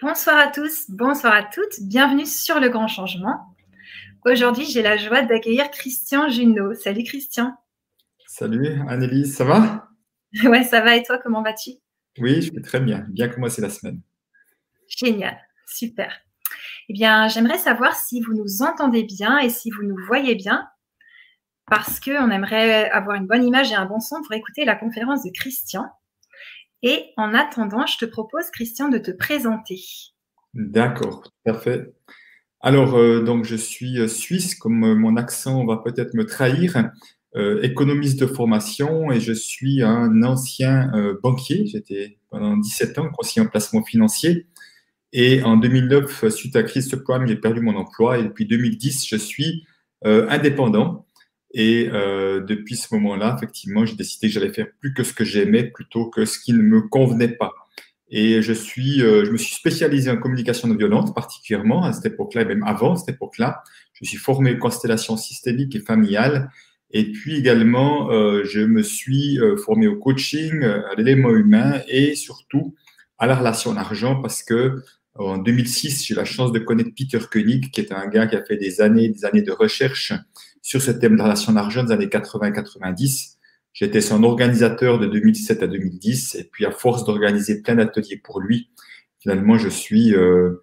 Bonsoir à tous, bonsoir à toutes, bienvenue sur Le Grand Changement. Aujourd'hui, j'ai la joie d'accueillir Christian Junot. Salut Christian. Salut Annelise, ça va? Ouais, ça va et toi, comment vas-tu? Oui, je vais très bien, bien commencer la semaine. Génial, super. Eh bien, j'aimerais savoir si vous nous entendez bien et si vous nous voyez bien, parce qu'on aimerait avoir une bonne image et un bon son pour écouter la conférence de Christian. Et en attendant, je te propose, Christian, de te présenter. D'accord, tout à fait. Alors, euh, donc, je suis euh, suisse, comme euh, mon accent va peut-être me trahir, économiste de formation et je suis un ancien banquier. J'étais pendant 17 ans conseiller en placement financier. Et en 2009, suite à la crise j'ai perdu mon emploi et depuis 2010, je suis indépendant. Et euh, depuis ce moment-là, effectivement, j'ai décidé que j'allais faire plus que ce que j'aimais plutôt que ce qui ne me convenait pas. Et je suis, euh, je me suis spécialisé en communication non violente, particulièrement à cette époque-là, et même avant cette époque-là. Je suis formé en constellation systémique et familiale. Et puis également, euh, je me suis euh, formé au coaching, euh, à l'élément humain et surtout à la relation d'argent parce que en 2006, j'ai eu la chance de connaître Peter Koenig, qui est un gars qui a fait des années des années de recherche sur ce thème de relation d'argent des années 80-90. J'étais son organisateur de 2007 à 2010 et puis à force d'organiser plein d'ateliers pour lui, finalement je suis, euh,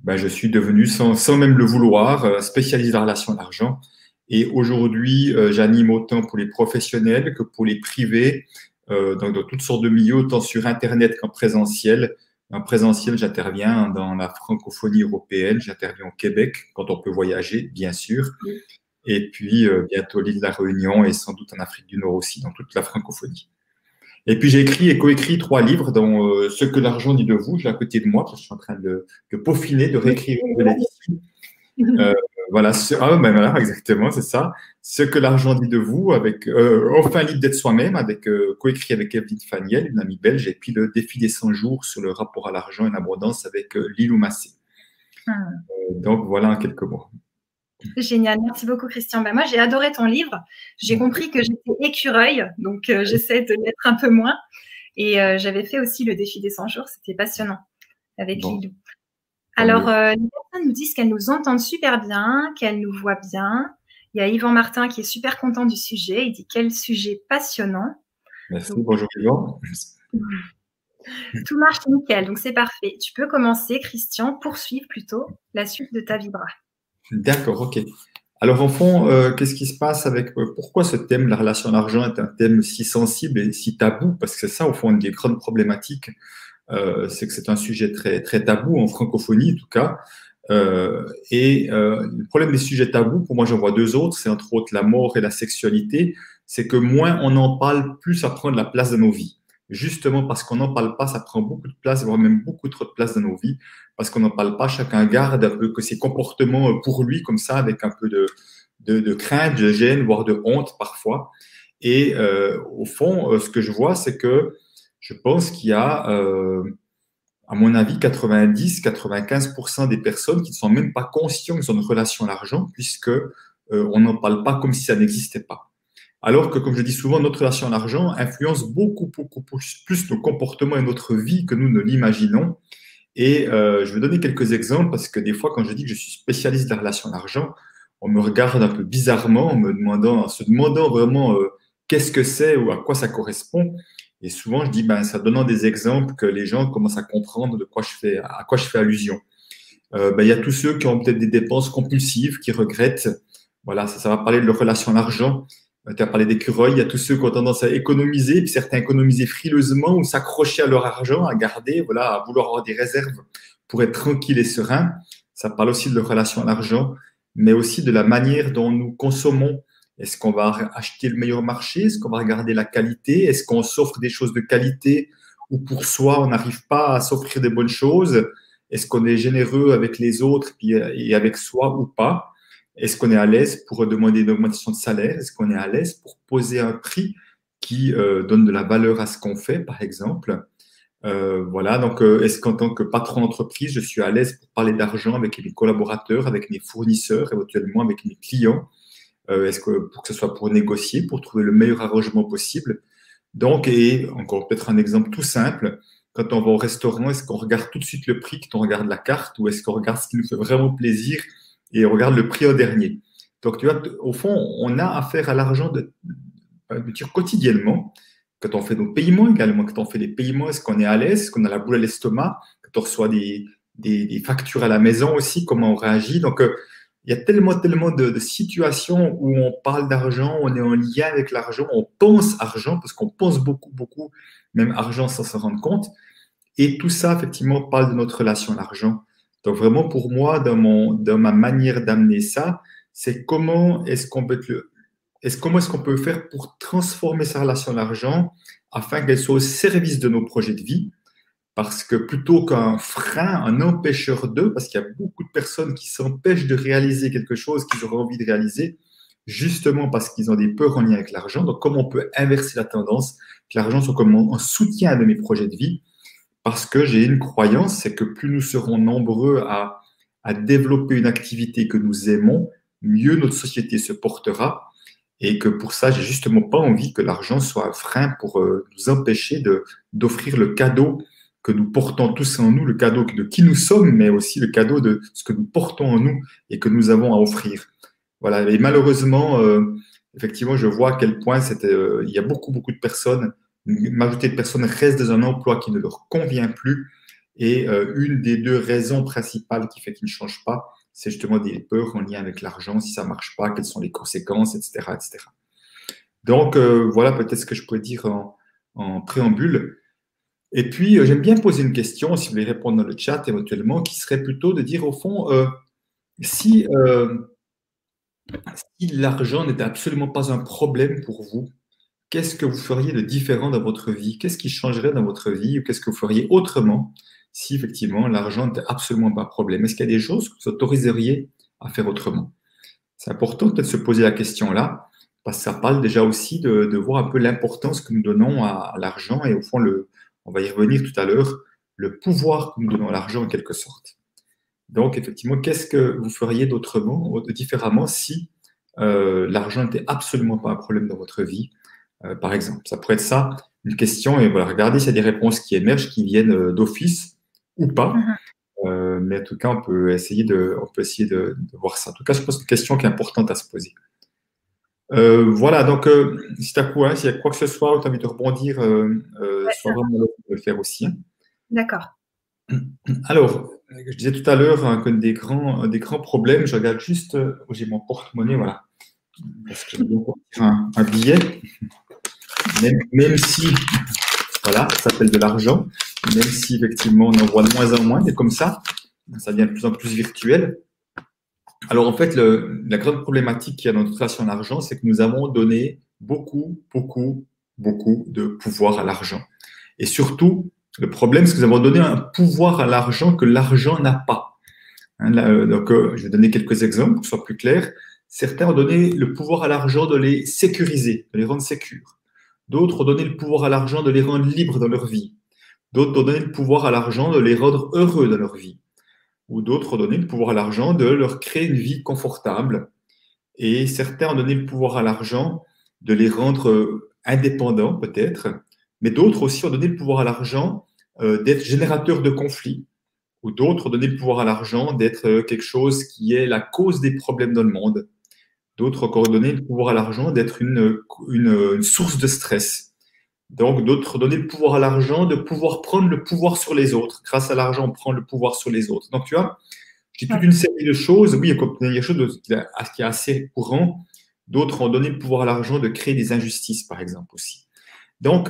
ben, je suis devenu sans, sans même le vouloir euh, spécialiste de la relation d'argent. Et aujourd'hui, euh, j'anime autant pour les professionnels que pour les privés, euh, donc dans toutes sortes de milieux, autant sur Internet qu'en présentiel. En présentiel, j'interviens dans la francophonie européenne, j'interviens au Québec quand on peut voyager, bien sûr et puis euh, bientôt l'île de la Réunion et sans doute en Afrique du Nord aussi, dans toute la francophonie. Et puis j'ai écrit et coécrit trois livres, dont euh, Ce que l'argent dit de vous, j'ai à côté de moi, parce que je suis en train de, de peaufiner, de réécrire. Euh, voilà, ah, ben voilà, exactement, c'est ça. Ce que l'argent dit de vous, avec enfin livre d'être soi-même, avec coécrit avec Evelyne Faniel, une amie belge, et puis le défi des 100 jours sur le rapport à l'argent et l'abondance avec Lilou Massé. Ah. donc voilà en quelques mots. Génial, merci beaucoup Christian. Ben, moi, j'ai adoré ton livre. J'ai compris que j'étais écureuil, donc euh, j'essaie de l'être un peu moins. Et euh, j'avais fait aussi le défi des 100 jours, c'était passionnant avec Lilou. Alors, euh, les personnes nous disent qu'elles nous entendent super bien, qu'elles nous voient bien. Il y a Yvan Martin qui est super content du sujet. Il dit quel sujet passionnant. Merci, bonjour Yvan. Tout marche nickel, donc c'est parfait. Tu peux commencer, Christian, poursuivre plutôt la suite de ta vibra. D'accord, ok. Alors, en fond, euh, qu'est-ce qui se passe avec. Euh, pourquoi ce thème, la relation d'argent, est un thème si sensible et si tabou? Parce que c'est ça, au fond, une des grandes problématiques. Euh, c'est que c'est un sujet très, très tabou, en francophonie en tout cas. et le problème des sujets tabous, pour moi, j'en vois deux autres c'est entre autres la mort et la sexualité. C'est que moins on en parle, plus ça prend de la place dans nos vies justement parce qu'on n'en parle pas, ça prend beaucoup de place, voire même beaucoup trop de place dans nos vies, parce qu'on n'en parle pas, chacun garde un peu que ses comportements pour lui, comme ça, avec un peu de, de, crainte, de gêne, voire de honte parfois. Et euh, au fond, euh, ce que je vois, c'est que je pense qu'il y a, euh, à mon avis, 90-95% des personnes qui ne sont même pas conscientes qu'ils ont une relation à l'argent, puisque on n'en parle pas comme si ça n'existait pas. Alors que, comme je dis souvent, notre relation à l'argent influence beaucoup, beaucoup plus nos comportements et notre vie que nous ne l'imaginons. Et euh, je vais donner quelques exemples parce que des fois, quand je dis que je suis spécialiste de la relation à l'argent, on me regarde un peu bizarrement en me demandant, se demandant vraiment euh, qu'est-ce que c'est ou à quoi ça correspond. Et souvent, je dis, ben, ça donnant des exemples que les gens commencent à comprendre de quoi je fais, à quoi je fais allusion. Euh, ben, il y a tous ceux qui ont peut-être des dépenses compulsives, qui regrettent. Voilà, ça va parler de leur relation à l'argent. Euh, tu as parlé d'écureuils, il y a tous ceux qui ont tendance à économiser, puis certains économiser frileusement ou s'accrocher à leur argent, à garder, voilà, à vouloir avoir des réserves pour être tranquille et serein. Ça parle aussi de leur relation à l'argent, mais aussi de la manière dont nous consommons. Est-ce qu'on va acheter le meilleur marché? Est-ce qu'on va regarder la qualité? Est-ce qu'on s'offre des choses de qualité ou pour soi, on n'arrive pas à s'offrir des bonnes choses? Est-ce qu'on est généreux avec les autres et avec soi ou pas? Est-ce qu'on est à l'aise pour demander une augmentation de salaire? Est-ce qu'on est à l'aise pour poser un prix qui euh, donne de la valeur à ce qu'on fait, par exemple? Euh, Voilà, donc euh, est-ce qu'en tant que patron d'entreprise, je suis à l'aise pour parler d'argent avec mes collaborateurs, avec mes fournisseurs, éventuellement avec mes clients? Est-ce que pour que ce soit pour négocier, pour trouver le meilleur arrangement possible? Donc, et encore peut-être un exemple tout simple, quand on va au restaurant, est-ce qu'on regarde tout de suite le prix, quand on regarde la carte, ou est-ce qu'on regarde ce qui nous fait vraiment plaisir et regarde le prix au dernier Donc, tu vois, au fond, on a affaire à l'argent de, de quotidiennement. Quand on fait nos paiements également, quand on fait des paiements, est-ce qu'on est à l'aise, est-ce qu'on a la boule à l'estomac, quand on reçoit des, factures à la maison aussi, comment on réagit. Donc, euh, il y a tellement, tellement de, situations où on parle d'argent, on est en lien avec l'argent, on pense argent, parce qu'on pense beaucoup, beaucoup, même argent sans se rendre compte. Et tout ça, effectivement, parle de notre relation à l'argent. Donc, vraiment, pour moi, dans, mon, dans ma manière d'amener ça, c'est comment est-ce qu'on peut est-ce, comment est-ce qu'on peut faire pour transformer sa relation à l'argent afin qu'elle soit au service de nos projets de vie? Parce que plutôt qu'un frein, un empêcheur d'eux, parce qu'il y a beaucoup de personnes qui s'empêchent de réaliser quelque chose qu'ils auraient envie de réaliser, justement parce qu'ils ont des peurs en lien avec l'argent. Donc, comment on peut inverser la tendance, que l'argent soit comme un soutien de mes projets de vie Parce que j'ai une croyance, c'est que plus nous serons nombreux à, développer une activité que nous aimons, mieux notre société se portera. Et que pour ça, j'ai justement pas envie que l'argent soit un frein pour euh, nous empêcher d'offrir le cadeau que nous portons tous en nous, le cadeau de qui nous sommes, mais aussi le cadeau de ce que nous portons en nous et que nous avons à offrir. Voilà. Et malheureusement, euh, effectivement, je vois à quel point euh, il y a beaucoup, beaucoup de personnes, majorité de personnes restent dans un emploi qui ne leur convient plus. Et euh, une des deux raisons principales qui fait qu'ils ne changent pas, c'est justement des peurs en lien avec l'argent. Si ça ne marche pas, quelles sont les conséquences, etc. etc. Donc, voilà peut-être ce que je pourrais dire en, préambule. Et puis, euh, j'aime bien poser une question, si vous voulez répondre dans le chat éventuellement, qui serait plutôt de dire au fond, euh, si, euh, si l'argent n'était absolument pas un problème pour vous, qu'est-ce que vous feriez de différent dans votre vie? Qu'est-ce qui changerait dans votre vie ou qu'est-ce que vous feriez autrement si effectivement l'argent n'était absolument pas un problème? Est-ce qu'il y a des choses que vous autoriseriez à faire autrement? C'est important peut-être de se poser la question là, parce que ça parle déjà aussi de, voir un peu l'importance que nous donnons à l'argent et au fond le, on va y revenir tout à l'heure, le pouvoir que nous donnons à l'argent en quelque sorte. Donc, effectivement, qu'est-ce que vous feriez d'autrement, différemment, si euh, l'argent n'était absolument pas un problème dans votre vie, par exemple Ça pourrait être ça, une question, et voilà, regardez s'il y a des réponses qui émergent, qui viennent euh, d'office ou pas. Mm-hmm. mais en tout cas, on peut essayer de, on peut essayer de, voir ça. En tout cas, je pense que c'est une question qui est importante à se poser. Euh, voilà, donc euh, si tu as quoi, s'il y a quoi que ce soit, tu as envie de rebondir, euh, sois vraiment de le faire aussi. Hein. D'accord. Alors, je disais tout à l'heure hein, que des grands, des grands problèmes, je regarde juste où j'ai mon porte-monnaie, voilà. Parce que je un, un billet, même, si, voilà, ça s'appelle de l'argent, même si effectivement on en voit de moins en moins, et comme ça, ça devient de plus en plus virtuel. Alors en fait, la grande problématique qu'il y a dans notre relation à l'argent, c'est que nous avons donné beaucoup, beaucoup, beaucoup de pouvoir à l'argent. Et surtout, le problème, c'est que nous avons donné un pouvoir à l'argent que l'argent n'a pas. Hein, donc, euh, je vais donner quelques exemples pour que ce soit plus clair. Certains ont donné le pouvoir à l'argent de les sécuriser, de les rendre sécures. D'autres ont donné le pouvoir à l'argent de les rendre libres dans leur vie. D'autres ont donné le pouvoir à l'argent de les rendre heureux dans leur vie ou d'autres ont donné le pouvoir à l'argent de leur créer une vie confortable. Et certains ont donné le pouvoir à l'argent de les rendre euh, indépendants, peut-être, mais d'autres aussi ont donné le pouvoir à l'argent euh, d'être générateur de conflits, ou d'autres ont donné le pouvoir à l'argent d'être euh, quelque chose qui est la cause des problèmes dans le monde. D'autres donné le pouvoir à l'argent d'être une, une, source de stress. Donc, d'autres donner le pouvoir à l'argent, de pouvoir prendre le pouvoir sur les autres. Grâce à l'argent, on prend le pouvoir sur les autres. Donc, tu vois, j'ai toute une série de choses. Oui, il y a quelque chose qui est assez courant. D'autres ont donné le pouvoir à l'argent de créer des injustices, par exemple, aussi. Donc,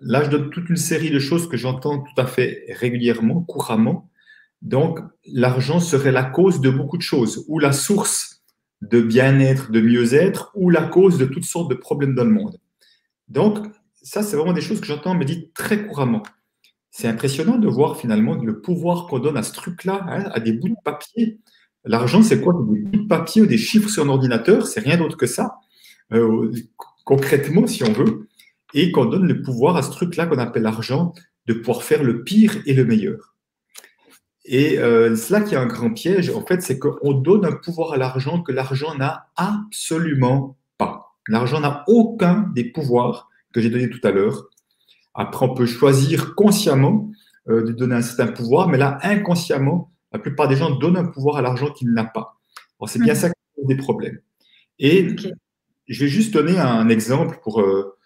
là, je donne toute une série de choses que j'entends tout à fait régulièrement, couramment. Donc, l'argent serait la cause de beaucoup de choses, ou la source de bien-être, de mieux-être, ou la cause de toutes sortes de problèmes dans le monde. Donc, ça, c'est vraiment des choses que j'entends me dire très couramment. C'est impressionnant de voir finalement le pouvoir qu'on donne à ce truc-là, hein, à des bouts de papier. L'argent, c'est quoi? Des bouts de papier ou des chiffres sur un ordinateur, c'est rien d'autre que ça, euh, concrètement, si on veut, et qu'on donne le pouvoir à ce truc-là qu'on appelle l'argent de pouvoir faire le pire et le meilleur. Et euh, c'est là qu'il y a un grand piège, en fait, c'est qu'on donne un pouvoir à l'argent que l'argent n'a absolument pas. L'argent n'a aucun des pouvoirs que j'ai donné tout à l'heure. Après, on peut choisir consciemment euh, de donner un certain pouvoir, mais là, inconsciemment, la plupart des gens donnent un pouvoir à l'argent qu'il n'a pas. c'est bien mhm. ça qui pose des problèmes. Et je vais juste donner un exemple pour euh,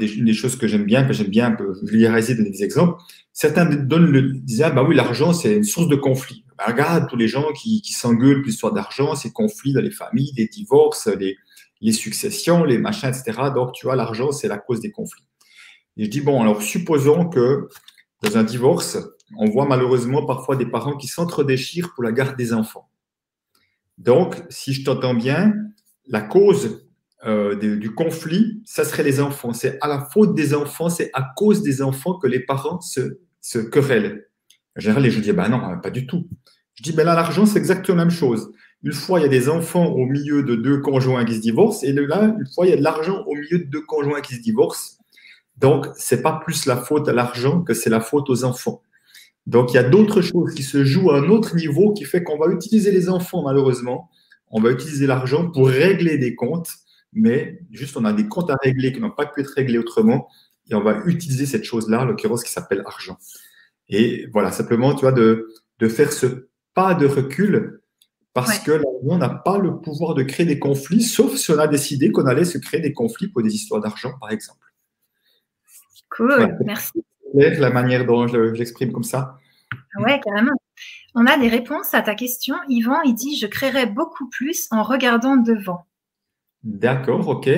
une des choses que j'aime bien, que j'aime bien vulgariser, donner des exemples. Certains donnent le, disent, ah, bah oui, l'argent, c'est une source de conflit. Bah, regarde tous les gens qui, qui s'engueulent pour l'histoire d'argent, ces conflits dans les familles, les divorces, les, les successions, les machins, etc. Donc, tu vois, l'argent, c'est la cause des conflits. Et je dis, bon, alors supposons que dans un divorce, on voit malheureusement parfois des parents qui s'entre-déchirent pour la garde des enfants. Donc, si je t'entends bien, la cause euh, du conflit, ça serait les enfants. C'est à la faute des enfants, c'est à cause des enfants que les parents se, se querellent. En général, les gens disent, bah non, pas du tout. Je dis, ben là, l'argent, c'est exactement la même chose. Une fois, il y a des enfants au milieu de deux conjoints qui se divorcent, et là, une fois, il y a de l'argent au milieu de deux conjoints qui se divorcent. Donc, c'est pas plus la faute à l'argent que c'est la faute aux enfants. Donc, il y a d'autres choses qui se jouent à un autre niveau qui fait qu'on va utiliser les enfants, malheureusement. On va utiliser l'argent pour régler des comptes, mais juste on a des comptes à régler qui n'ont pas pu être réglés autrement, et on va utiliser cette chose-là, en l'occurrence qui s'appelle argent. Et voilà, simplement, tu vois, de, de faire ce pas de recul parce que l'argent n'a pas le pouvoir de créer des conflits, sauf si on a décidé qu'on allait se créer des conflits pour des histoires d'argent, par exemple. Cool, merci. La manière dont je, l'exprime comme ça. Ouais, carrément. On a des réponses à ta question. Yvan, il dit Je créerai beaucoup plus en regardant devant. D'accord, ok.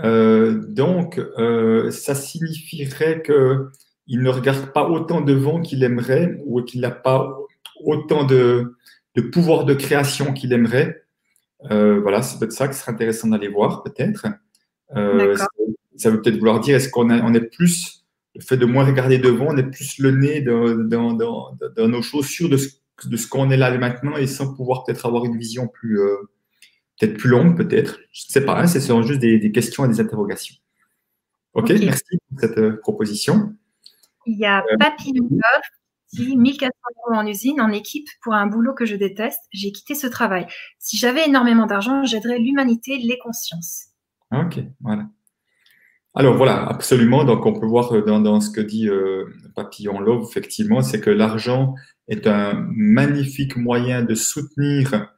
Euh, donc, euh, ça signifierait qu'il ne regarde pas autant devant qu'il aimerait ou qu'il n'a pas autant de, de pouvoir de création qu'il aimerait. Euh, voilà, c'est peut-être ça qui serait intéressant d'aller voir, peut-être. Ça, veut peut-être vouloir dire, est-ce qu'on on est plus, le fait de moins regarder devant, on est plus le nez dans, dans, nos chaussures de ce, de ce qu'on est là maintenant et sans pouvoir peut-être avoir une vision plus, peut-être plus longue, peut-être. Je ne sais pas, hein, c'est juste des, questions et des interrogations. Ok, merci pour cette proposition. Il y a Papillon 1400 euros en usine, en équipe, pour un boulot que je déteste. J'ai quitté ce travail. Si j'avais énormément d'argent, j'aiderais l'humanité, les consciences. Ok, voilà. Alors voilà, absolument. Donc on peut voir dans, ce que dit euh, Papillon Love, effectivement, c'est que l'argent est un magnifique moyen de soutenir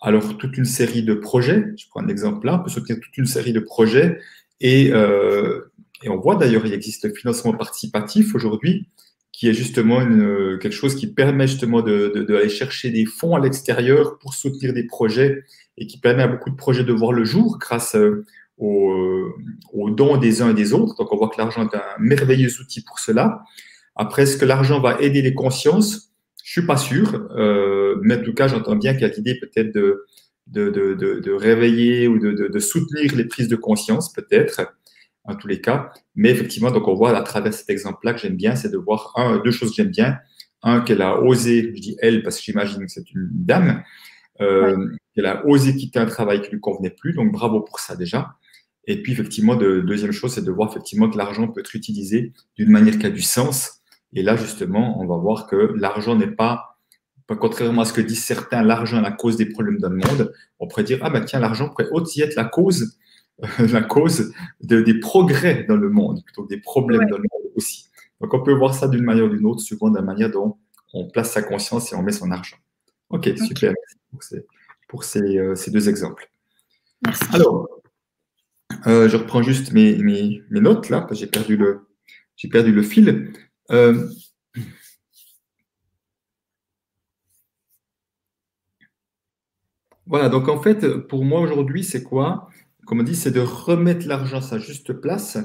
alors toute une série de projets. Je prends un exemple là, on peut soutenir toute une série de projets et, euh, et on voit d'ailleurs il existe le financement participatif aujourd'hui qui est justement une, quelque chose qui permet justement d'aller de, de, chercher des fonds à l'extérieur pour soutenir des projets et qui permet à beaucoup de projets de voir le jour grâce euh, aux, euh, aux dons des uns et des autres. Donc on voit que l'argent est un merveilleux outil pour cela. Après, est-ce que l'argent va aider les consciences? Je suis pas sûr, euh, mais en tout cas, j'entends bien qu'il y a l'idée peut-être de, de, de, de, réveiller ou de, de, soutenir les prises de conscience, peut-être en tous les cas. Mais effectivement, donc on voit à travers cet exemple-là que j'aime bien, c'est de voir un, deux choses que j'aime bien. Un, qu'elle a osé, je dis elle parce que j'imagine que c'est une dame, euh, qu'elle a osé quitter un travail qui lui convenait plus. Donc bravo pour ça déjà. Et puis effectivement, de, deuxième chose, c'est de voir effectivement que l'argent peut être utilisé d'une manière qui a du sens. Et là, justement, on va voir que l'argent n'est pas, contrairement à ce que disent certains, l'argent est la cause des problèmes dans le monde. On pourrait dire, ah ben tiens, l'argent pourrait aussi être la cause la cause de, des progrès dans le monde, plutôt que des problèmes dans le monde aussi. Donc, on peut voir ça d'une manière ou d'une autre, suivant la manière dont on place sa conscience et on met son argent. Ok, super. Merci pour, ces, euh, ces, deux exemples. Merci. Alors, euh, je reprends juste mes, mes, mes notes là, parce que j'ai perdu le, j'ai perdu le fil. Euh, voilà, donc en fait, pour moi aujourd'hui, c'est quoi? Comme on dit, c'est de remettre l'argent à sa juste place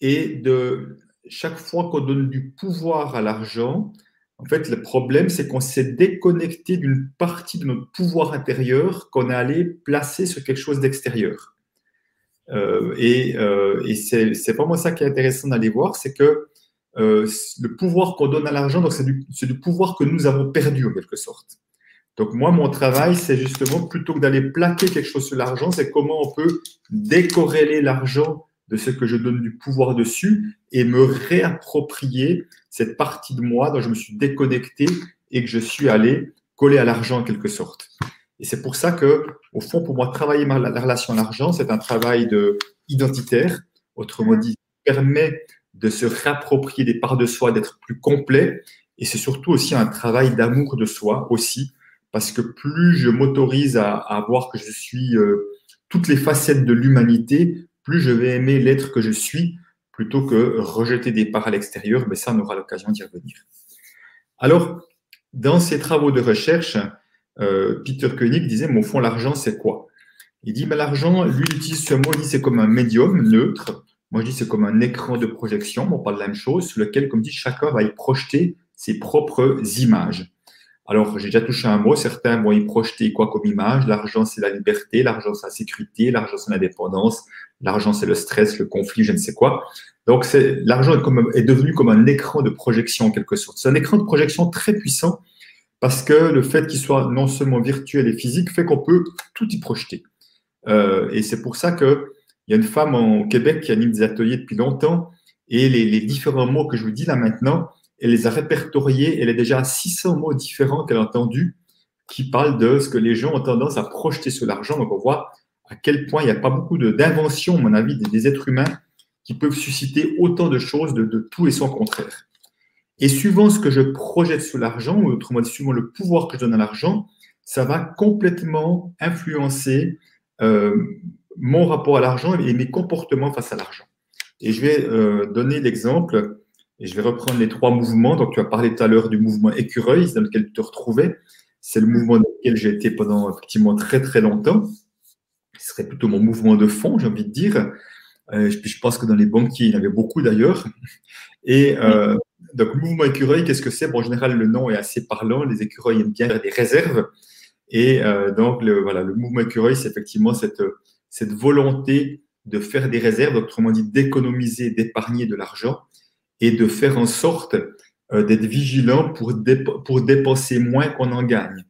et de chaque fois qu'on donne du pouvoir à l'argent, en fait, le problème, c'est qu'on s'est déconnecté d'une partie de notre pouvoir intérieur qu'on est allé placer sur quelque chose d'extérieur. Euh, et, euh, et c'est ça qui est intéressant d'aller voir, c'est que euh, le pouvoir qu'on donne à l'argent, donc c'est du, du, pouvoir que nous avons perdu en quelque sorte. Donc moi, mon travail, c'est justement, plutôt que d'aller plaquer quelque chose sur l'argent, c'est comment on peut décorréler l'argent de ce que je donne du pouvoir dessus et me réapproprier cette partie de moi dont je me suis déconnecté et que je suis allé coller à l'argent en quelque sorte. Et c'est pour ça que, au fond, pour moi, travailler la relation à l'argent, c'est un travail de identitaire. Autrement dit, permet de se réapproprier des parts de soi, d'être plus complet. Et c'est surtout aussi un travail d'amour de soi aussi, parce que plus je m'autorise à, voir que je suis euh, toutes les facettes de l'humanité, plus je vais aimer l'être que je suis, plutôt que rejeter des parts à l'extérieur. Mais ça, on aura l'occasion d'y revenir. Alors, dans ses travaux de recherche, euh, Peter Koenig disait, mais au fond, l'argent, c'est quoi? Il dit, mais l'argent, lui, il utilise ce mot, il dit, c'est comme un médium neutre. Moi, je dis, c'est comme un écran de projection, on parle de la même chose, sur lequel, comme dit, chacun va y projeter ses propres images. Alors, j'ai déjà touché un mot, certains vont y projeter quoi comme image? L'argent, c'est la liberté, l'argent, c'est la sécurité, l'argent, c'est l'indépendance, l'argent, c'est le stress, le conflit, je ne sais quoi. Donc, l'argent est, est, devenu comme un écran de projection en quelque sorte. C'est un écran de projection très puissant parce que le fait qu'il soit non seulement virtuel et physique fait qu'on peut tout y projeter. Euh, et c'est pour ça qu'il y a une femme au Québec qui anime des ateliers depuis longtemps et les, les, différents mots que je vous dis là maintenant, elle les a répertoriés. Elle est déjà à 600 mots différents qu'elle a entendus qui parlent de ce que les gens ont tendance à projeter sur l'argent. Donc on voit à quel point il n'y a pas beaucoup d'inventions, à mon avis, des, êtres humains qui peuvent susciter autant de choses de, de tout et son contraire. Et suivant ce que je projette sur l'argent, ou autrement dit, suivant le pouvoir que je donne à l'argent, ça va complètement influencer euh, mon rapport à l'argent et mes comportements face à l'argent. Et je vais euh, donner l'exemple, et je vais reprendre les trois mouvements. Donc, tu as parlé tout à l'heure du mouvement écureuil, dans lequel tu te retrouvais. C'est le mouvement dans lequel j'ai été pendant effectivement très très longtemps. Ce serait plutôt mon mouvement de fond, j'ai envie de dire. Euh, je pense que dans les banquiers, il y en avait beaucoup d'ailleurs. Et euh, donc, le mouvement écureuil, qu'est-ce que c'est? Bon, En général, le nom est assez parlant. Les écureuils aiment bien faire des réserves. Et euh, donc, le, voilà, le mouvement écureuil, c'est effectivement cette, cette volonté de faire des réserves, autrement dit d'économiser, d'épargner de l'argent et de faire en sorte euh, d'être vigilant pour, pour dépenser moins qu'on en gagne.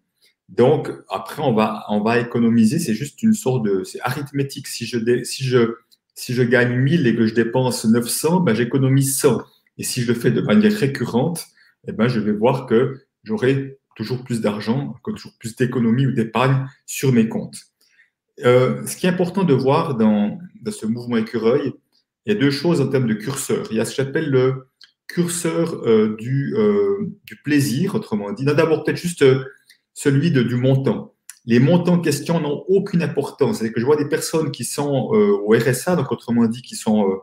Donc, après, on va, on va économiser, c'est juste une sorte de. C'est arithmétique. Si je, si, je, si je gagne 1000 et que je dépense 900, ben, j'économise 100. Et si je le fais de manière récurrente, eh ben, je vais voir que j'aurai toujours plus d'argent, toujours plus d'économie ou d'épargne sur mes comptes. Euh, ce qui est important de voir dans, ce mouvement écureuil, il y a deux choses en termes de curseur. Il y a ce que j'appelle le curseur euh, du, euh, du, plaisir, autrement dit. D'abord, peut-être juste celui du montant. Les montants en question n'ont aucune importance. C'est que je vois des personnes qui sont au RSA, donc autrement dit, qui sont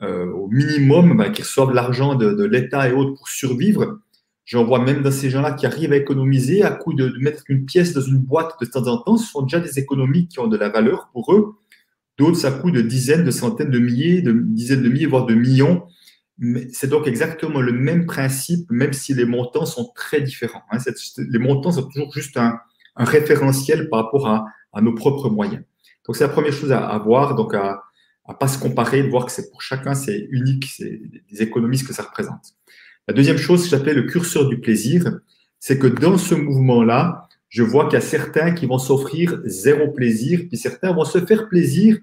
au minimum, bah, qui reçoivent l'argent de, l'État et autres pour survivre. J'en vois même dans ces gens-là qui arrivent à économiser à coup de, mettre une pièce dans une boîte de temps en temps. Ce sont déjà des économies qui ont de la valeur pour eux. D'autres, ça coûte de dizaines, de centaines de milliers, de dizaines de milliers, voire de millions. C'est donc exactement le même principe, même si les montants sont très différents. Hein. Les montants sont toujours juste un, référentiel par rapport à, nos propres moyens. Donc, c'est la première chose à, à voir. Donc, à, à pas se comparer, voir que c'est pour chacun, c'est unique, c'est des économies que ça représente. La deuxième chose que j'appelle le curseur du plaisir, c'est que dans ce mouvement-là, je vois qu'il y a certains qui vont s'offrir zéro plaisir, puis certains vont se faire plaisir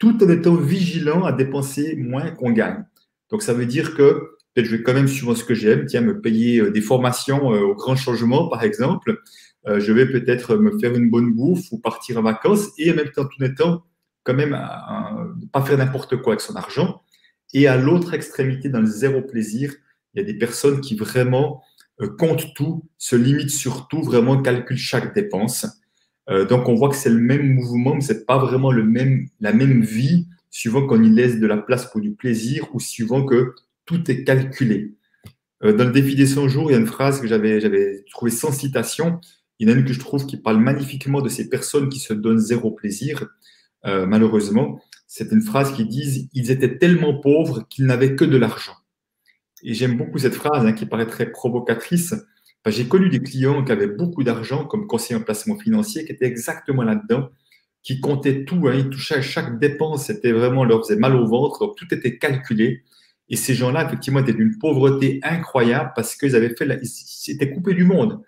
tout en étant vigilants à dépenser moins qu'on gagne. Donc ça veut dire que peut-être je vais quand même suivre ce que j'aime, tiens, me payer euh, des formations euh, au grand changement, par exemple. Euh, je vais peut-être me faire une bonne bouffe ou partir en vacances et en même temps, tout en étant quand même pas faire n'importe quoi avec son argent. Et à l'autre extrémité, dans le zéro plaisir, il y a des personnes qui vraiment euh, comptent tout, se limitent sur tout, vraiment calculent chaque dépense. Euh, donc on voit que c'est le même mouvement, mais c'est pas vraiment le même, la même vie, suivant qu'on y laisse de la place pour du plaisir ou suivant que tout est calculé. Euh, dans le défi des 100 jours, il y a une phrase que j'avais, trouvée sans citation. Il y en a une que je trouve qui parle magnifiquement de ces personnes qui se donnent zéro plaisir. Malheureusement, c'est une phrase qui dit ils étaient tellement pauvres qu'ils n'avaient que de l'argent. Et j'aime beaucoup cette phrase hein, qui paraît très provocatrice. J'ai connu des clients qui avaient beaucoup d'argent comme conseiller en placement financier, qui étaient exactement là-dedans, qui comptaient tout, hein, ils touchaient à chaque dépense, c'était vraiment leur faisait mal au ventre, donc tout était calculé. Et ces gens-là, effectivement, étaient d'une pauvreté incroyable parce qu'ils avaient fait, ils s'étaient coupés du monde.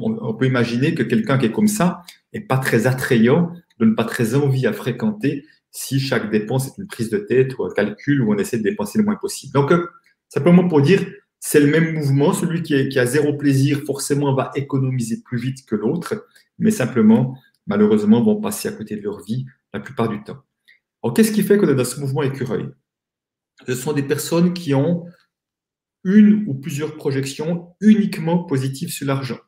On peut imaginer que quelqu'un qui est comme ça n'est pas très attrayant donne pas très envie à fréquenter si chaque dépense est une prise de tête ou un calcul où on essaie de dépenser le moins possible. Donc, euh, simplement pour dire, c'est le même mouvement. Celui qui, a zéro plaisir, forcément, va économiser plus vite que l'autre, mais simplement, malheureusement, vont passer à côté de leur vie la plupart du temps. Alors, qu'est-ce qui fait qu'on est dans ce mouvement écureuil? Ce sont des personnes qui ont une ou plusieurs projections uniquement positives sur l'argent.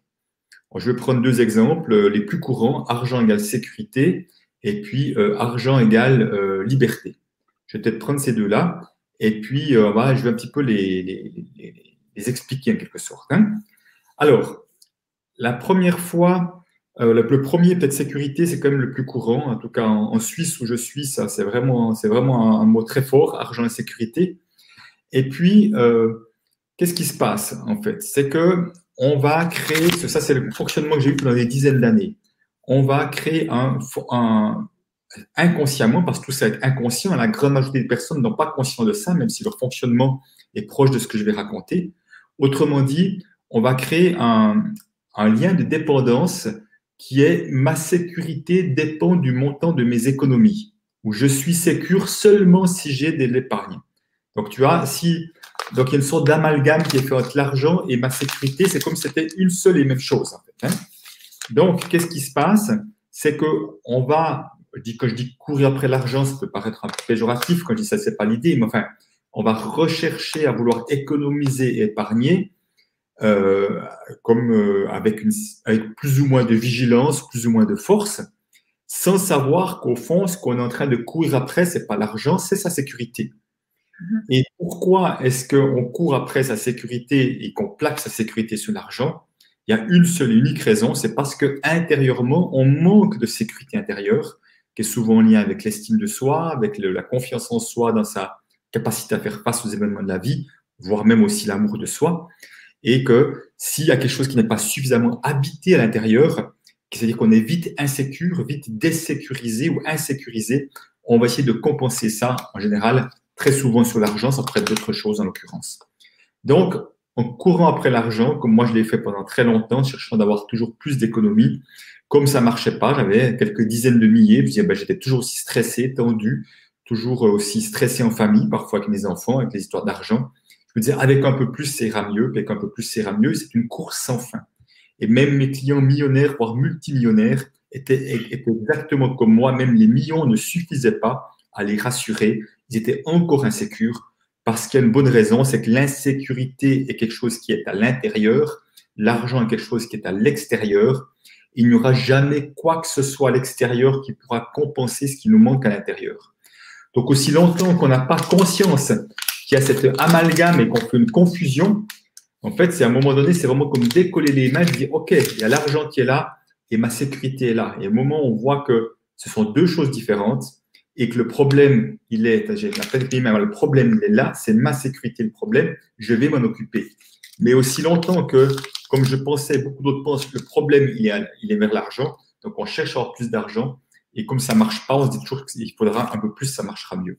Je vais prendre deux exemples euh, les plus courants, argent égale sécurité et puis euh, argent égale euh, liberté. Je vais peut-être prendre ces deux-là et puis voilà, je vais un petit peu les, expliquer en quelque sorte. Hein. Alors, la première fois, le premier peut-être sécurité, c'est quand même le plus courant. En tout cas, en, Suisse où je suis, ça c'est vraiment, c'est vraiment un, mot très fort, argent et sécurité. Et puis, qu'est-ce qui se passe en fait? C'est que on va créer, ça c'est le fonctionnement que j'ai eu pendant des dizaines d'années, on va créer un, inconsciemment, parce que tout ça est inconscient, la grande majorité des personnes n'ont pas conscience de ça, même si leur fonctionnement est proche de ce que je vais raconter. Autrement dit, on va créer un, lien de dépendance qui est ma sécurité dépend du montant de mes économies, où je suis sécure seulement si j'ai de l'épargne. Donc tu vois, si donc, il y a une sorte d'amalgame qui est fait entre l'argent et ma sécurité. C'est comme si c'était une seule et même chose. Hein. Donc, qu'est-ce qui se passe? C'est que on va, quand je dis courir après l'argent, ça peut paraître un peu péjoratif. Quand je dis ça, c'est pas l'idée, mais enfin, on va rechercher à vouloir économiser et épargner, euh, comme euh, avec, une, avec plus ou moins de vigilance, plus ou moins de force, sans savoir qu'au fond, ce qu'on est en train de courir après, c'est pas l'argent, c'est sa sécurité. Mhm. Et pourquoi est-ce qu'on court après sa sécurité et qu'on plaque sa sécurité sur l'argent? Il y a une seule et unique raison, c'est parce que intérieurement, on manque de sécurité intérieure, qui est souvent en lien avec l'estime de soi, avec la confiance en soi dans sa capacité à faire face aux événements de la vie, voire même aussi l'amour de soi. Et que s'il y a quelque chose qui n'est pas suffisamment habité à l'intérieur, c'est-à-dire qu'on est vite insécure, vite désécurisé ou insécurisé, on va essayer de compenser ça en général très souvent sur l'argent, ça pourrait être d'autres choses en l'occurrence. Donc, en courant après l'argent, comme moi je l'ai fait pendant très longtemps, cherchant d'avoir toujours plus d'économies, comme ça marchait pas, j'avais quelques dizaines de milliers, puis ben, j'étais toujours aussi stressé, tendu, toujours aussi stressé en famille, parfois avec mes enfants, avec les histoires d'argent. Je me disais, avec un peu plus, ira mieux, avec un peu plus, ira mieux. C'est une course sans fin. Et même mes clients millionnaires, voire multimillionnaires, étaient, étaient exactement comme moi. Même les millions ne suffisaient pas à les rassurer ils étaient encore insécures parce qu'il y a une bonne raison, c'est que l'insécurité est quelque chose qui est à l'intérieur, l'argent est quelque chose qui est à l'extérieur. Il n'y aura jamais quoi que ce soit à l'extérieur qui pourra compenser ce qui nous manque à l'intérieur. Donc aussi longtemps qu'on n'a pas conscience qu'il y a cet amalgame et qu'on fait une confusion, en fait, c'est à un moment donné, c'est vraiment comme décoller les mains, dire, OK, il y a l'argent qui est là et ma sécurité est là. Et au moment où on voit que ce sont deux choses différentes, et que le problème, il est, j'ai la le problème, il est là, c'est ma sécurité le problème, je vais m'en occuper. Mais aussi longtemps que, comme je pensais, beaucoup d'autres pensent, le problème, il est, il est vers l'argent, donc on cherche à avoir plus d'argent, et comme ça marche pas, on se dit toujours qu'il faudra un peu plus, ça marchera mieux.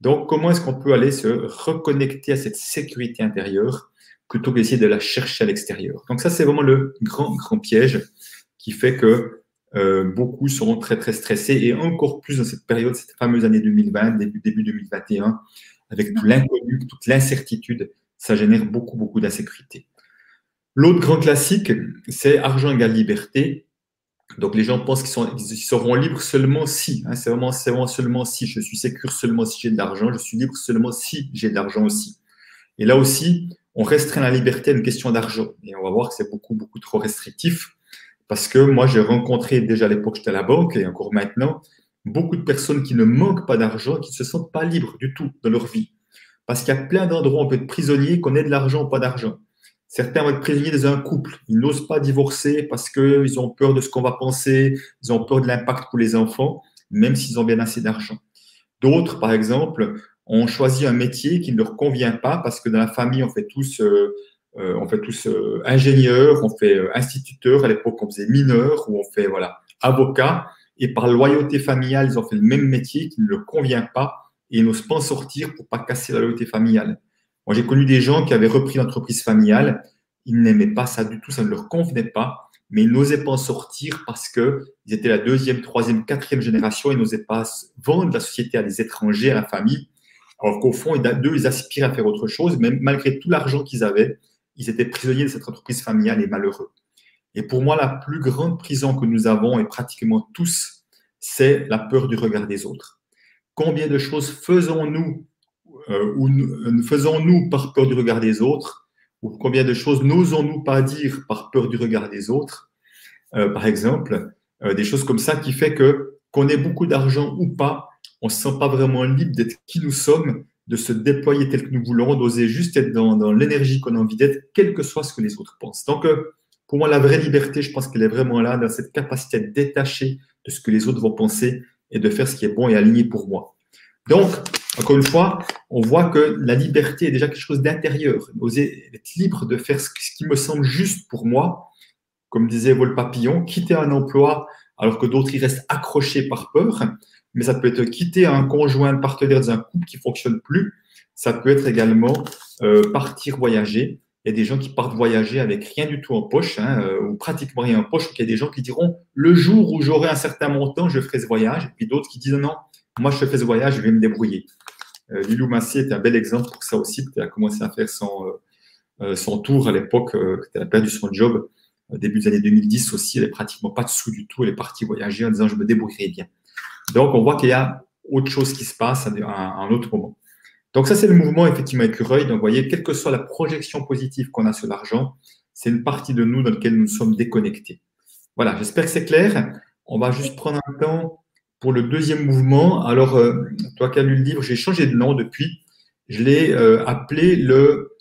Donc, comment est-ce qu'on peut aller se reconnecter à cette sécurité intérieure plutôt qu'essayer de la chercher à l'extérieur? Donc ça, c'est vraiment le grand, grand piège qui fait que euh, beaucoup seront très très stressés et encore plus dans cette période, cette fameuse année 2020, début, début 2021, avec tout l'inconnu, toute l'incertitude, ça génère beaucoup beaucoup d'insécurité. L'autre grand classique, c'est argent égale liberté. Donc les gens pensent qu'ils seront libres seulement si. Hein, c'est vraiment, vraiment seulement si. Je suis sécure seulement si j'ai de l'argent. Je suis libre seulement si j'ai de l'argent aussi. Et là aussi, on restreint la liberté à une question d'argent. Et on va voir que c'est beaucoup beaucoup trop restrictif. Parce que moi, j'ai rencontré déjà à l'époque, j'étais à la banque et encore maintenant, beaucoup de personnes qui ne manquent pas d'argent, qui ne se sentent pas libres du tout dans leur vie. Parce qu'il y a plein d'endroits où on peut être prisonnier, qu'on ait de l'argent ou pas d'argent. Certains vont être prisonniers dans un couple. Ils n'osent pas divorcer parce qu'ils ont peur de ce qu'on va penser, ils ont peur de l'impact pour les enfants, même s'ils ont bien assez d'argent. D'autres, par exemple, ont choisi un métier qui ne leur convient pas parce que dans la famille, on fait tous euh, euh, on fait tous euh, ingénieurs, on fait euh, instituteurs, à l'époque on faisait mineur ou on fait voilà avocat. Et par loyauté familiale, ils ont fait le même métier qui ne leur convient pas et ils n'osent pas en sortir pour pas casser la loyauté familiale. Moi, j'ai connu des gens qui avaient repris l'entreprise familiale, ils n'aimaient pas ça du tout, ça ne leur convenait pas, mais ils n'osaient pas en sortir parce que ils étaient la deuxième, troisième, quatrième génération, ils n'osaient pas vendre la société à des étrangers, à la famille, alors qu'au fond, deux, ils aspiraient à faire autre chose, même malgré tout l'argent qu'ils avaient, ils étaient prisonniers de cette entreprise familiale et malheureux. Et pour moi, la plus grande prison que nous avons, et pratiquement tous, c'est la peur du regard des autres. Combien de choses faisons-nous euh, ou nous faisons-nous par peur du regard des autres ou combien de choses n'osons-nous pas dire par peur du regard des autres? Euh, Par exemple, euh, des choses comme ça qui fait que qu'on ait beaucoup d'argent ou pas, on ne se sent pas vraiment libre d'être qui nous sommes, de se déployer tel que nous voulons, d'oser juste être dans, l'énergie qu'on a envie d'être, quel que soit ce que les autres pensent. Donc, pour moi, la vraie liberté, je pense qu'elle est vraiment là, dans cette capacité à détacher de ce que les autres vont penser et de faire ce qui est bon et aligné pour moi. Donc, encore une fois, on voit que la liberté est déjà quelque chose d'intérieur. Oser être libre de faire ce qui me semble juste pour moi, comme disait Vol Papillon, quitter un emploi alors que d'autres y restent accrochés par peur. Mais ça peut être quitter un conjoint, un partenaire dans un couple qui fonctionne plus. Ça peut être également euh, partir voyager. Il y a des gens qui partent voyager avec rien du tout en poche, hein, euh, ou pratiquement rien en poche. Il y a des gens qui diront le jour où j'aurai un certain montant, je ferai ce voyage. Et puis d'autres qui disent non, moi je fais ce voyage, je vais me débrouiller. Euh, Lilou Massier est un bel exemple pour ça aussi. Elle a commencé à faire son, euh, son tour à l'époque, elle a perdu son job début des années 2010 aussi. Elle n'est pratiquement pas de sous du tout. Elle est partie voyager en disant je me débrouillerai bien. Donc on voit qu'il y a autre chose qui se passe à un autre moment. Donc ça, c'est le mouvement effectivement écureuil. Donc vous voyez, quelle que soit la projection positive qu'on a sur l'argent, c'est une partie de nous dans laquelle nous sommes déconnectés. Voilà, j'espère que c'est clair. On va juste prendre un temps pour le deuxième mouvement, alors, euh, toi qui as lu le livre, j'ai changé de nom depuis. Je l'ai euh, appelé le,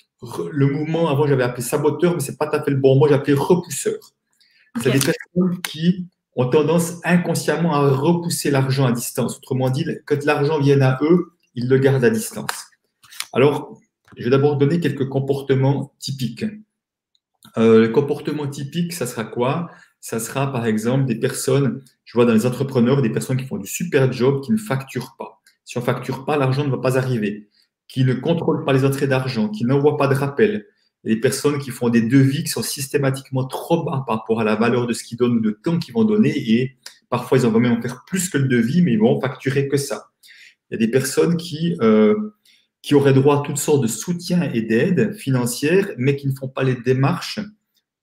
le mouvement, avant j'avais appelé saboteur, mais c'est pas tout à fait le bon mot, j'ai appelé repousseur. C'est des personnes qui ont tendance inconsciemment à repousser l'argent à distance. Autrement dit, quand l'argent vient à eux, ils le gardent à distance. Alors, je vais d'abord donner quelques comportements typiques. Euh, le comportement typique, ça sera quoi? Ça sera par exemple des personnes, je vois dans les entrepreneurs, des personnes qui font du super job, qui ne facturent pas. Si on ne facture pas, l'argent ne va pas arriver. Qui ne contrôlent pas les entrées d'argent, qui n'envoient pas de rappel. Les personnes qui font des devis qui sont systématiquement trop bas par rapport à la valeur de ce qu'ils donnent ou de temps qu'ils vont donner. Et parfois, ils en vont même en faire plus que le devis, mais ils vont facturer que ça. Il y a des personnes qui, euh, qui auraient droit à toutes sortes de soutien et d'aide financière, mais qui ne font pas les démarches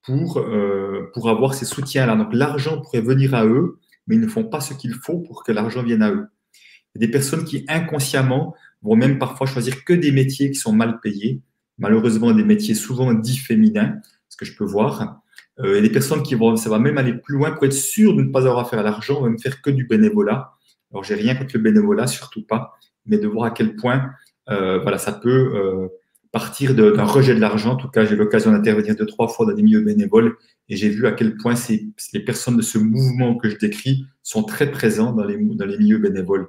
pour, euh, pour avoir ces soutiens-là. Donc l'argent pourrait venir à eux, mais ils ne font pas ce qu'il faut pour que l'argent vienne à eux. Il y a des personnes qui inconsciemment vont même parfois choisir que des métiers qui sont mal payés, malheureusement des métiers souvent dits féminins, ce que je peux voir. Euh, a des personnes qui vont, ça va même aller plus loin pour être sûr de ne pas avoir affaire à l'argent, même faire que du bénévolat. Alors j'ai rien contre le bénévolat, surtout pas, mais de voir à quel point euh, voilà, ça peut euh, partir d'un rejet de l'argent. En tout cas, j'ai l'occasion d'intervenir deux, trois fois dans des milieux bénévoles et j'ai vu à quel point ces, les personnes de ce mouvement que je décris sont très présents dans les, dans les milieux bénévoles.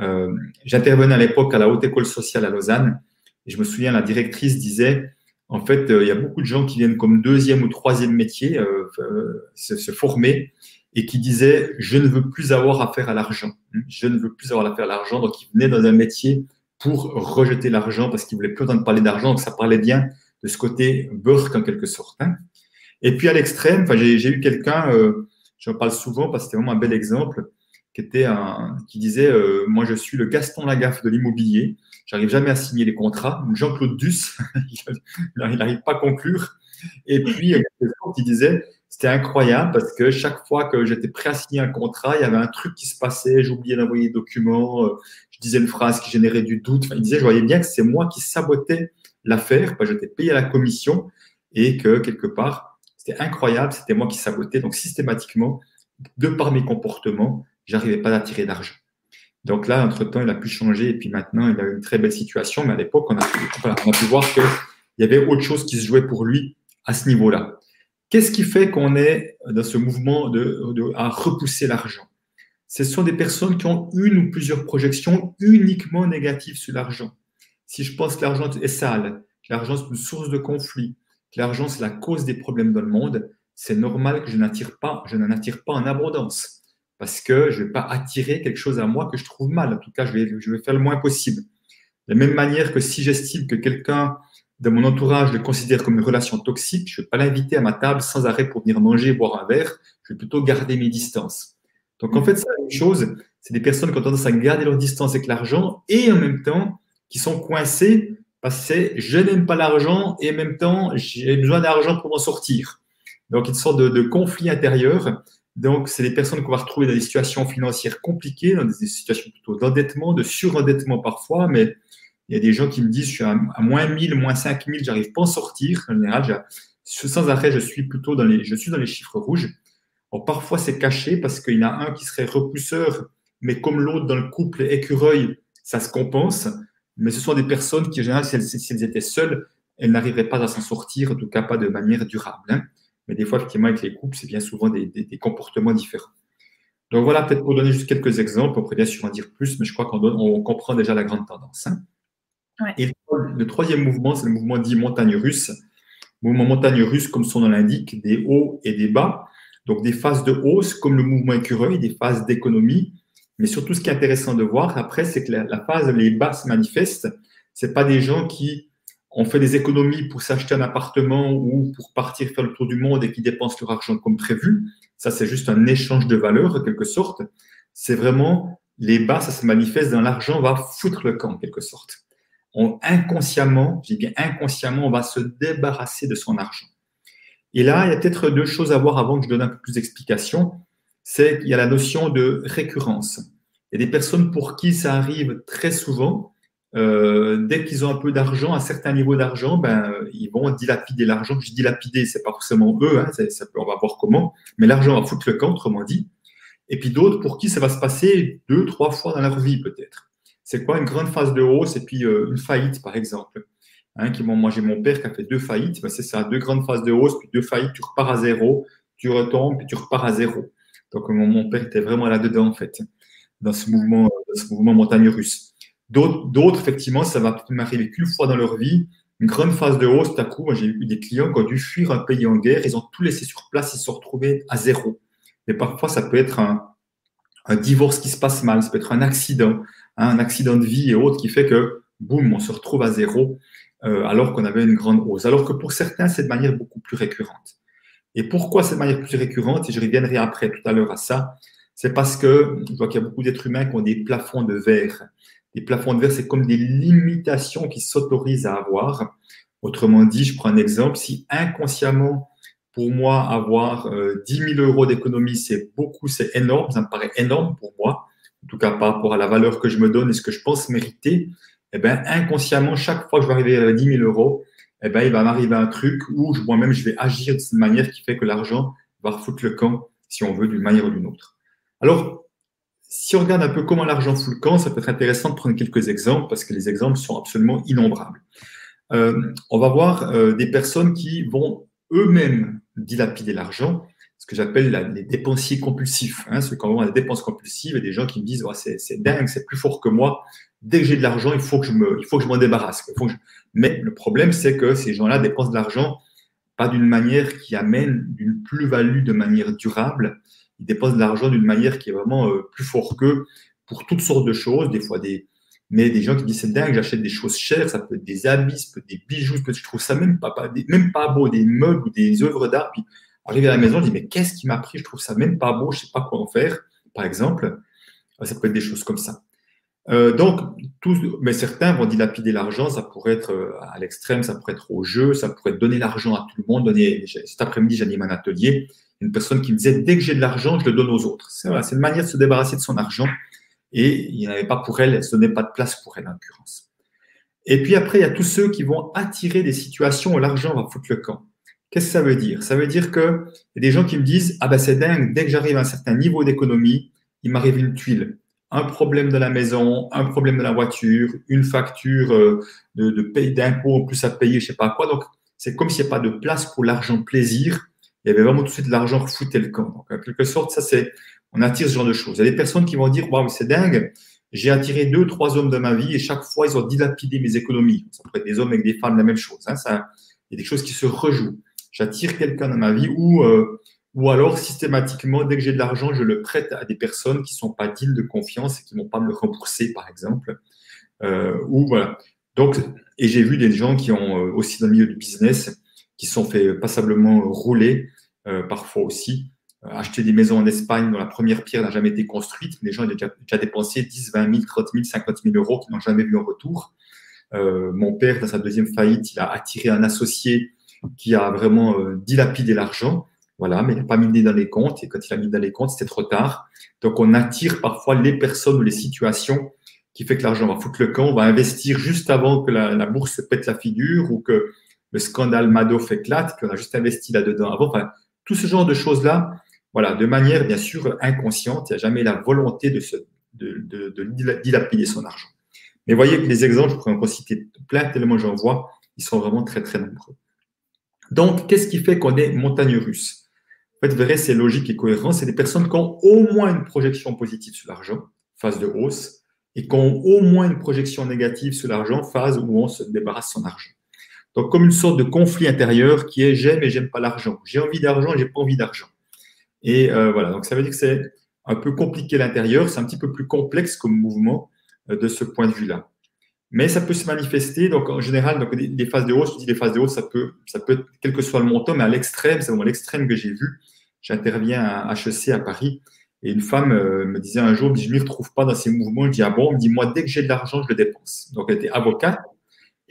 Euh, J'intervenais à l'époque à la Haute École sociale à Lausanne et je me souviens, la directrice disait, en fait, euh, il y a beaucoup de gens qui viennent comme deuxième ou troisième métier euh, euh se, se, former et qui disaient, je ne veux plus avoir affaire à l'argent. Je ne veux plus avoir affaire à l'argent. Donc, ils venaient dans un métier pour rejeter l'argent parce qu'il voulait plus entendre parler d'argent. Donc, ça parlait bien de ce côté Burke en quelque sorte. Hein. Et puis à l'extrême, j'ai eu quelqu'un, euh, j'en parle souvent parce que c'était vraiment un bel exemple, qui était un, qui disait, moi je suis le Gaston Lagaffe de l'immobilier. J'arrive jamais à signer les contrats. Jean-Claude Duss, il n'arrive pas à conclure. Et puis, il disait, c'était incroyable parce que chaque fois que j'étais prêt à signer un contrat, il y avait un truc qui se passait, j'oubliais d'envoyer des documents, euh, disait une phrase qui générait du doute. il disait, je voyais bien que c'est moi qui sabotais l'affaire, parce que j'étais payé à la commission et que quelque part, c'était incroyable, c'était moi qui sabotais. Donc, systématiquement, de par mes comportements, j'arrivais pas à tirer d'argent. Donc là, entre-temps, il a pu changer et puis maintenant, il a une très belle situation. Mais à l'époque, on, a pu voir qu'il y avait autre chose qui se jouait pour lui à ce niveau-là. Qu'est-ce qui fait qu'on est dans ce mouvement de à repousser l'argent? Ce sont des personnes qui ont une ou plusieurs projections uniquement négatives sur l'argent. Si je pense que l'argent est sale, que l'argent est une source de conflit, que l'argent c'est la cause des problèmes dans le monde, c'est normal que je n'attire pas, je n'en attire pas en abondance parce que je ne vais pas attirer quelque chose à moi que je trouve mal. En tout cas, je vais, je vais faire le moins possible. De la même manière que si j'estime que quelqu'un de mon entourage le considère comme une relation toxique, je ne vais pas l'inviter à ma table sans arrêt pour venir manger, boire un verre. Je vais plutôt garder mes distances. Donc en fait, c'est la même chose. C'est des personnes qui ont tendance à garder leur distance avec l'argent et en même temps qui sont coincées parce que je n'aime pas l'argent et en même temps j'ai besoin d'argent pour m'en sortir. Donc une sorte de, de conflit intérieur. Donc c'est des personnes qu'on va retrouver dans des situations financières compliquées, dans des situations plutôt d'endettement, de surendettement parfois, mais Il y a des gens qui me disent, je suis à, moins 1000, moins 5000, j'arrive pas à en sortir. En général, sans arrêt, je suis plutôt dans les, je suis dans les chiffres rouges. parfois, c'est caché parce qu'il y en a un qui serait repousseur, mais comme l'autre dans le couple écureuil, ça se compense. Mais ce sont des personnes qui, en général, si elles, étaient seules, elles n'arriveraient pas à s'en sortir, en tout cas pas de manière durable. Hein. Mais des fois, effectivement, avec les couples, c'est bien souvent des, comportements différents. Donc voilà, peut-être pour donner juste quelques exemples, on pourrait bien sûr en dire plus, mais je crois qu'on comprend déjà la grande tendance. Hein. Et le troisième mouvement, c'est le mouvement dit montagne russe. Mouvement montagne russe, comme son nom l'indique, des hauts et des bas. Donc des phases de hausse, comme le mouvement écureuil, des phases d'économie. Mais surtout, ce qui est intéressant de voir après, c'est que la, phase, les bas se manifestent. C'est pas des gens qui ont fait des économies pour s'acheter un appartement ou pour partir faire le tour du monde et qui dépensent leur argent comme prévu. Ça, c'est juste un échange de valeurs, en quelque sorte. C'est vraiment les bas, ça se manifeste dans l'argent va foutre le camp, en quelque sorte on, inconsciemment, je dis bien inconsciemment, on va se débarrasser de son argent. Et là, il y a peut-être deux choses à voir avant que je donne un peu plus d'explications. C'est qu'il y a la notion de récurrence. Il y a des personnes pour qui ça arrive très souvent. Euh, dès qu'ils ont un peu d'argent, un certain niveau d'argent, ben, ils vont dilapider l'argent. Je dis dilapider, c'est pas forcément eux, hein, ça peut, on va voir comment, mais l'argent va foutre le camp, autrement dit. Et puis d'autres pour qui ça va se passer deux, trois fois dans leur vie peut-être c'est quoi une grande phase de hausse et puis euh, une faillite, par exemple. Hein, qui, moi, j'ai mon père qui a fait deux faillites. Ben, c'est ça, deux grandes phases de hausse, puis deux faillites, tu repars à zéro, tu retombes, puis tu repars à zéro. Donc, mon, père était vraiment là-dedans, en fait, dans ce mouvement, ce mouvement montagne russe. D'autres, effectivement, ça va m'arriver qu'une fois dans leur vie, une grande phase de hausse, tout à coup, j'ai eu des clients qui ont dû fuir un pays en guerre, ils ont tout laissé sur place, ils se sont retrouvés à zéro. Et parfois, ça peut être un, divorce qui se passe mal, ça peut être un accident, un accident de vie et autres qui fait que, boum, on se retrouve à zéro euh, alors qu'on avait une grande hausse. Alors que pour certains, c'est de manière beaucoup plus récurrente. Et pourquoi cette manière plus récurrente, et je reviendrai après tout à l'heure à ça, c'est parce que je vois qu'il y a beaucoup d'êtres humains qui ont des plafonds de verre. Des plafonds de verre, c'est comme des limitations qui s'autorisent à avoir. Autrement dit, je prends un exemple, si inconsciemment, pour moi, avoir 10 euh, 000 euros d'économie, c'est beaucoup, c'est énorme, ça me paraît énorme pour moi, en tout cas par rapport à la valeur que je me donne et ce que je pense mériter, eh ben, inconsciemment, chaque fois que je vais arriver à 10 000 euros, eh ben, il va m'arriver un truc où moi-même, je vais agir de cette manière qui fait que l'argent va refoutre le camp, si on veut, d'une manière ou d'une autre. Alors, si on regarde un peu comment l'argent fout le camp, ça peut être intéressant de prendre quelques exemples parce que les exemples sont absolument innombrables. Euh, on va voir euh, des personnes qui vont eux-mêmes dilapider l'argent ce que j'appelle les dépensiers compulsifs. Hein, c'est quand on a des dépenses compulsives et des gens qui me disent c'est dingue, c'est plus fort que moi. Dès que j'ai de l'argent, il faut que je me, il faut que je m'en débarrasse. Mais le problème, c'est que ces gens-là dépensent de l'argent pas d'une manière qui amène d'une plus-value de manière durable. Ils dépensent de l'argent d'une manière qui est vraiment euh, plus fort qu'eux pour toutes sortes de choses, des fois des, mais des gens qui disent c'est dingue, j'achète des choses chères, ça peut être des habits, ça peut être des bijoux, je trouve ça même pas, même pas beau, des meubles ou des œuvres d'art. Arrivé à la maison, je dis, mais qu'est-ce qui m'a pris? Je trouve ça même pas beau, je sais pas quoi en faire, par exemple. Euh, ça peut être des choses comme ça. Euh, donc, tous, mais certains vont dilapider l'argent, ça pourrait être à l'extrême, ça pourrait être au jeu, ça pourrait être donner l'argent à tout le monde. Donner, cet après-midi, j'anime un atelier, une personne qui me disait, dès que j'ai de l'argent, je le donne aux autres. C'est une manière de se débarrasser de son argent et il n'y avait pas pour elle, ce n'est pas de place pour elle en l'occurrence. Et puis après, il y a tous ceux qui vont attirer des situations où l'argent va foutre le camp. Qu'est-ce que ça veut dire? Ça veut dire qu'il y a des gens qui me disent Ah ben c'est dingue, dès que j'arrive à un certain niveau d'économie, il m'arrive une tuile. Un problème de la maison, un problème de la voiture, une facture euh, de, de paye d'impôts en plus à payer, je sais pas quoi. Donc, c'est comme s'il n'y a pas de place pour l'argent plaisir. Il y avait vraiment tout de suite de l'argent refouté le camp. Donc, en quelque sorte, ça, c'est, on attire ce genre de choses. Il y a des personnes qui vont dire Waouh, c'est dingue, j'ai attiré deux, trois hommes de ma vie et chaque fois, ils ont dilapidé mes économies. Ça peut être des hommes avec des femmes, la même chose. Hein. ça, il y a des choses qui se rejouent j'attire quelqu'un dans ma vie ou, euh, ou alors systématiquement, dès que j'ai de l'argent, je le prête à des personnes qui ne sont pas dignes de confiance et qui ne vont pas me le rembourser, par exemple. Euh, ou voilà. Donc, et j'ai vu des gens qui ont euh, aussi dans le milieu du business, qui sont fait passablement rouler, parfois aussi, acheter des maisons en Espagne dont la première pierre n'a jamais été construite. Les gens ont déjà, dépensé 10, 20 000, 30 000, 50 000 euros qu'ils n'ont jamais vu en retour. mon père, dans sa deuxième faillite, il a attiré un associé qui a vraiment euh, dilapidé l'argent. Voilà, mais il n'a pas mis dans les comptes. Et quand il a mis dans les comptes, c'était trop tard. Donc, on attire parfois les personnes ou les situations qui fait que l'argent va foutre le camp, on va investir juste avant que la, bourse se pète la figure ou que le scandale Madoff éclate, qu'on a juste investi là-dedans avant. Enfin, tout ce genre de choses-là, voilà, de manière bien sûr inconsciente, il n'y a jamais la volonté de, se, de, de, dilapider son argent. Mais voyez que les exemples, je pourrais en citer plein tellement j'en vois, ils sont vraiment très très nombreux. Donc, qu'est-ce qui fait qu'on est montagne russe? En fait, vrai, c'est logique et cohérent. C'est des personnes qui ont au moins une projection positive sur l'argent, phase de hausse, et qui ont au moins une projection négative sur l'argent, phase où on se débarrasse son argent. Donc, comme une sorte de conflit intérieur qui est j'aime et j'aime pas l'argent. J'ai envie d'argent, j'ai pas envie d'argent. Et euh, voilà, donc ça veut dire que c'est un peu compliqué l'intérieur, c'est un petit peu plus complexe comme mouvement euh, de ce point de vue-là. Mais ça peut se manifester, donc en général, donc des, phases de hausse, je dis des phases de hausse, ça peut, ça peut être quel que soit le montant, mais à l'extrême, c'est vraiment l'extrême que j'ai vu. J'interviens à HEC à Paris, et une femme euh, me disait un jour, je ne m'y retrouve pas dans ces mouvements. Je dis, ah bon, me dit, moi, dès que j'ai de l'argent, je le dépense. Donc, elle était avocate.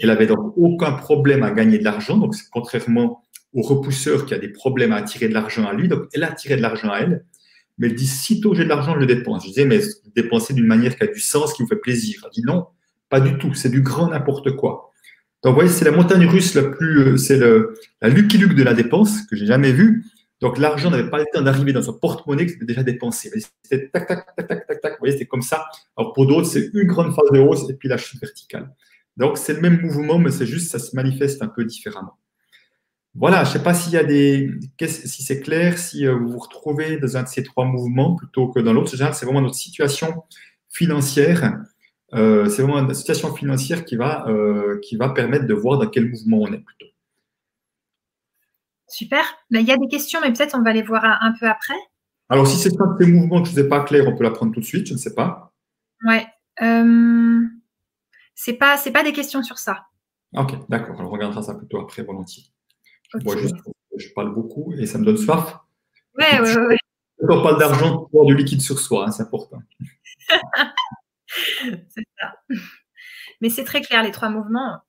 Elle avait donc aucun problème à gagner de l'argent. Donc, contrairement au repousseur qui a des problèmes à attirer de l'argent à lui. Donc, elle a attiré de l'argent à elle. Mais elle dit, sitôt j'ai de l'argent, je le dépense. Je disais, mais dépenser d'une manière qui a du sens, qui vous fait plaisir. Elle dit, non, pas du tout. C'est du grand n'importe quoi. Donc, vous voyez, c'est la montagne russe la plus, euh, c'est la Lucky Luke de la dépense que j'ai jamais vue. Donc, l'argent n'avait pas le temps d'arriver dans son porte-monnaie, c'était déjà dépensé. C'était tac, tac, tac, tac, tac, tac. Vous voyez, c'était comme ça. Alors, pour d'autres, c'est une grande phase de hausse et puis la chute verticale. Donc, c'est le même mouvement, mais c'est juste, ça se manifeste un peu différemment. Voilà, je ne sais pas s'il y a des, si c'est clair, si euh, vous vous retrouvez dans un de ces trois mouvements plutôt que dans l'autre. C'est vraiment notre situation financière. Euh, c'est vraiment la situation financière qui va, euh, qui va permettre de voir dans quel mouvement on est plutôt. Super. il y a des questions, mais peut-être on va les voir un peu après. Alors, si c'est un de ces mouvements que je ne sais pas clair, on peut la prendre tout de suite, je ne sais pas. Ouais. Euh, c'est pas, c'est pas des questions sur ça. Ok, d'accord. on regardera ça plutôt après, volontiers. Moi, juste, je parle beaucoup et ça me donne soif. Ouais, ouais, ouais. Quand on parle d'argent, avoir du liquide sur soi, hein, c'est important. c'est ça. Mais c'est très clair, les trois mouvements,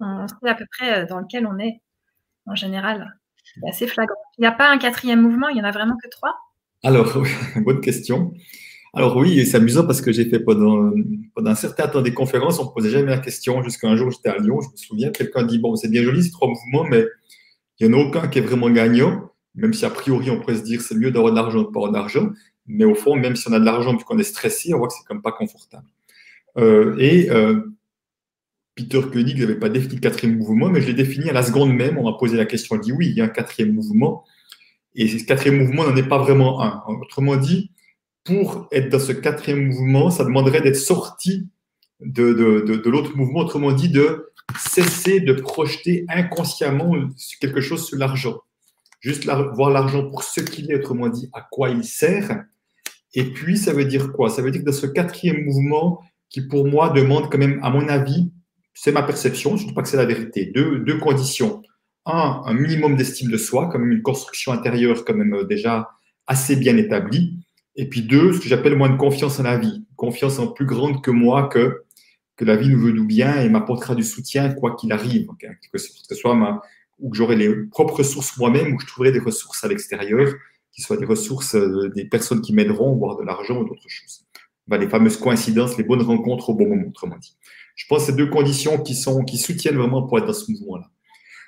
on sait à peu près euh, dans lequel on est en général. C'est assez flagrant. Il n'y a pas un quatrième mouvement, il n'y en a vraiment que trois? Alors, bonne question. Alors oui, c'est amusant parce que j'ai fait pendant, pendant un certain temps des conférences, on ne posait jamais la question. Jusqu'à un jour, j'étais à Lyon, je me souviens, quelqu'un dit, bon, c'est bien joli ces trois mouvements, mais il n'y en a aucun qui est vraiment gagnant, même si a priori, on pourrait se dire c'est mieux d'avoir de l'argent que pas avoir d'argent. Mais au fond, même si on a de l'argent puis qu'on est stressé, on voit que c'est même pas confortable. Euh, et euh, Peter Koenig n'avait pas défini le quatrième mouvement, mais je l'ai défini à la seconde même. On m'a posé la question, on dit oui, il y a un quatrième mouvement. Et ce quatrième mouvement n'en est pas vraiment un. Autrement dit, pour être dans ce quatrième mouvement, ça demanderait d'être sorti de, de, l'autre mouvement, autrement dit, de cesser de projeter inconsciemment quelque chose sur l'argent. Juste voir l'argent pour ce qu'il est, autrement dit, à quoi il sert. Et puis, ça veut dire quoi? Ça veut dire que dans ce quatrième mouvement, qui pour moi demande quand même, à mon avis, c'est ma perception, je ne dis pas que c'est la vérité. Deux, deux conditions. Un, un minimum d'estime de soi, comme une construction intérieure quand même euh, déjà assez bien établie. Et puis deux, ce que j'appelle moins de confiance en la vie. Confiance en plus grande que moi, que, que la vie nous veut nous bien et m'apportera du soutien quoi qu'il arrive. que ce soit ma, ou que j'aurai les propres ressources moi-même ou que je trouverai des ressources à l'extérieur, qui soient des ressources euh, des personnes qui m'aideront, voire de l'argent ou d'autres choses. Bah, les fameuses coïncidences, les bonnes rencontres au bon moment, autrement dit. Je pense que c'est deux conditions qui, sont, qui soutiennent vraiment pour être dans ce mouvement-là.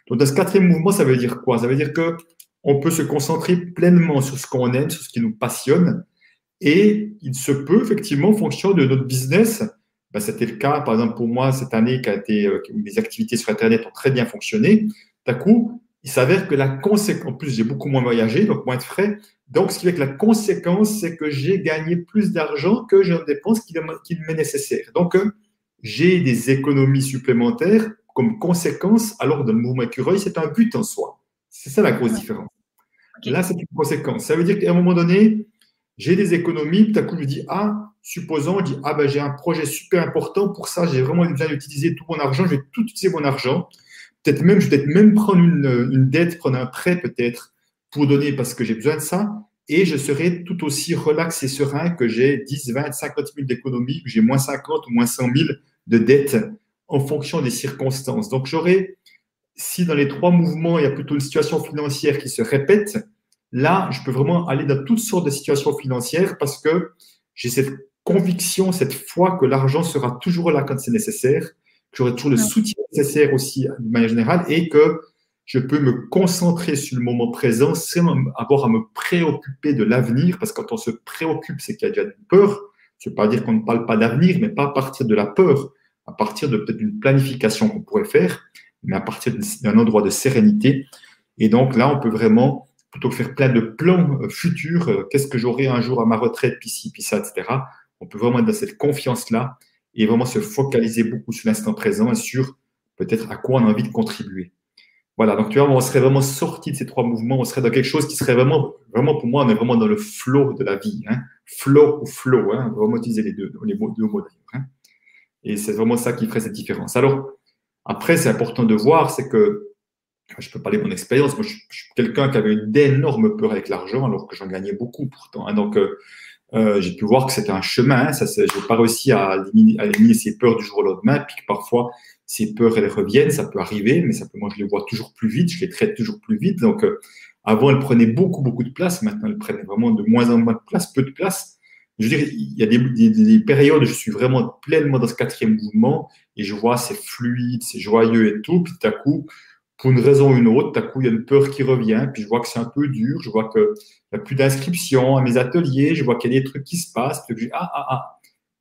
Donc, dans ce quatrième mouvement, ça veut dire quoi? Ça veut dire que on peut se concentrer pleinement sur ce qu'on aime, sur ce qui nous passionne, et il se peut effectivement, en fonction de notre business, bah, c'était le cas, par exemple, pour moi, cette année, qui a été, euh, où les activités sur Internet ont très bien fonctionné. D'un coup, il s'avère que la conséquence, en plus, j'ai beaucoup moins voyagé, donc moins de frais. Donc, ce qui fait que la conséquence, c'est que j'ai gagné plus d'argent que je ne dépense qu'il m'est nécessaire. Donc, euh, j'ai des économies supplémentaires comme conséquence, alors dans le mouvement écureuil, c'est un but en soi. C'est ça la grosse différence. Là, c'est une conséquence. Ça veut dire qu'à un moment donné, j'ai des économies, tout à coup, je dis, ah, supposons, je dis, ah, ben, j'ai un projet super important, pour ça, j'ai vraiment besoin d'utiliser tout mon argent, je vais tout utiliser mon argent. Peut-être même, je vais peut-être même prendre une, une dette, prendre un prêt peut-être pour donner parce que j'ai besoin de ça. Et je serai tout aussi relax et serein que j'ai 10, 20, 50 000 d'économies, que j'ai moins 50 ou moins 100 000 de dette en fonction des circonstances. Donc j'aurai, si dans les trois mouvements, il y a plutôt une situation financière qui se répète, là, je peux vraiment aller dans toutes sortes de situations financières parce que j'ai cette conviction, cette foi que l'argent sera toujours là quand c'est nécessaire, que j'aurai toujours le soutien nécessaire aussi de manière générale et que je peux me concentrer sur le moment présent sans avoir à me préoccuper de l'avenir, parce que quand on se préoccupe, c'est qu'il y a déjà une peur. Je ne veux pas dire qu'on ne parle pas d'avenir, mais pas à partir de la peur, à partir de peut-être une planification qu'on pourrait faire, mais à partir d'un endroit de sérénité. Et donc là, on peut vraiment, plutôt que faire plein de plans euh, futurs, euh, qu'est-ce que j'aurai un jour à ma retraite, puis ci, puis ça, etc., on peut vraiment être dans cette confiance-là et vraiment se focaliser beaucoup sur l'instant présent et sur peut-être à quoi on a envie de contribuer. Voilà, donc tu vois, on serait vraiment sorti de ces trois mouvements, on serait dans quelque chose qui serait vraiment, vraiment pour moi, on est vraiment dans le flow de la vie. Hein. Flow ou flow, hein, vraiment utiliser les deux, les deux mots hein. Et c'est vraiment ça qui ferait cette différence. Alors, après, c'est important de voir, c'est que, je peux parler de mon expérience, moi je, suis quelqu'un qui avait une énorme peur avec l'argent, alors que j'en gagnais beaucoup pourtant. Hein. donc, euh, euh, j'ai pu voir que c'était un chemin, ça, je n'ai pas réussi à éliminer, ces peurs du jour au lendemain, puis que parfois, ces peurs, elles reviennent, ça peut arriver, mais moi, je les vois toujours plus vite, je les traite toujours plus vite. Donc, euh, avant, elles prenaient beaucoup, beaucoup de place. Maintenant, elles prennent vraiment de moins en moins de place, peu de place. Je veux dire, il y a des, des, périodes où je suis vraiment pleinement dans ce quatrième mouvement et je vois c'est fluide, c'est joyeux et tout. Puis tout à coup, pour une raison ou une autre, tout à coup, il y a une peur qui revient. Puis je vois que c'est un peu dur. Je vois qu'il n'y a plus d'inscription à mes ateliers. Je vois qu'il y a des trucs qui se passent. Puis je dis, ah, ah, ah.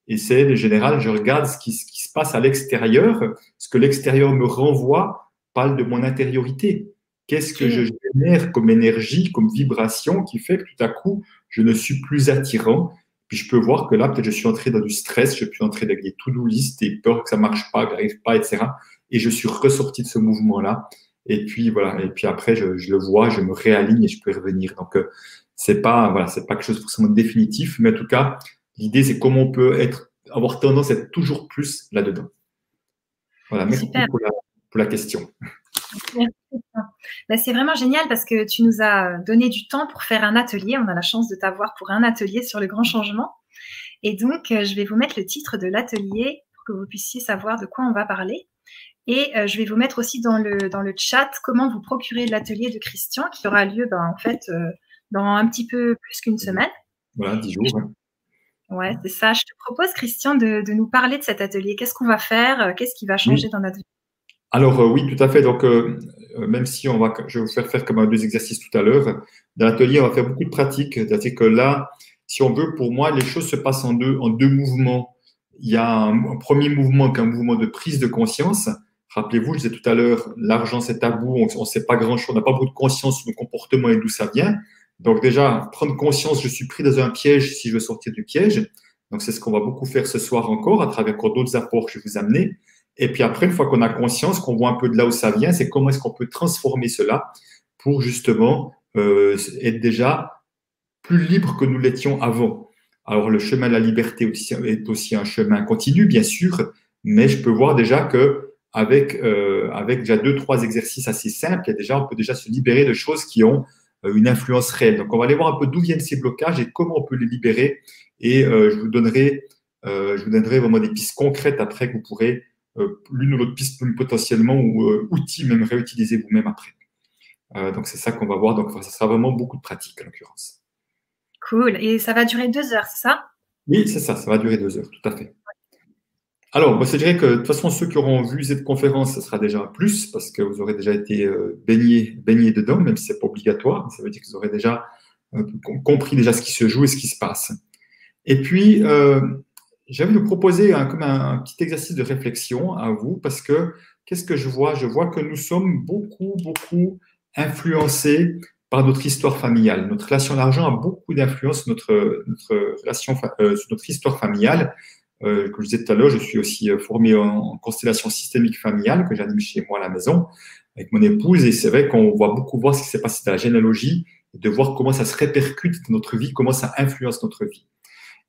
Et c'est, général, je regarde ce qui, se passe à l'extérieur, ce que l'extérieur me renvoie parle de mon intériorité. Qu'est-ce que je génère comme énergie, comme vibration qui fait que tout à coup, je ne suis plus attirant? Puis je peux voir que là, peut-être je suis entré dans du stress, je suis entré dans des to-do list, des peurs que ça marche pas, que n'arrive pas, etc. Et je suis ressorti de ce mouvement-là. Et puis voilà. Et puis après, je, le vois, je me réaligne et je peux y revenir. Donc euh, c'est pas voilà, c'est pas quelque chose forcément définitif, mais en tout cas, L'idée, c'est comment on peut être, avoir tendance à être toujours plus là-dedans. Voilà, merci pour la, pour la, question. Bah, c'est vraiment génial parce que tu nous as donné du temps pour faire un atelier. On a la chance de t'avoir pour un atelier sur le grand changement. Et donc, euh, je vais vous mettre le titre de l'atelier pour que vous puissiez savoir de quoi on va parler. Et euh, je vais vous mettre aussi dans le, dans le chat comment vous procurer l'atelier de Christian qui aura lieu ben, en fait euh, dans un petit peu plus qu'une semaine. Voilà, dix jours. Ouais, c'est ça. Je te propose, Christian, de, nous parler de cet atelier. Qu'est-ce qu'on va faire? Euh, Qu'est-ce qui va changer dans notre vie? Alors, euh, oui, tout à fait. Donc, même si on va, je vais vous faire faire comme un deux exercices tout à l'heure, dans l'atelier, on va faire beaucoup de pratiques. C'est-à-dire que là, si on veut, pour moi, les choses se passent en deux, en deux mouvements. Il y a un, premier mouvement qui est un mouvement de prise de conscience. Rappelez-vous, je disais tout à l'heure, l'argent, c'est tabou, on ne sait pas grand-chose, on n'a pas beaucoup de conscience sur nos comportements et d'où ça vient. Donc déjà, prendre conscience, je suis pris dans un piège si je veux sortir du piège. Donc c'est ce qu'on va beaucoup faire ce soir encore à travers d'autres apports que je vais vous amener. Et puis après, une fois qu'on a conscience, qu'on voit un peu de là où ça vient, c'est comment est-ce qu'on peut transformer cela pour justement euh, être déjà plus libre que nous l'étions avant. Alors le chemin de la liberté est aussi un chemin continu, bien sûr, mais je peux voir déjà que avec, euh, avec déjà deux, trois exercices assez simples, il y a déjà, on peut déjà se libérer de choses qui ont euh, une influence réelle. Donc, on va aller voir un peu d'où viennent ces blocages et comment on peut les libérer. Et euh, je vous donnerai, euh, je vous donnerai vraiment des pistes concrètes après que vous pourrez l'une ou l'autre piste potentiellement ou outil même réutiliser vous-même après. donc, c'est ça qu'on va voir. Donc, ça sera vraiment beaucoup de pratique en l'occurrence. Cool. Et ça va durer deux heures, c'est ça? Oui, c'est ça. Ça va durer deux heures, tout à fait. Alors, moi, je dirais que de toute façon, ceux qui auront vu cette conférence, ce sera déjà un plus parce que vous aurez déjà été euh, baignés baigné dedans, même si c'est pas obligatoire. Ça veut dire que vous aurez déjà euh, compris déjà ce qui se joue et ce qui se passe. Et puis, euh, j'avais vous proposer un, comme un, petit exercice de réflexion à vous parce que qu'est-ce que je vois? Je vois que nous sommes beaucoup, beaucoup influencés par notre histoire familiale. Notre relation à l'argent a beaucoup d'influence notre, notre relation, sur notre histoire familiale. Euh, comme je disais tout à l'heure, je suis aussi euh, formé en, constellation systémique familiale que j'anime chez moi à la maison avec mon épouse. Et c'est vrai qu'on voit beaucoup voir ce qui s'est passé dans la généalogie et de voir comment ça se répercute dans notre vie, comment ça influence notre vie.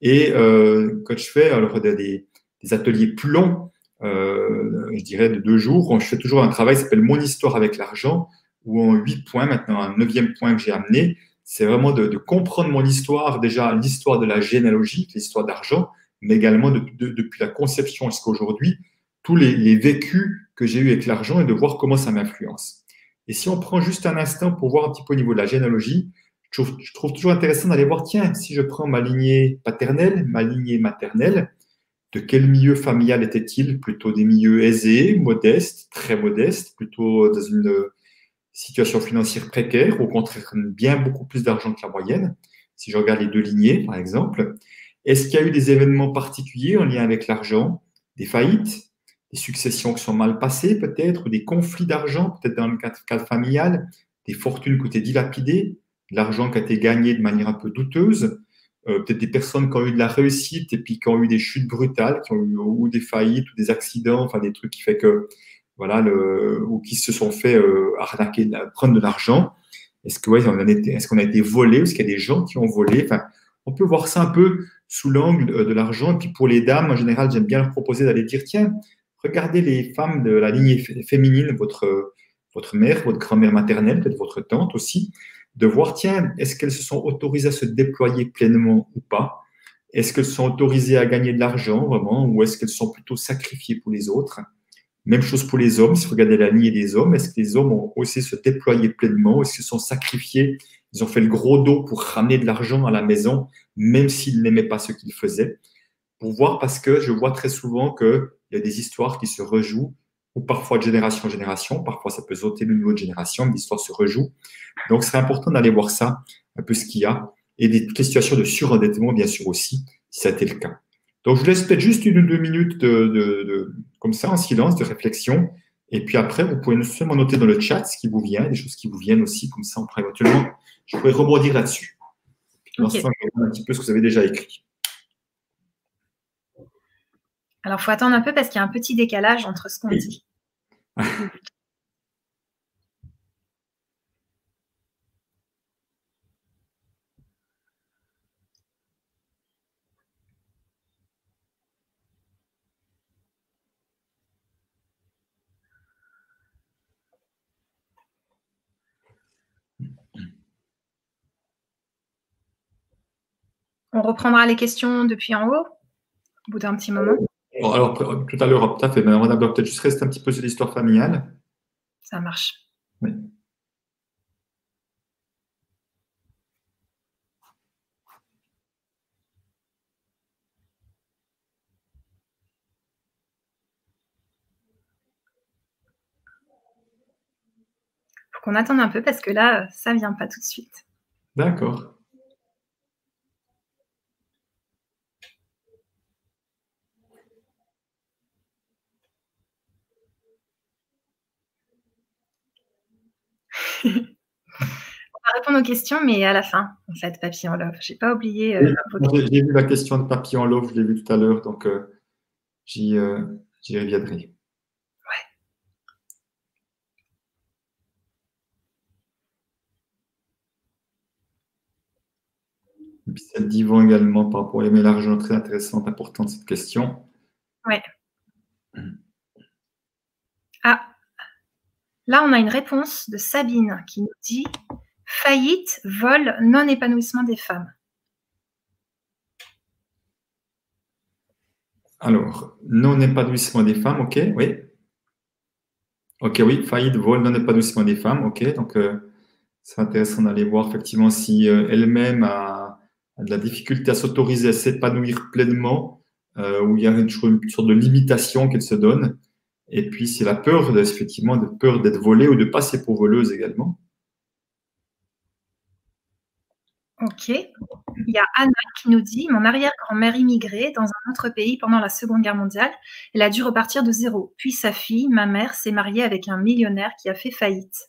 Et euh, quand je fais alors des, des ateliers plus longs, euh, je dirais de deux jours, je fais toujours un travail qui s'appelle Mon histoire avec l'argent, où en huit points, maintenant un neuvième point que j'ai amené, c'est vraiment de, de, comprendre mon histoire, déjà l'histoire de la généalogie, l'histoire d'argent, mais également depuis la conception jusqu'à aujourd'hui, tous les, vécus que j'ai eus avec l'argent et de voir comment ça m'influence. Et si on prend juste un instant pour voir un petit peu au niveau de la généalogie, je trouve, toujours intéressant d'aller voir, tiens, si je prends ma lignée paternelle, ma lignée maternelle, de quel milieu familial était-il? Plutôt des milieux aisés, modestes, très modestes, plutôt dans une situation financière précaire, au contraire, bien beaucoup plus d'argent que la moyenne. Si je regarde les deux lignées, par exemple, est-ce qu'il y a eu des événements particuliers en lien avec l'argent, des faillites, des successions qui sont mal passées peut-être, ou des conflits d'argent, peut-être dans le cadre familial, des fortunes qui ont été dilapidées, l'argent qui a été gagné de manière un peu douteuse, euh, peut-être des personnes qui ont eu de la réussite et puis qui ont eu des chutes brutales, qui ont eu ou des faillites ou des accidents, enfin des trucs qui fait que voilà, le, ou qui se sont fait euh, arnaquer, prendre de l'argent. Est-ce que ouais, on est-ce qu'on a été volé Est-ce qu'il y a des gens qui ont volé on peut voir ça un peu sous l'angle euh, de l'argent. Et puis pour les dames, en général, j'aime bien leur proposer d'aller dire tiens, regardez les femmes de la lignée féminine, votre mère, votre grand-mère maternelle, peut-être votre tante aussi de voir, tiens, est-ce qu'elles se sont autorisées à se déployer pleinement ou pas? Est-ce qu'elles sont autorisées à gagner de l'argent vraiment ou est-ce qu'elles sont plutôt sacrifiées pour les autres? Même chose pour les hommes, si vous regardez la lignée des hommes, est-ce que les hommes ont osé se déployer pleinement? Est-ce qu'ils sont sacrifiés Ils ont fait le gros dos pour ramener de l'argent à la maison, même s'ils n'aimaient pas ce qu'ils faisaient Pour voir, parce que je vois très souvent qu'il y a des histoires qui se rejouent ou parfois de génération en génération, parfois ça peut sauter niveau de génération, mais l'histoire se rejoue. Donc, c'est important d'aller voir ça, un peu ce qu'il y a, et des, toutes situations de surendettement, bien sûr aussi, si ça a été le cas. Donc, je vous laisse peut-être juste une ou deux minutes de, de, comme ça, en silence, de réflexion, et puis après, vous pouvez seulement noter dans le chat ce qui vous vient, des choses qui vous viennent aussi, comme ça, on pourrait éventuellement, je pourrais rebondir là-dessus. Okay. un petit peu ce que vous avez déjà écrit. Alors, il faut attendre un peu parce qu'il y a un petit décalage entre ce qu'on dit. On reprendra les questions depuis en haut, au bout d'un petit moment alors, tout à l'heure, tout à fait. on va peut-être juste rester un petit peu sur l'histoire familiale. Ça marche. Oui. Faut qu'on attende un peu parce que là, ça vient pas tout de suite. D'accord. On va répondre aux questions, mais à la fin, en fait, Papillon Love. Je n'ai pas oublié. Euh, j'ai vu la question de Papillon Love, je l'ai vu tout à l'heure, donc euh, j'y euh, reviendrai. Et puis celle d'Yvon également par rapport à aimer l'argent, très intéressante, importante cette question. Oui. Ah, Là, on a une réponse de Sabine qui nous dit faillite, vol, non-épanouissement des femmes. Alors, non-épanouissement des femmes, ok, oui. Ok, oui, faillite, vol, non-épanouissement des femmes, ok. Donc, euh, c'est intéressant d'aller voir effectivement si euh, elle-même a, de la difficulté à s'autoriser à s'épanouir pleinement, euh, ou il y a une sorte de limitation qu'elle se donne. Et puis, c'est la peur, effectivement, de peur d'être volée ou de passer pour voleuse également. Ok. Il y a Anna qui nous dit Mon arrière-grand-mère immigrée dans un autre pays pendant la Seconde Guerre mondiale. Elle a dû repartir de zéro. Puis sa fille, ma mère, s'est mariée avec un millionnaire qui a fait faillite.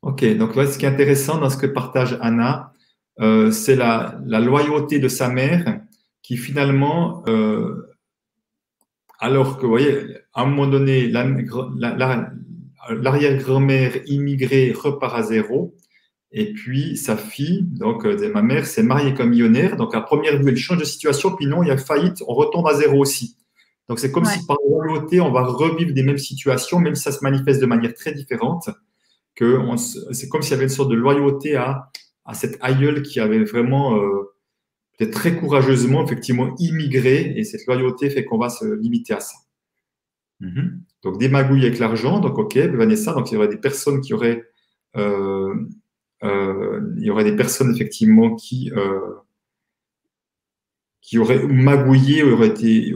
Ok. Donc, là, ce qui est intéressant dans ce que partage Anna, euh, c'est la, loyauté de sa mère qui finalement euh, alors que, vous voyez, à un moment donné, l'arrière-grand-mère immigrée repart à zéro. Et puis, sa fille, donc euh, ma mère, s'est mariée comme millionnaire. Donc, à première vue, elle change de situation. Puis non, il y a faillite, on retombe à zéro aussi. Donc, c'est comme si par loyauté, on va revivre des mêmes situations, même si ça se manifeste de manière très différente. Que c'est comme s'il y avait une sorte de loyauté à, à cette aïeule qui avait vraiment euh, peut-être très courageusement, effectivement, immigrer, et cette loyauté fait qu'on va se limiter à ça. Mhm. Donc, des magouilles avec l'argent, donc ok, Vanessa, donc il y aurait des personnes qui auraient euh, il y aurait des personnes effectivement qui qui auraient magouillé, auraient été,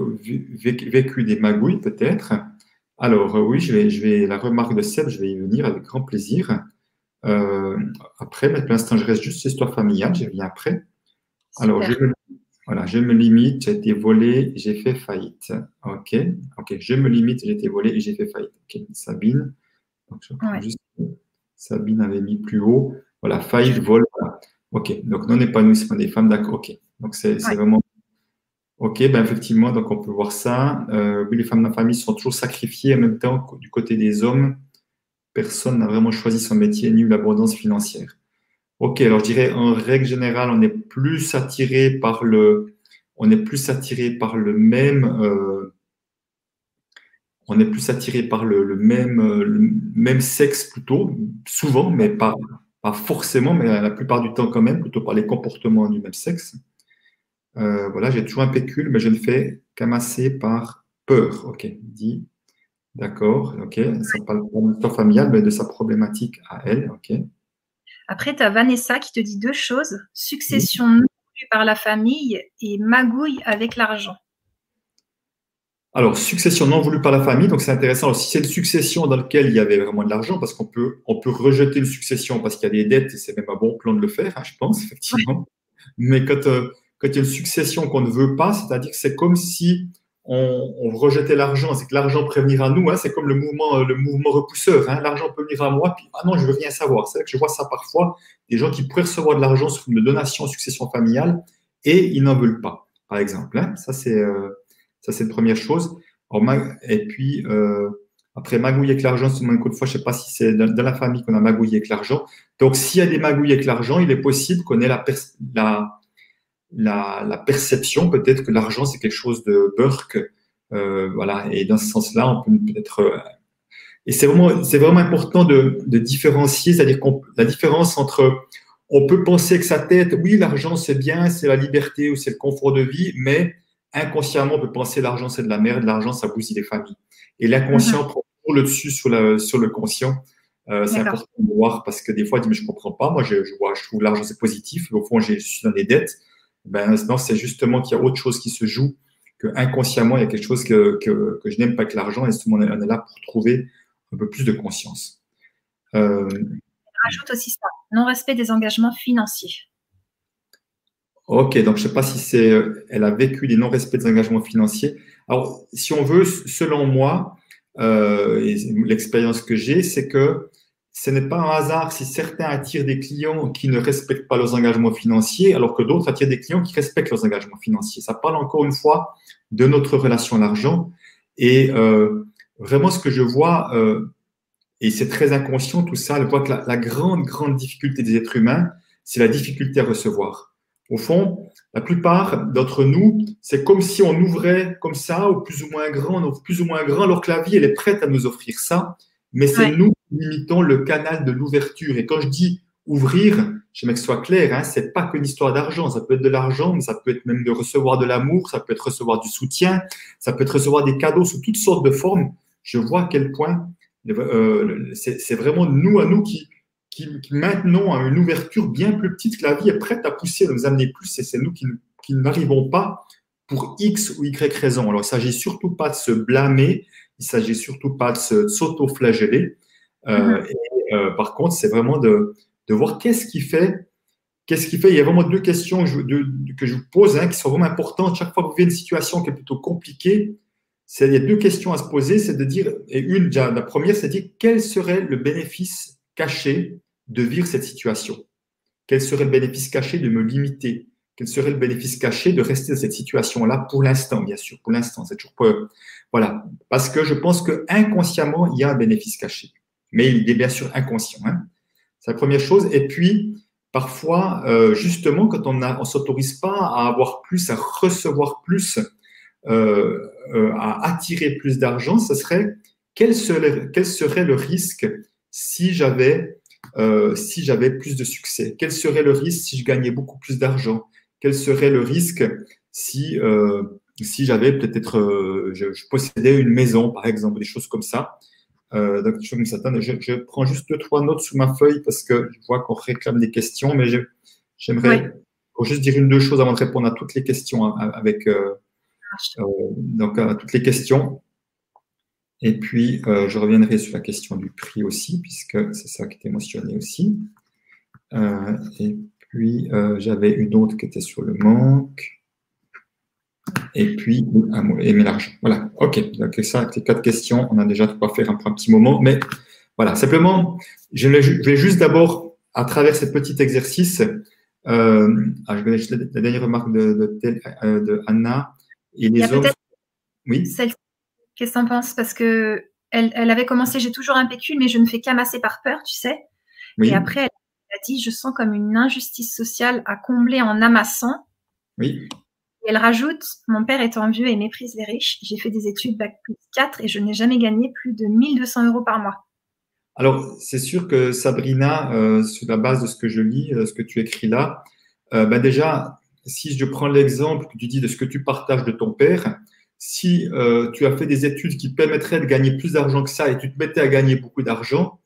vécu des magouilles peut-être. Alors oui, je vais, je vais, la remarque de Seb, je vais y venir avec grand plaisir. après, mais pour l'instant, je reste juste sur l'histoire familiale, je viens après. Alors, je me, voilà, je me limite, j'ai été volé, j'ai fait faillite. OK, OK, je me limite, j'ai été volé et j'ai fait faillite. OK, Sabine. Donc, Sabine avait mis plus haut. Voilà, faillite, vol. OK, donc non épanouissement des femmes, d'accord. OK, donc c'est vraiment. OK, ben effectivement, donc on peut voir ça. Euh, oui, les femmes de la famille sont toujours sacrifiées en même temps du côté des hommes. Personne n'a vraiment choisi son métier ni l'abondance financière. Ok, alors je dirais en règle générale, on est plus attiré par le, on est plus attiré par le même, euh, on est plus attiré par le, même, le même sexe plutôt, souvent, mais pas, pas forcément, mais la plupart du temps quand même, plutôt par les comportements du même sexe. Euh, voilà, j'ai toujours un pécule, mais je ne fais qu'amasser par peur. Ok, dit. D'accord, ok. Ça parle pas de l'histoire familiale, mais de sa problématique à elle. Ok. Après, tu as Vanessa qui te dit deux choses succession non voulue par la famille et magouille avec l'argent. Alors, succession non voulue par la famille, donc c'est intéressant. si c'est une succession dans laquelle il y avait vraiment de l'argent, parce qu'on peut, on peut rejeter une succession parce qu'il y a des dettes, et c'est même un bon plan de le faire, hein, je pense, effectivement. Mais quand, euh, quand il y a une succession qu'on ne veut pas, c'est-à-dire que c'est comme si on, rejetait l'argent, c'est que l'argent pourrait venir à nous, hein, c'est comme le mouvement, euh, le mouvement repousseur, hein, l'argent peut venir à moi, puis ah non, je veux rien savoir. C'est vrai que je vois ça parfois, des gens qui pourraient recevoir de l'argent sous forme de donation, succession familiale, et ils n'en veulent pas, par exemple. Hein. Ça, c'est euh, ça c'est une première chose. et puis, euh, après, magouiller avec l'argent, c'est une de fois, je ne sais pas si c'est dans, la famille qu'on a magouillé avec l'argent. Donc, s'il y a des magouilles avec l'argent, il est possible qu'on ait la, la la, perception peut-être que l'argent c'est quelque chose de burk, euh, voilà. Et dans ce sens-là, on peut peut-être euh, et c'est vraiment c'est vraiment important de, différencier, c'est-à-dire la différence entre on peut penser que sa tête, oui, l'argent c'est bien, c'est la liberté ou c'est le confort de vie, mais inconsciemment on peut penser l'argent c'est de la merde, l'argent ça bousille les familles. Et l'inconscient mhm. prend le dessus sur, sur le conscient. Euh, c'est important de voir parce que des fois, je dit, mais je comprends pas. Moi, je, vois, je trouve l'argent c'est positif. Au fond, je suis dans des dettes ben, non, c'est justement qu'il y a autre chose qui se joue, que inconsciemment, il y a quelque chose que, que, que je n'aime pas que l'argent, et justement, on est là pour trouver un peu plus de conscience. Euh, rajoute aussi ça, non-respect des engagements financiers. Ok, donc je ne sais pas si c'est, elle a vécu des non-respects des engagements financiers. Alors, si on veut, selon moi, euh, l'expérience que j'ai, c'est que ce n'est pas un hasard si certains attirent des clients qui ne respectent pas leurs engagements financiers, alors que d'autres attirent des clients qui respectent leurs engagements financiers. Ça parle encore une fois de notre relation à l'argent. Et euh, vraiment, ce que je vois, euh, et c'est très inconscient tout ça, je vois que la, la, grande, grande difficulté des êtres humains, c'est la difficulté à recevoir. Au fond, la plupart d'entre nous, c'est comme si on ouvrait comme ça, ou plus ou moins grand, ou plus ou moins grand, alors que la vie, elle est prête à nous offrir ça. Mais c'est nous limitons le canal de l'ouverture. Et quand je dis ouvrir, veux que ce soit clair, hein, c'est pas qu'une histoire d'argent. Ça peut être de l'argent, mais ça peut être même de recevoir de l'amour, ça peut être recevoir du soutien, ça peut être recevoir des cadeaux sous toutes sortes de formes. Je vois à quel point euh, c'est vraiment nous à nous qui, qui, maintenons une ouverture bien plus petite que la vie est prête à pousser, à nous amener plus. Et c'est nous qui, qui n'arrivons pas pour X ou Y raison. Alors, il ne s'agit surtout pas de se blâmer, il ne s'agit surtout pas de s'auto-flageller. Euh, par contre, c'est vraiment de, de voir qu'est-ce qui fait Qu'est-ce qui fait Il y a vraiment deux questions que je, vous pose hein, qui sont vraiment importantes. Chaque fois que vous vivez une situation qui est plutôt compliquée, il y a deux questions à se poser. C'est de dire, et une, la première, c'est de dire quel serait le bénéfice caché de vivre cette situation? Quel serait le bénéfice caché de me limiter? Quel serait le bénéfice caché de rester dans cette situation-là pour l'instant, bien sûr? Pour l'instant, c'est toujours pas. Voilà. Parce que je pense que inconsciemment, il y a un bénéfice caché mais il est bien sûr inconscient. Hein. C'est la première chose. Et puis, parfois, euh, justement, quand on ne s'autorise pas à avoir plus, à recevoir plus, euh, euh, à attirer plus d'argent, ce serait quel serait, quel serait le risque si j'avais si j'avais plus de succès? Quel serait le risque si je gagnais beaucoup plus d'argent? Quel serait le risque si si j'avais peut-être je, je, possédais une maison, par exemple, des choses comme ça? Euh, je, prends juste deux, trois notes sous ma feuille parce que je vois qu'on réclame des questions, mais j'aimerais juste dire une, deux choses avant de répondre à toutes les questions hein, avec euh, euh, donc à toutes les questions. Et puis, je reviendrai sur la question du prix aussi, puisque c'est ça qui était mentionné aussi. et puis, j'avais une autre qui était sur le manque et puis aimer l'argent. Voilà, ok. Donc ça, les quatre questions, on a déjà quoi faire un, un petit moment. Mais voilà, simplement, je vais juste d'abord, à travers ce petit exercice, euh, ah, je vais juste la, dernière remarque de, de, euh, de, Anna et les autres. Oui. Qu'est-ce que penses? Parce que elle, elle avait commencé, j'ai toujours un pécule, mais je ne fais qu'amasser par peur, tu sais. Oui. Et après, elle a dit, je sens comme une injustice sociale à combler en amassant. Oui elle rajoute, mon père étant vieux et méprise les riches, j'ai fait des études bac plus 4 et je n'ai jamais gagné plus de 1200 euros par mois. Alors, c'est sûr que Sabrina, euh, sur la base de ce que je lis, euh, ce que tu écris là, euh, bah déjà, si je prends l'exemple que tu dis de ce que tu partages de ton père, si tu as fait des études qui permettraient de gagner plus d'argent que ça et tu te mettais à gagner beaucoup d'argent,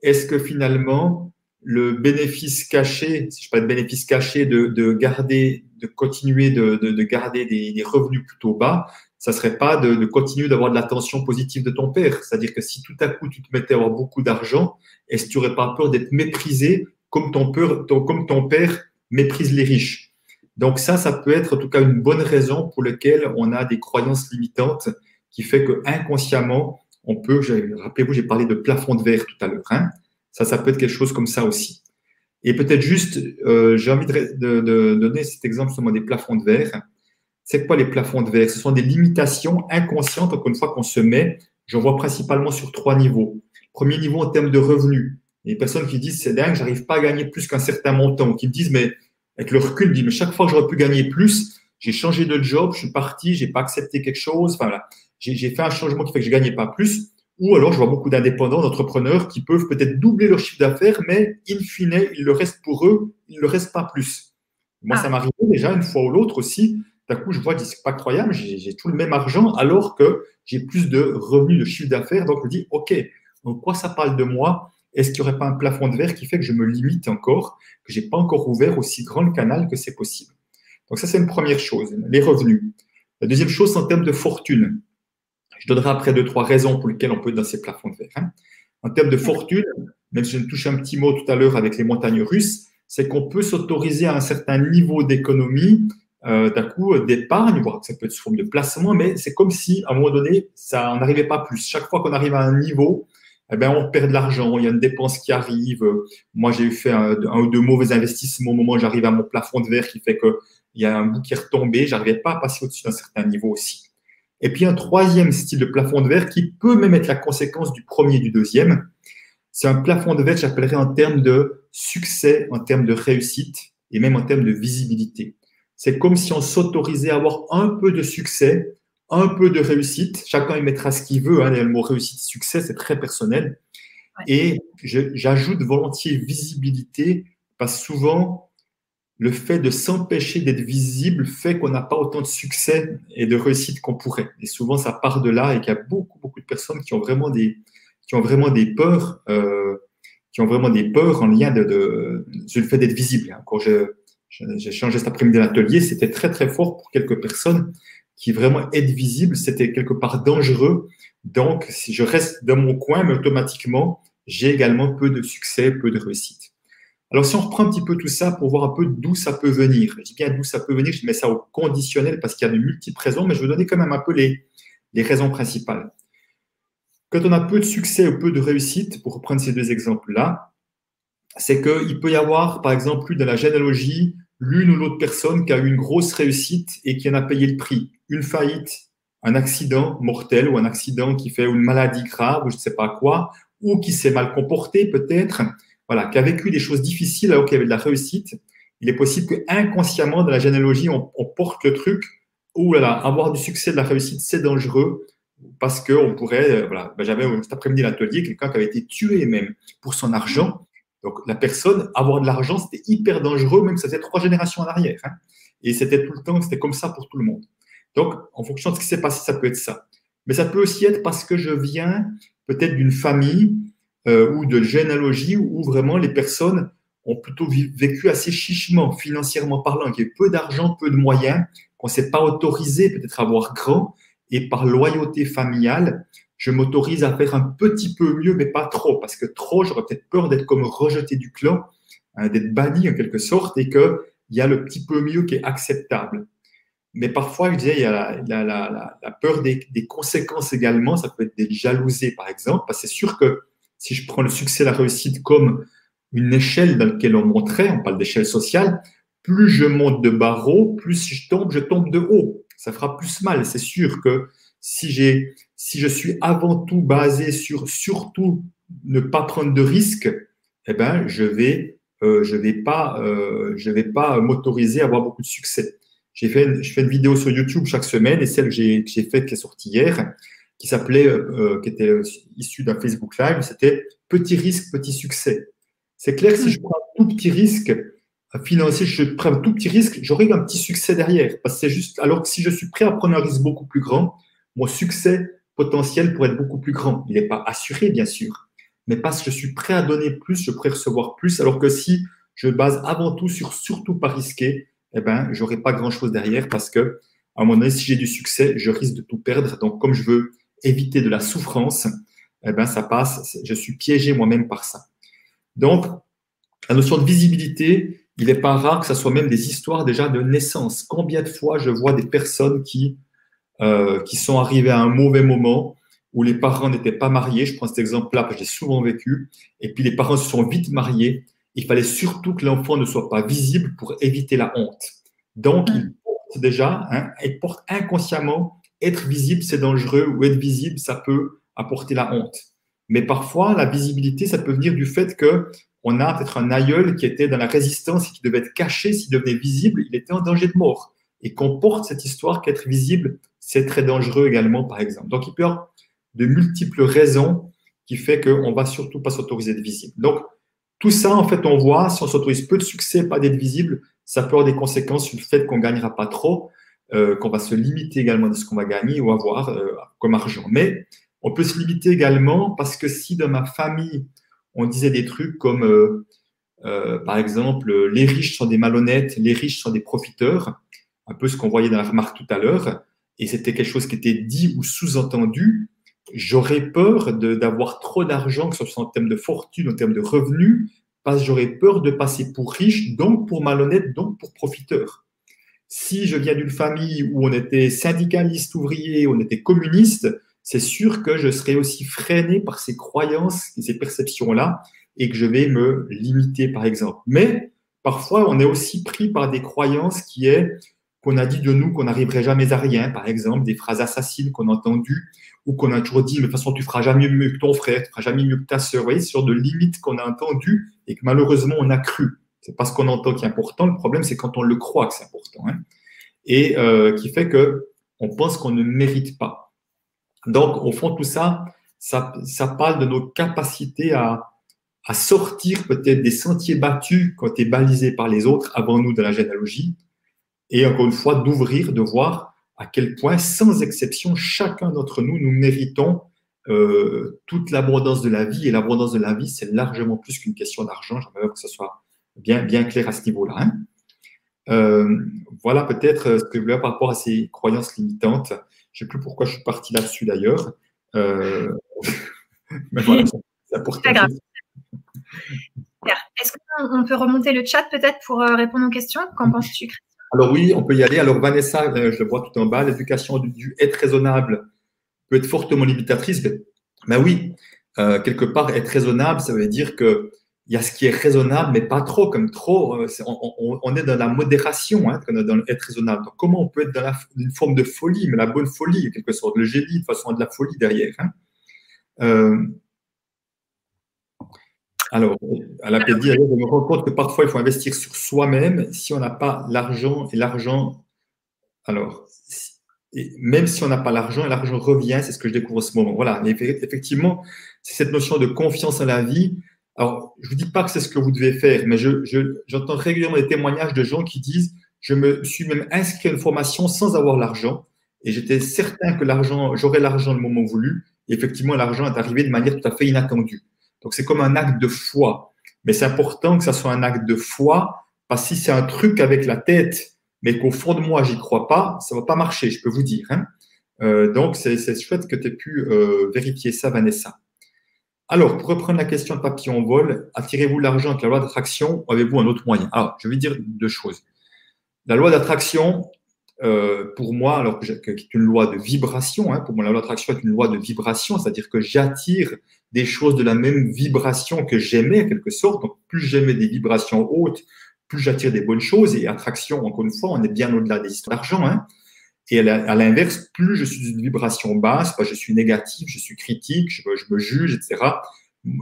est-ce que finalement, le bénéfice caché, si je parle de bénéfice caché, de garder de continuer de, de, garder des, revenus plutôt bas, ça serait pas de, continuer d'avoir de l'attention positive de ton père. C'est-à-dire que si tout à coup tu te mettais à avoir beaucoup d'argent, est-ce que tu n'aurais pas peur d'être méprisé comme ton, peur, comme ton père méprise les riches? Donc ça, ça peut être en tout cas une bonne raison pour laquelle on a des croyances limitantes qui fait que inconsciemment, on peut, rappelez-vous, j'ai parlé de plafond de verre tout à l'heure, hein, ça, ça peut être quelque chose comme ça aussi. Et peut-être juste, euh, j'ai envie de, donner cet exemple sur des plafonds de verre. C'est quoi les plafonds de verre? Ce sont des limitations inconscientes, encore une fois, qu'on se met. J'en vois principalement sur trois niveaux. Premier niveau en termes de revenus. Il personnes qui disent c'est dingue, j'arrive pas à gagner plus qu'un certain montant. Qui me disent mais avec le recul, disent mais chaque fois que j'aurais pu gagner plus, j'ai changé de job, je suis parti, j'ai pas accepté quelque chose. Enfin voilà, j'ai fait un changement qui fait que je gagnais pas plus. Ou alors, je vois beaucoup d'indépendants, d'entrepreneurs qui peuvent peut-être doubler leur chiffre d'affaires, mais in fine, il le reste pour eux, il ne le reste pas plus. Moi, ça ah. m'arrive déjà une fois ou l'autre aussi. D'un coup, je vois, que c'est pas croyable, j'ai tout le même argent alors que j'ai plus de revenus de chiffre d'affaires. Donc, je me dis, OK, donc quoi ça parle de moi? Est-ce qu'il n'y aurait pas un plafond de verre qui fait que je me limite encore, que je n'ai pas encore ouvert aussi grand le canal que c'est possible? Donc, ça, c'est une première chose, les revenus. La deuxième chose, c'est en termes de fortune. Je donnerai après deux, trois raisons pour lesquelles on peut être dans ces plafonds de verre. Hein. En termes de fortune, même si je touche un petit mot tout à l'heure avec les montagnes russes, c'est qu'on peut s'autoriser à un certain niveau d'économie, euh, d'un coup euh, d'épargne, voire ça peut être sous forme de placement, mais c'est comme si à un moment donné, ça n'arrivait pas plus. Chaque fois qu'on arrive à un niveau, eh ben, on perd de l'argent, il y a une dépense qui arrive. Moi, j'ai fait un, ou deux mauvais investissements au moment où j'arrive à mon plafond de verre qui fait qu'il y a un bout qui est retombé, j'arrivais pas à passer au-dessus d'un certain niveau aussi. Et puis un troisième style de plafond de verre qui peut même être la conséquence du premier et du deuxième. C'est un plafond de verre, j'appellerais en termes de succès, en termes de réussite et même en termes de visibilité. C'est comme si on s'autorisait à avoir un peu de succès, un peu de réussite. Chacun y mettra ce qu'il veut. Hein. Le mot réussite, succès, c'est très personnel. Et j'ajoute volontiers visibilité parce que souvent, le fait de s'empêcher d'être visible fait qu'on n'a pas autant de succès et de réussite qu'on pourrait. Et souvent, ça part de là et qu'il y a beaucoup, beaucoup de personnes qui ont vraiment des, qui ont vraiment des peurs, euh, qui ont vraiment des peurs en lien de, de, le fait d'être visible. Quand j'ai changé cet après-midi l'atelier, c'était très, très fort pour quelques personnes qui vraiment être visible, c'était quelque part dangereux. Donc, si je reste dans mon coin, mais automatiquement, j'ai également peu de succès, peu de réussite. Alors, si on reprend un petit peu tout ça pour voir un peu d'où ça peut venir, je dis bien d'où ça peut venir, je mets ça au conditionnel parce qu'il y a de multiples raisons, mais je vais donner quand même un peu les, les raisons principales. Quand on a peu de succès ou peu de réussite, pour reprendre ces deux exemples-là, c'est qu'il peut y avoir, par exemple, plus de la généalogie, l'une ou l'autre personne qui a eu une grosse réussite et qui en a payé le prix. Une faillite, un accident mortel ou un accident qui fait une maladie grave ou je ne sais pas quoi, ou qui s'est mal comporté peut-être, voilà, qui a vécu des choses difficiles alors qu'il y avait de la réussite, il est possible que inconsciemment, dans la généalogie, on, porte le truc où avoir du succès, de la réussite, c'est dangereux parce qu'on pourrait, euh, voilà, ben, j'avais cet après-midi l'atelier quelqu'un qui avait été tué même pour son argent. Donc la personne, avoir de l'argent, c'était hyper dangereux, même ça faisait trois générations en arrière. Hein. Et c'était tout le temps, c'était comme ça pour tout le monde. Donc, en fonction de ce qui s'est passé, ça peut être ça. Mais ça peut aussi être parce que je viens peut-être d'une famille euh, ou de généalogie où vraiment les personnes ont plutôt vécu assez chichement, financièrement parlant, qu'il y a peu d'argent, peu de moyens, qu'on ne s'est pas autorisé peut-être à avoir grand, et par loyauté familiale, je m'autorise à faire un petit peu mieux, mais pas trop, parce que trop, j'aurais peut-être peur d'être comme rejeté du clan, hein, d'être banni en quelque sorte, et qu'il y a le petit peu mieux qui est acceptable. Mais parfois, je disais, il y a la, peur des, conséquences également. Ça peut être des jalousies, par exemple. Parce que c'est sûr que si je prends le succès, la réussite comme une échelle dans laquelle on monterait, on parle d'échelle sociale, plus je monte de barreau, plus je tombe, je tombe de haut. Ça fera plus mal. C'est sûr que si j'ai, si je suis avant tout basé sur surtout ne pas prendre de risques, eh ben, je vais, euh, je vais pas, euh, je vais pas m'autoriser à avoir beaucoup de succès. J'ai fait, je fais une vidéo sur YouTube chaque semaine et celle que j'ai, faite, qui est sortie hier, qui s'appelait, euh, qui était issue d'un Facebook Live, c'était Petit risque, petit succès. C'est clair que si je prends un tout petit risque financier, je prends un tout petit risque, j'aurai un petit succès derrière. Parce que c'est juste, alors que si je suis prêt à prendre un risque beaucoup plus grand, mon succès potentiel pourrait être beaucoup plus grand. Il n'est pas assuré, bien sûr, mais parce que je suis prêt à donner plus, je pourrais recevoir plus. Alors que si je base avant tout sur surtout pas risquer, eh ben, j'aurai pas grand chose derrière parce que, à un moment donné, si j'ai du succès, je risque de tout perdre. Donc, comme je veux éviter de la souffrance, eh ben, ça passe. Je suis piégé moi-même par ça. Donc, la notion de visibilité, il n'est pas rare que ça soit même des histoires déjà de naissance. Combien de fois je vois des personnes qui, euh, qui sont arrivées à un mauvais moment où les parents n'étaient pas mariés. Je prends cet exemple-là parce que j'ai souvent vécu. Et puis les parents se sont vite mariés il fallait surtout que l'enfant ne soit pas visible pour éviter la honte. Donc, il porte déjà, hein, il porte inconsciemment, être visible, c'est dangereux, ou être visible, ça peut apporter la honte. Mais parfois, la visibilité, ça peut venir du fait que on a peut-être un aïeul qui était dans la résistance et qui devait être caché. S'il devenait visible, il était en danger de mort. Et qu'on porte cette histoire qu'être visible, c'est très dangereux également, par exemple. Donc, il peut y avoir de multiples raisons qui fait qu'on va surtout pas s'autoriser d'être visible. Donc, tout ça, en fait, on voit, si on s'autorise peu de succès, pas d'être visible, ça peut avoir des conséquences sur le fait qu'on ne gagnera pas trop, euh, qu'on va se limiter également de ce qu'on va gagner ou avoir euh, comme argent. Mais on peut se limiter également parce que si dans ma famille, on disait des trucs comme, euh, par exemple, les riches sont des malhonnêtes, les riches sont des profiteurs, un peu ce qu'on voyait dans la remarque tout à l'heure, et c'était quelque chose qui était dit ou sous-entendu, j'aurais peur d'avoir trop d'argent, que ce soit en termes de fortune, en termes de revenus, parce que j'aurais peur de passer pour riche, donc pour malhonnête, donc pour profiteur. Si je viens d'une famille où on était syndicaliste ouvrier, on était communiste, c'est sûr que je serais aussi freiné par ces croyances et ces perceptions-là et que je vais me limiter, par exemple. Mais parfois, on est aussi pris par des croyances qui est qu'on a dit de nous qu'on n'arriverait jamais à rien, par exemple, des phrases assassines qu'on a entendues, ou qu'on a toujours dit, mais de toute façon, tu feras jamais mieux que ton frère, tu feras jamais mieux que ta sœur. Vous sur de limites qu'on a entendues et que malheureusement on a cru. C'est pas ce qu'on entend qui est important. Le problème, c'est quand on le croit que c'est important. Hein. Et euh, qui fait que on pense qu'on ne mérite pas. Donc, au fond, tout ça, ça, ça parle de nos capacités à, à sortir peut-être des sentiers battus quand tu es balisé par les autres avant nous de la généalogie. Et encore une fois, d'ouvrir, de voir à quel point, sans exception, chacun d'entre nous, nous méritons euh, toute l'abondance de la vie. Et l'abondance de la vie, c'est largement plus qu'une question d'argent. J'aimerais que ce soit bien, bien clair à ce niveau-là. Hein. Euh, voilà peut-être ce que je voulais par rapport à ces croyances limitantes. Je ne sais plus pourquoi je suis parti là-dessus d'ailleurs. Euh, mais voilà, c'est important. Est-ce qu'on peut remonter le chat peut-être pour répondre aux questions? Qu'en penses-tu, alors oui, on peut y aller. Alors Vanessa, euh, je le vois tout en bas, l'éducation du, être raisonnable peut être fortement limitatrice. Ben oui, euh, quelque part, être raisonnable, ça veut dire que il y a ce qui est raisonnable, mais pas trop, comme trop. Euh, on, est dans la modération, hein, dans être raisonnable. Donc, comment on peut être dans une forme de folie, mais la bonne folie, quelque sorte, le génie, de façon de la folie derrière. Hein. Alors, à la dit, je me rends compte que parfois, il faut investir sur soi-même si on n'a pas l'argent et l'argent. Alors, même si on n'a pas l'argent, l'argent revient, c'est ce que je découvre en ce moment. Voilà, effectivement, c'est cette notion de confiance en la vie. Alors, je ne vous dis pas que c'est ce que vous devez faire, mais j'entends régulièrement des témoignages de gens qui disent Je me suis même inscrit à une formation sans avoir l'argent, et j'étais certain que l'argent, j'aurais l'argent le moment voulu, effectivement, l'argent est arrivé de manière tout à fait inattendue. Donc, c'est comme un acte de foi. Mais c'est important que ça soit un acte de foi, parce que si c'est un truc avec la tête, mais qu'au fond de moi, j'y crois pas, ça va pas marcher, je peux vous dire. Hein. Euh, donc, c'est chouette que tu aies pu euh, vérifier ça, Vanessa. Alors, pour reprendre la question de papillon vol, attirez-vous l'argent avec la loi d'attraction ou avez-vous un autre moyen? Alors, je vais dire deux choses. La loi d'attraction, euh, pour moi, alors que, est une loi de vibration, hein, pour moi, la loi d'attraction est une loi de vibration, c'est-à-dire que j'attire des choses de la même vibration que j'aimais, en quelque sorte. Donc, plus j'aimais des vibrations hautes, plus j'attire des bonnes choses. Et attraction, encore une fois, on est bien au-delà des histoires d'argent. Hein. Et à l'inverse, plus je suis d'une vibration basse, je suis négatif, je suis critique, je, me juge, etc.,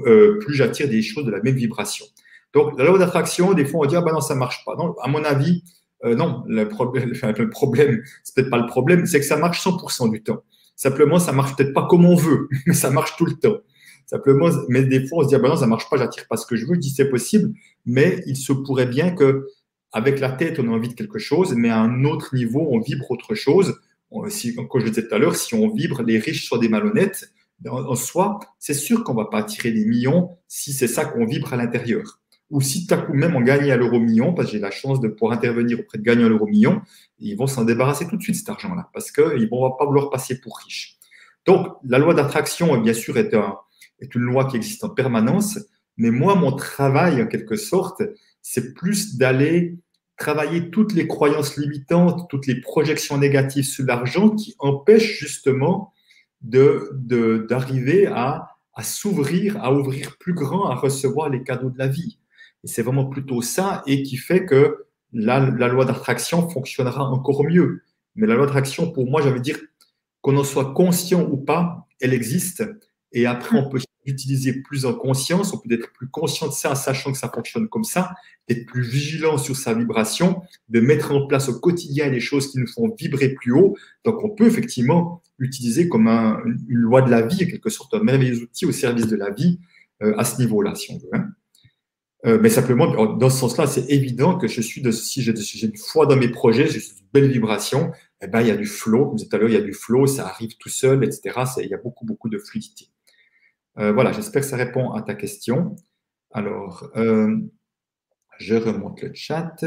euh, plus j'attire des choses de la même vibration. Donc, la loi d'attraction, des fois, on dit, ah ben non, ça marche pas. Non, à mon avis, euh, non, le problème, le problème, c'est peut-être pas le problème, c'est que ça marche 100% du temps. Simplement, ça marche peut-être pas comme on veut, mais ça marche tout le temps. Simplement, mais des fois, on se dit, ah ben non, ça marche pas, j'attire pas ce que je veux. Je dis, c'est possible, mais il se pourrait bien que, avec la tête, on a envie de quelque chose, mais à un autre niveau, on vibre autre chose. si, comme je disais tout à l'heure, si on vibre les riches sur des malhonnêtes, ben, en, soi, c'est sûr qu'on va pas attirer des millions si c'est ça qu'on vibre à l'intérieur ou si tout à coup même on gagne à l'euro million, parce que j'ai la chance de pouvoir intervenir auprès de gagnants à l'euro million, ils vont s'en débarrasser tout de suite cet argent-là, parce qu'ils vont pas vouloir passer pour riches. Donc, la loi d'attraction, bien sûr, est une loi qui existe en permanence, mais moi, mon travail, en quelque sorte, c'est plus d'aller travailler toutes les croyances limitantes, toutes les projections négatives sur l'argent qui empêchent justement d'arriver de, à, s'ouvrir, à ouvrir plus grand, à recevoir les cadeaux de la vie. Et c'est vraiment plutôt ça et qui fait que la, la loi d'attraction fonctionnera encore mieux. Mais la loi d'attraction, pour moi, j'avais dire qu'on en soit conscient ou pas, elle existe. Et après, on peut l'utiliser plus en conscience, on peut être plus conscient de ça en sachant que ça fonctionne comme ça, d'être plus vigilant sur sa vibration, de mettre en place au quotidien les choses qui nous font vibrer plus haut. Donc, on peut effectivement utiliser comme une loi de la vie, en quelque sorte, un merveilleux outil au service de la vie euh, à ce niveau-là, si on veut. Hein. Euh, mais simplement, dans ce sens-là, c'est évident que je suis de, si j'ai une foi dans mes projets, j'ai une belle vibration, eh ben, il y a du flow, comme tout à l'heure, il y a du flow, ça arrive tout seul, etc. Il y a beaucoup, beaucoup de fluidité. Euh, voilà, j'espère que ça répond à ta question. Alors, euh, je remonte le chat.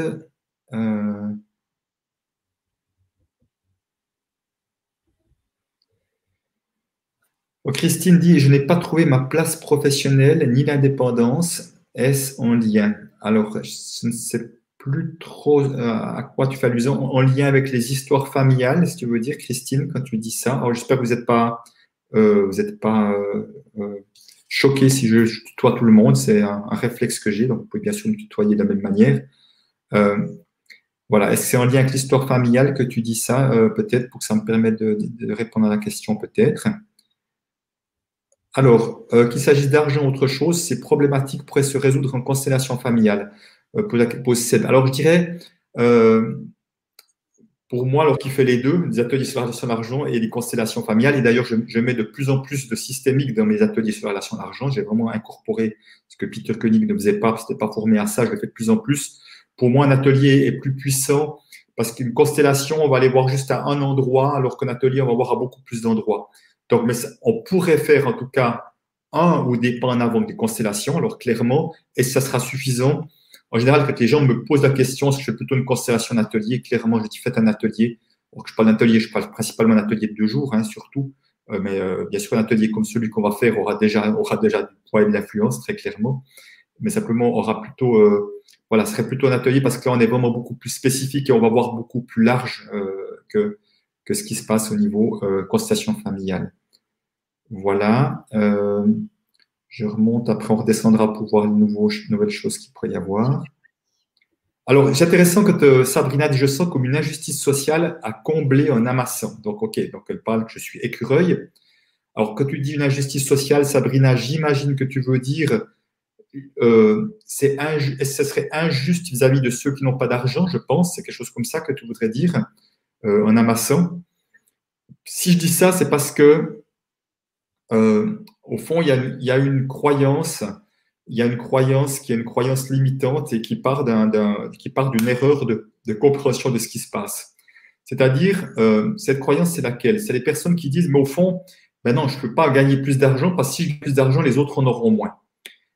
Oh, Christine dit, je n'ai pas trouvé ma place professionnelle ni l'indépendance est-ce en lien? Alors, je ne sais plus trop euh, à quoi tu fais allusion. En lien avec les histoires familiales, si tu veux dire, Christine, quand tu dis ça. Alors, j'espère que vous n'êtes pas, euh, vous êtes pas euh, choqué si je, tutoie tout le monde. C'est un, réflexe que j'ai. Donc, vous pouvez bien sûr me tutoyer de la même manière. voilà. Est-ce que c'est en lien avec l'histoire familiale que tu dis ça Peut-être pour que ça me permette de répondre à la question, peut-être? Alors, euh, qu'il s'agisse d'argent ou autre chose, ces problématiques pourraient se résoudre en constellation familiale. Euh, alors, je dirais, euh, pour moi, alors qu'il fait les deux, des ateliers sur la relation d'argent et les constellations familiales, et d'ailleurs, je, mets de plus en plus de systémique dans mes ateliers sur la relation d'argent. J'ai vraiment incorporé ce que Peter Koenig ne faisait pas, parce que pas formé à ça, je le fais de plus en plus. Pour moi, un atelier est plus puissant parce qu'une constellation, on va aller voir juste à un endroit, alors qu'un atelier, on va voir à beaucoup plus d'endroits. Donc, mais on pourrait faire en tout cas un ou des pas en avant des constellations, alors clairement, et ça sera suffisant. En général, quand les gens me posent la question si je fais plutôt une constellation d'atelier, clairement, je dis faites un atelier. Donc, je parle d'atelier, je parle principalement d'un atelier de deux jours, hein, surtout. Euh, mais euh, bien sûr, un atelier comme celui qu'on va faire aura déjà, aura déjà du poids et de l'influence, très clairement. Mais simplement, aura plutôt, euh, voilà, serait plutôt un atelier parce que là, on est vraiment beaucoup plus spécifique et on va voir beaucoup plus large que, que ce qui se passe au niveau euh, constellation familiale. Voilà. Euh, je remonte, après on redescendra pour voir les nouveaux, nouvelles choses qu'il pourrait y avoir. Alors, c'est intéressant que Sabrina dit Je sens comme une injustice sociale à combler en amassant. Donc, OK, donc elle parle que je suis écureuil. Alors, quand tu dis une injustice sociale, Sabrina, j'imagine que tu veux dire euh, ce serait injuste vis-à-vis de ceux qui n'ont pas d'argent, je pense. C'est quelque chose comme ça que tu voudrais dire. Euh, en amassant. Si je dis ça, c'est parce que, euh, au fond, il y, a, une croyance, il y a une croyance qui est une croyance limitante et qui part d'une erreur de, compréhension de ce qui se passe. C'est-à-dire, euh, cette croyance, c'est laquelle? C'est les personnes qui disent, mais au fond, ben non, je ne peux pas gagner plus d'argent parce que si j'ai plus d'argent, les autres en auront moins.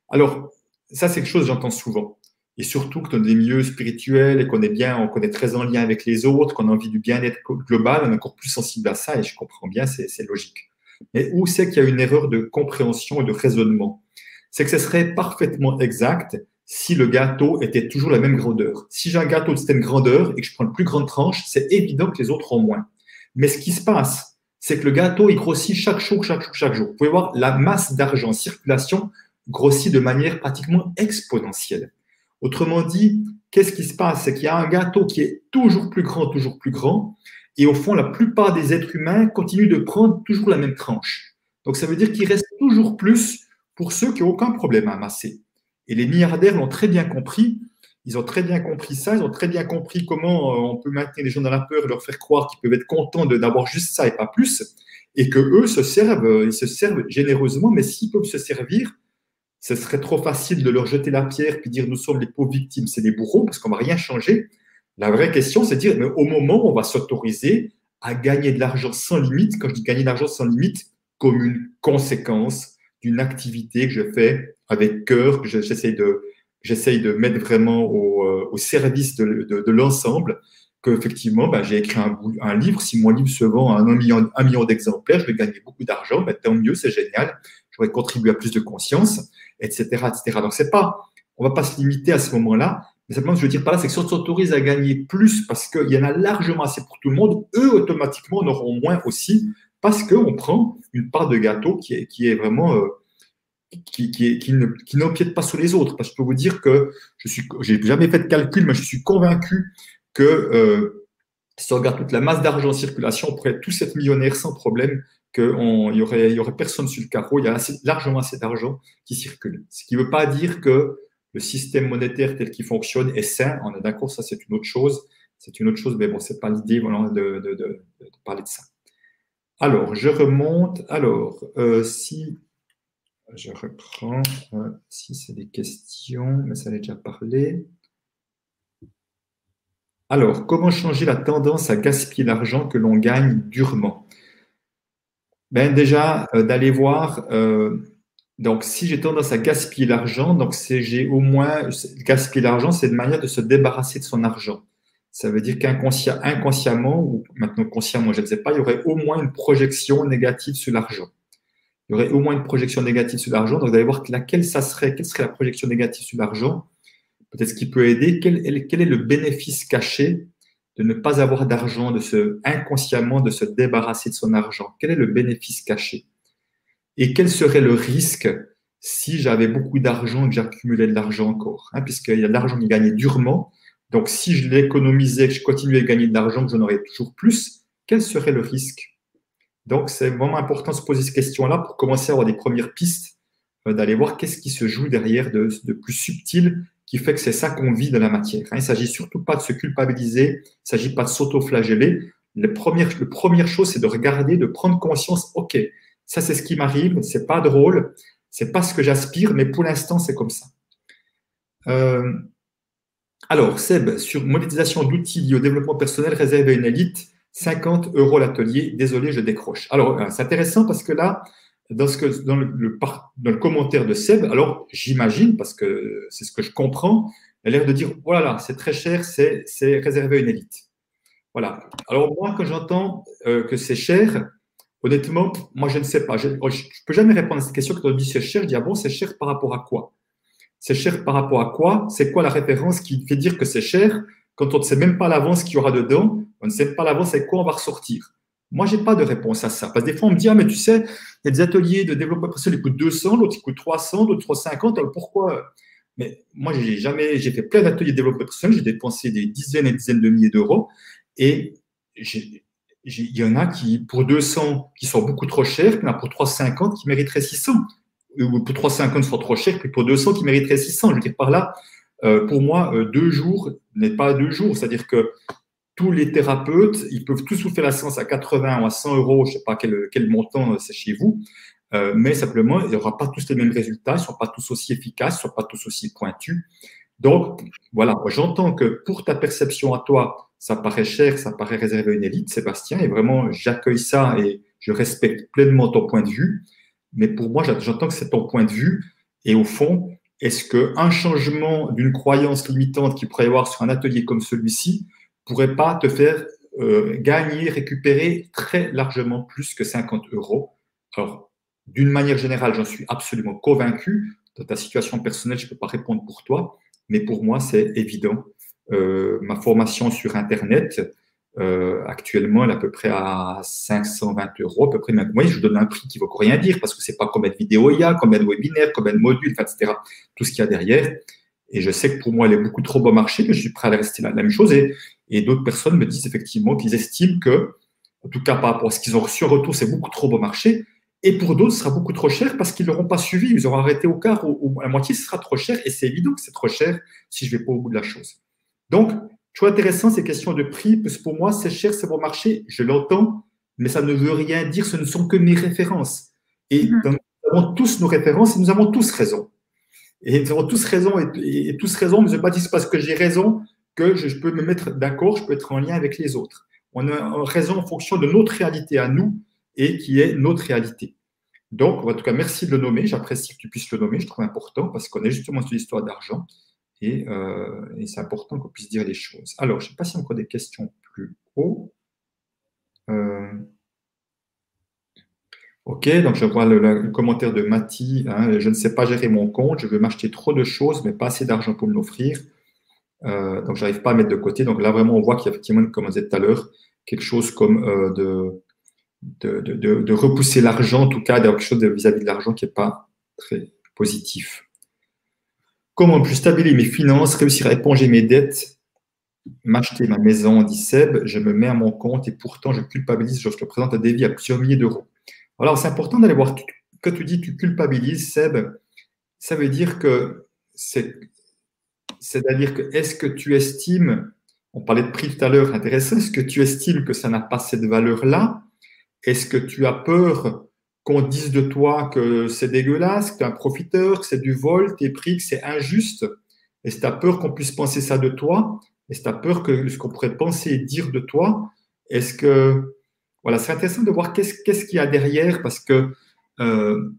Alors, ça, c'est quelque chose que j'entends souvent. Et surtout que dans des milieux spirituels et qu'on est bien, on connaît très en lien avec les autres, qu'on a envie du bien-être global, on est encore plus sensible à ça et je comprends bien, c'est logique. Mais où c'est qu'il y a une erreur de compréhension et de raisonnement? C'est que ce serait parfaitement exact si le gâteau était toujours la même grandeur. Si j'ai un gâteau de cette grandeur et que je prends le plus grande tranche, c'est évident que les autres ont moins. Mais ce qui se passe, c'est que le gâteau, il grossit chaque jour, chaque jour, chaque jour. Vous pouvez voir la masse d'argent en circulation grossit de manière pratiquement exponentielle. Autrement dit, qu'est-ce qui se passe? C'est qu'il y a un gâteau qui est toujours plus grand, toujours plus grand, et au fond, la plupart des êtres humains continuent de prendre toujours la même tranche. Donc ça veut dire qu'il reste toujours plus pour ceux qui n'ont aucun problème à amasser. Et les milliardaires l'ont très bien compris. Ils ont très bien compris ça. Ils ont très bien compris comment euh, on peut maintenir les gens dans la peur et leur faire croire qu'ils peuvent être contents d'avoir juste ça et pas plus. Et que eux se servent, euh, ils se servent généreusement, mais s'ils peuvent se servir, ce serait trop facile de leur jeter la pierre puis dire nous sommes les pauvres victimes, c'est des bourreaux parce qu'on va rien changer. La vraie question, c'est de dire mais au moment où on va s'autoriser à gagner de l'argent sans limite, quand je dis gagner de l'argent sans limite, comme une conséquence d'une activité que je fais avec cœur, que j'essaye de, j'essaye de mettre vraiment au, euh, service de, de, l'ensemble, qu'effectivement, ben, j'ai écrit un, un, livre. Si mon livre se vend à un million, un million d'exemplaires, je vais gagner beaucoup d'argent. Ben, tant mieux, c'est génial. Je vais contribuer à plus de conscience etc., etc. Donc c'est pas, on va pas se limiter à ce moment-là, mais simplement je veux dire par là, c'est que si on s'autorise à gagner plus parce qu'il y en a largement assez pour tout le monde, eux automatiquement en auront moins aussi parce qu'on prend une part de gâteau qui est, vraiment euh, qui, qui, qui, n'empiète pas sur les autres. Parce que je peux vous dire que je suis, j'ai jamais fait de calcul, mais je suis convaincu que euh, si on regarde toute la masse d'argent en circulation, on pourrait tous être millionnaires sans problème qu'il y aurait, y aurait personne sur le carreau, il y a largement assez d'argent qui circule. Ce qui ne veut pas dire que le système monétaire tel qu'il fonctionne est sain. On est d'accord, ça c'est une autre chose. C'est une autre chose, mais bon, c'est pas l'idée de, de, parler de ça. Alors, je remonte. Alors, euh, si je reprends, euh, si c'est des questions, mais ça a déjà parlé. Alors, comment changer la tendance à gaspiller l'argent que l'on gagne durement? Ben déjà, euh, d'aller voir. Euh, donc, si j'ai tendance à gaspiller l'argent, donc c'est j'ai au moins gaspiller l'argent, c'est une manière de se débarrasser de son argent. Ça veut dire qu'inconsciemment ou maintenant consciemment, je ne sais pas, il y aurait au moins une projection négative sur l'argent. Il y aurait au moins une projection négative sur l'argent. Donc, vous allez voir laquelle ça serait, quelle serait la projection négative sur l'argent. Peut-être ce qui peut aider. Quel est, quel est le bénéfice caché de ne pas avoir d'argent, de se inconsciemment de se débarrasser de son argent? Quel est le bénéfice caché? Et quel serait le risque si j'avais beaucoup d'argent et que j'accumulais de l'argent encore hein, Puisqu'il y a de l'argent qui gagnait durement. Donc, si je l'économisais, que je continuais à gagner de l'argent, que j'en aurais toujours plus, quel serait le risque? Donc, c'est vraiment important de se poser ces questions-là pour commencer à avoir des premières pistes, euh, d'aller voir qu'est-ce qui se joue derrière de, plus subtil qui fait que c'est ça qu'on vit de la matière. Hein. Il ne s'agit surtout pas de se culpabiliser, il ne s'agit pas de s'auto-flageller. La première, la première chose, c'est de regarder, de prendre conscience, OK, ça c'est ce qui m'arrive, c'est pas drôle, c'est pas ce que j'aspire, mais pour l'instant, c'est comme ça. Euh, alors, Seb, sur monétisation d'outils liés au développement personnel réservé à une élite, 50 euros l'atelier. Désolé, je décroche. Alors, euh, c'est intéressant parce que là, dans, le, commentaire de Seb, alors j'imagine, parce que c'est ce que je comprends, elle a l'air de dire voilà, oh c'est très cher, c'est réservé à une élite. Voilà. Alors, moi, quand j'entends euh, que c'est cher, honnêtement, moi, je ne sais pas. Je ne peux jamais répondre à cette question. Quand on dit c'est cher, je dis ah bon, c'est cher par rapport à quoi? C'est cher par rapport à quoi? C'est quoi la référence qui fait dire que c'est cher quand on ne sait même pas l'avance qu'il y aura dedans? On ne sait pas l'avance avec quoi on va ressortir. Moi, j'ai pas de réponse à ça. Parce que des fois, on me dit, ah, mais tu sais, il y a des ateliers de développement personnel qui coûtent 200, d'autres qui coûtent 300, d'autres 350. Alors pourquoi? Mais moi, j'ai jamais, j'ai fait plein d'ateliers de développement personnel, j'ai dépensé des dizaines et dizaines de milliers d'euros. Et il y en a qui, pour 200, qui sont beaucoup trop chers, puis il pour 350 qui mériteraient 600. Ou pour 350 qui sont trop chers, puis pour 200 qui mériteraient 600. Je veux dire par là, euh, pour moi, euh, deux jours n'est pas deux jours. C'est-à-dire que tous les thérapeutes, ils peuvent tous vous faire la séance à 80 ou à 100 euros, je ne sais pas quel, quel montant euh, c'est chez vous, euh, mais simplement, il n'y aura pas tous les mêmes résultats, ils ne sont pas tous aussi efficaces, ils ne sont pas tous aussi pointus. Donc, voilà, j'entends que pour ta perception à toi, ça paraît cher, ça paraît réservé à une élite, Sébastien, et vraiment, j'accueille ça et je respecte pleinement ton point de vue, mais pour moi, j'entends que c'est ton point de vue. Et au fond, est-ce qu'un changement d'une croyance limitante qu'il pourrait y avoir sur un atelier comme celui-ci pourrait pas te faire euh, gagner, récupérer très largement plus que 50 euros? Alors, d'une manière générale, j'en suis absolument convaincu. Dans ta situation personnelle, je ne peux pas répondre pour toi, mais pour moi, c'est évident. Euh, ma formation sur Internet, euh, actuellement, elle est à peu près à 520 euros, à peu près. Même, moi, je vous donne un prix qui ne vaut rien dire parce que c'est pas combien de vidéos il y a, combien de webinaires, combien de modules, etc. Tout ce qu'il y a derrière. Et je sais que pour moi, elle est beaucoup trop bon marché, que je suis prêt à rester. La même chose. Et, d'autres personnes me disent effectivement qu'ils estiment que, en tout cas par rapport à ce qu'ils ont reçu en retour, c'est beaucoup trop bon marché. Et pour d'autres, ce sera beaucoup trop cher parce qu'ils n'auront pas suivi. Ils auront arrêté au quart ou, à la moitié, ce sera trop cher. Et c'est évident que c'est trop cher si je ne vais pas au bout de la chose. Donc, je trouve intéressant ces questions de prix, parce que pour moi, c'est cher, c'est bon marché, je l'entends, mais ça ne veut rien dire, ce ne sont que mes références. Et mhm. nous avons tous nos références et nous avons tous raison. Et nous avons tous raison et, tous raison, mais je ne pas dire parce que j'ai raison que je, peux me mettre d'accord, je peux être en lien avec les autres. On a raison en fonction de notre réalité à nous et qui est notre réalité. Donc, en tout cas, merci de le nommer. J'apprécie que tu puisses le nommer. Je trouve important parce qu'on est justement sur l'histoire d'argent. Euh, et, c'est important qu'on puisse dire les choses. Alors, je ne sais pas s'il y a encore des questions plus haut. Euh, ok, donc je vois le, commentaire de Mati. Hein, je ne sais pas gérer mon compte, je veux m'acheter trop de choses, mais pas assez d'argent pour me l'offrir. Euh, donc, je n'arrive pas à mettre de côté. Donc là, vraiment, on voit qu'il y a effectivement, comme on disait tout à l'heure, quelque chose comme de, de, repousser l'argent, en tout cas, d'avoir quelque chose vis-à-vis -vis de l'argent qui n'est pas très positif. Comment plus stabiliser mes finances, réussir à éponger mes dettes, m'acheter ma maison, dit Seb, je me mets à mon compte et pourtant je culpabilise. Je présente un défi à plusieurs milliers d'euros. Alors c'est important d'aller voir, quand tu dis tu culpabilises, Seb, ça veut dire que c'est, c'est-à-dire que est-ce que tu estimes, on parlait de prix tout à l'heure, intéressant, est-ce que tu estimes que ça n'a pas cette valeur-là? Est-ce que tu as peur qu'on dise de toi que c'est dégueulasse, que tu es un profiteur, que c'est du vol, tes prix, que c'est injuste. Et si tu as peur qu'on puisse penser ça de toi, et si tu as peur que ce qu'on pourrait penser et dire de toi, est-ce que. Voilà, c'est intéressant de voir qu'est-ce qu'il y a derrière, parce que euh,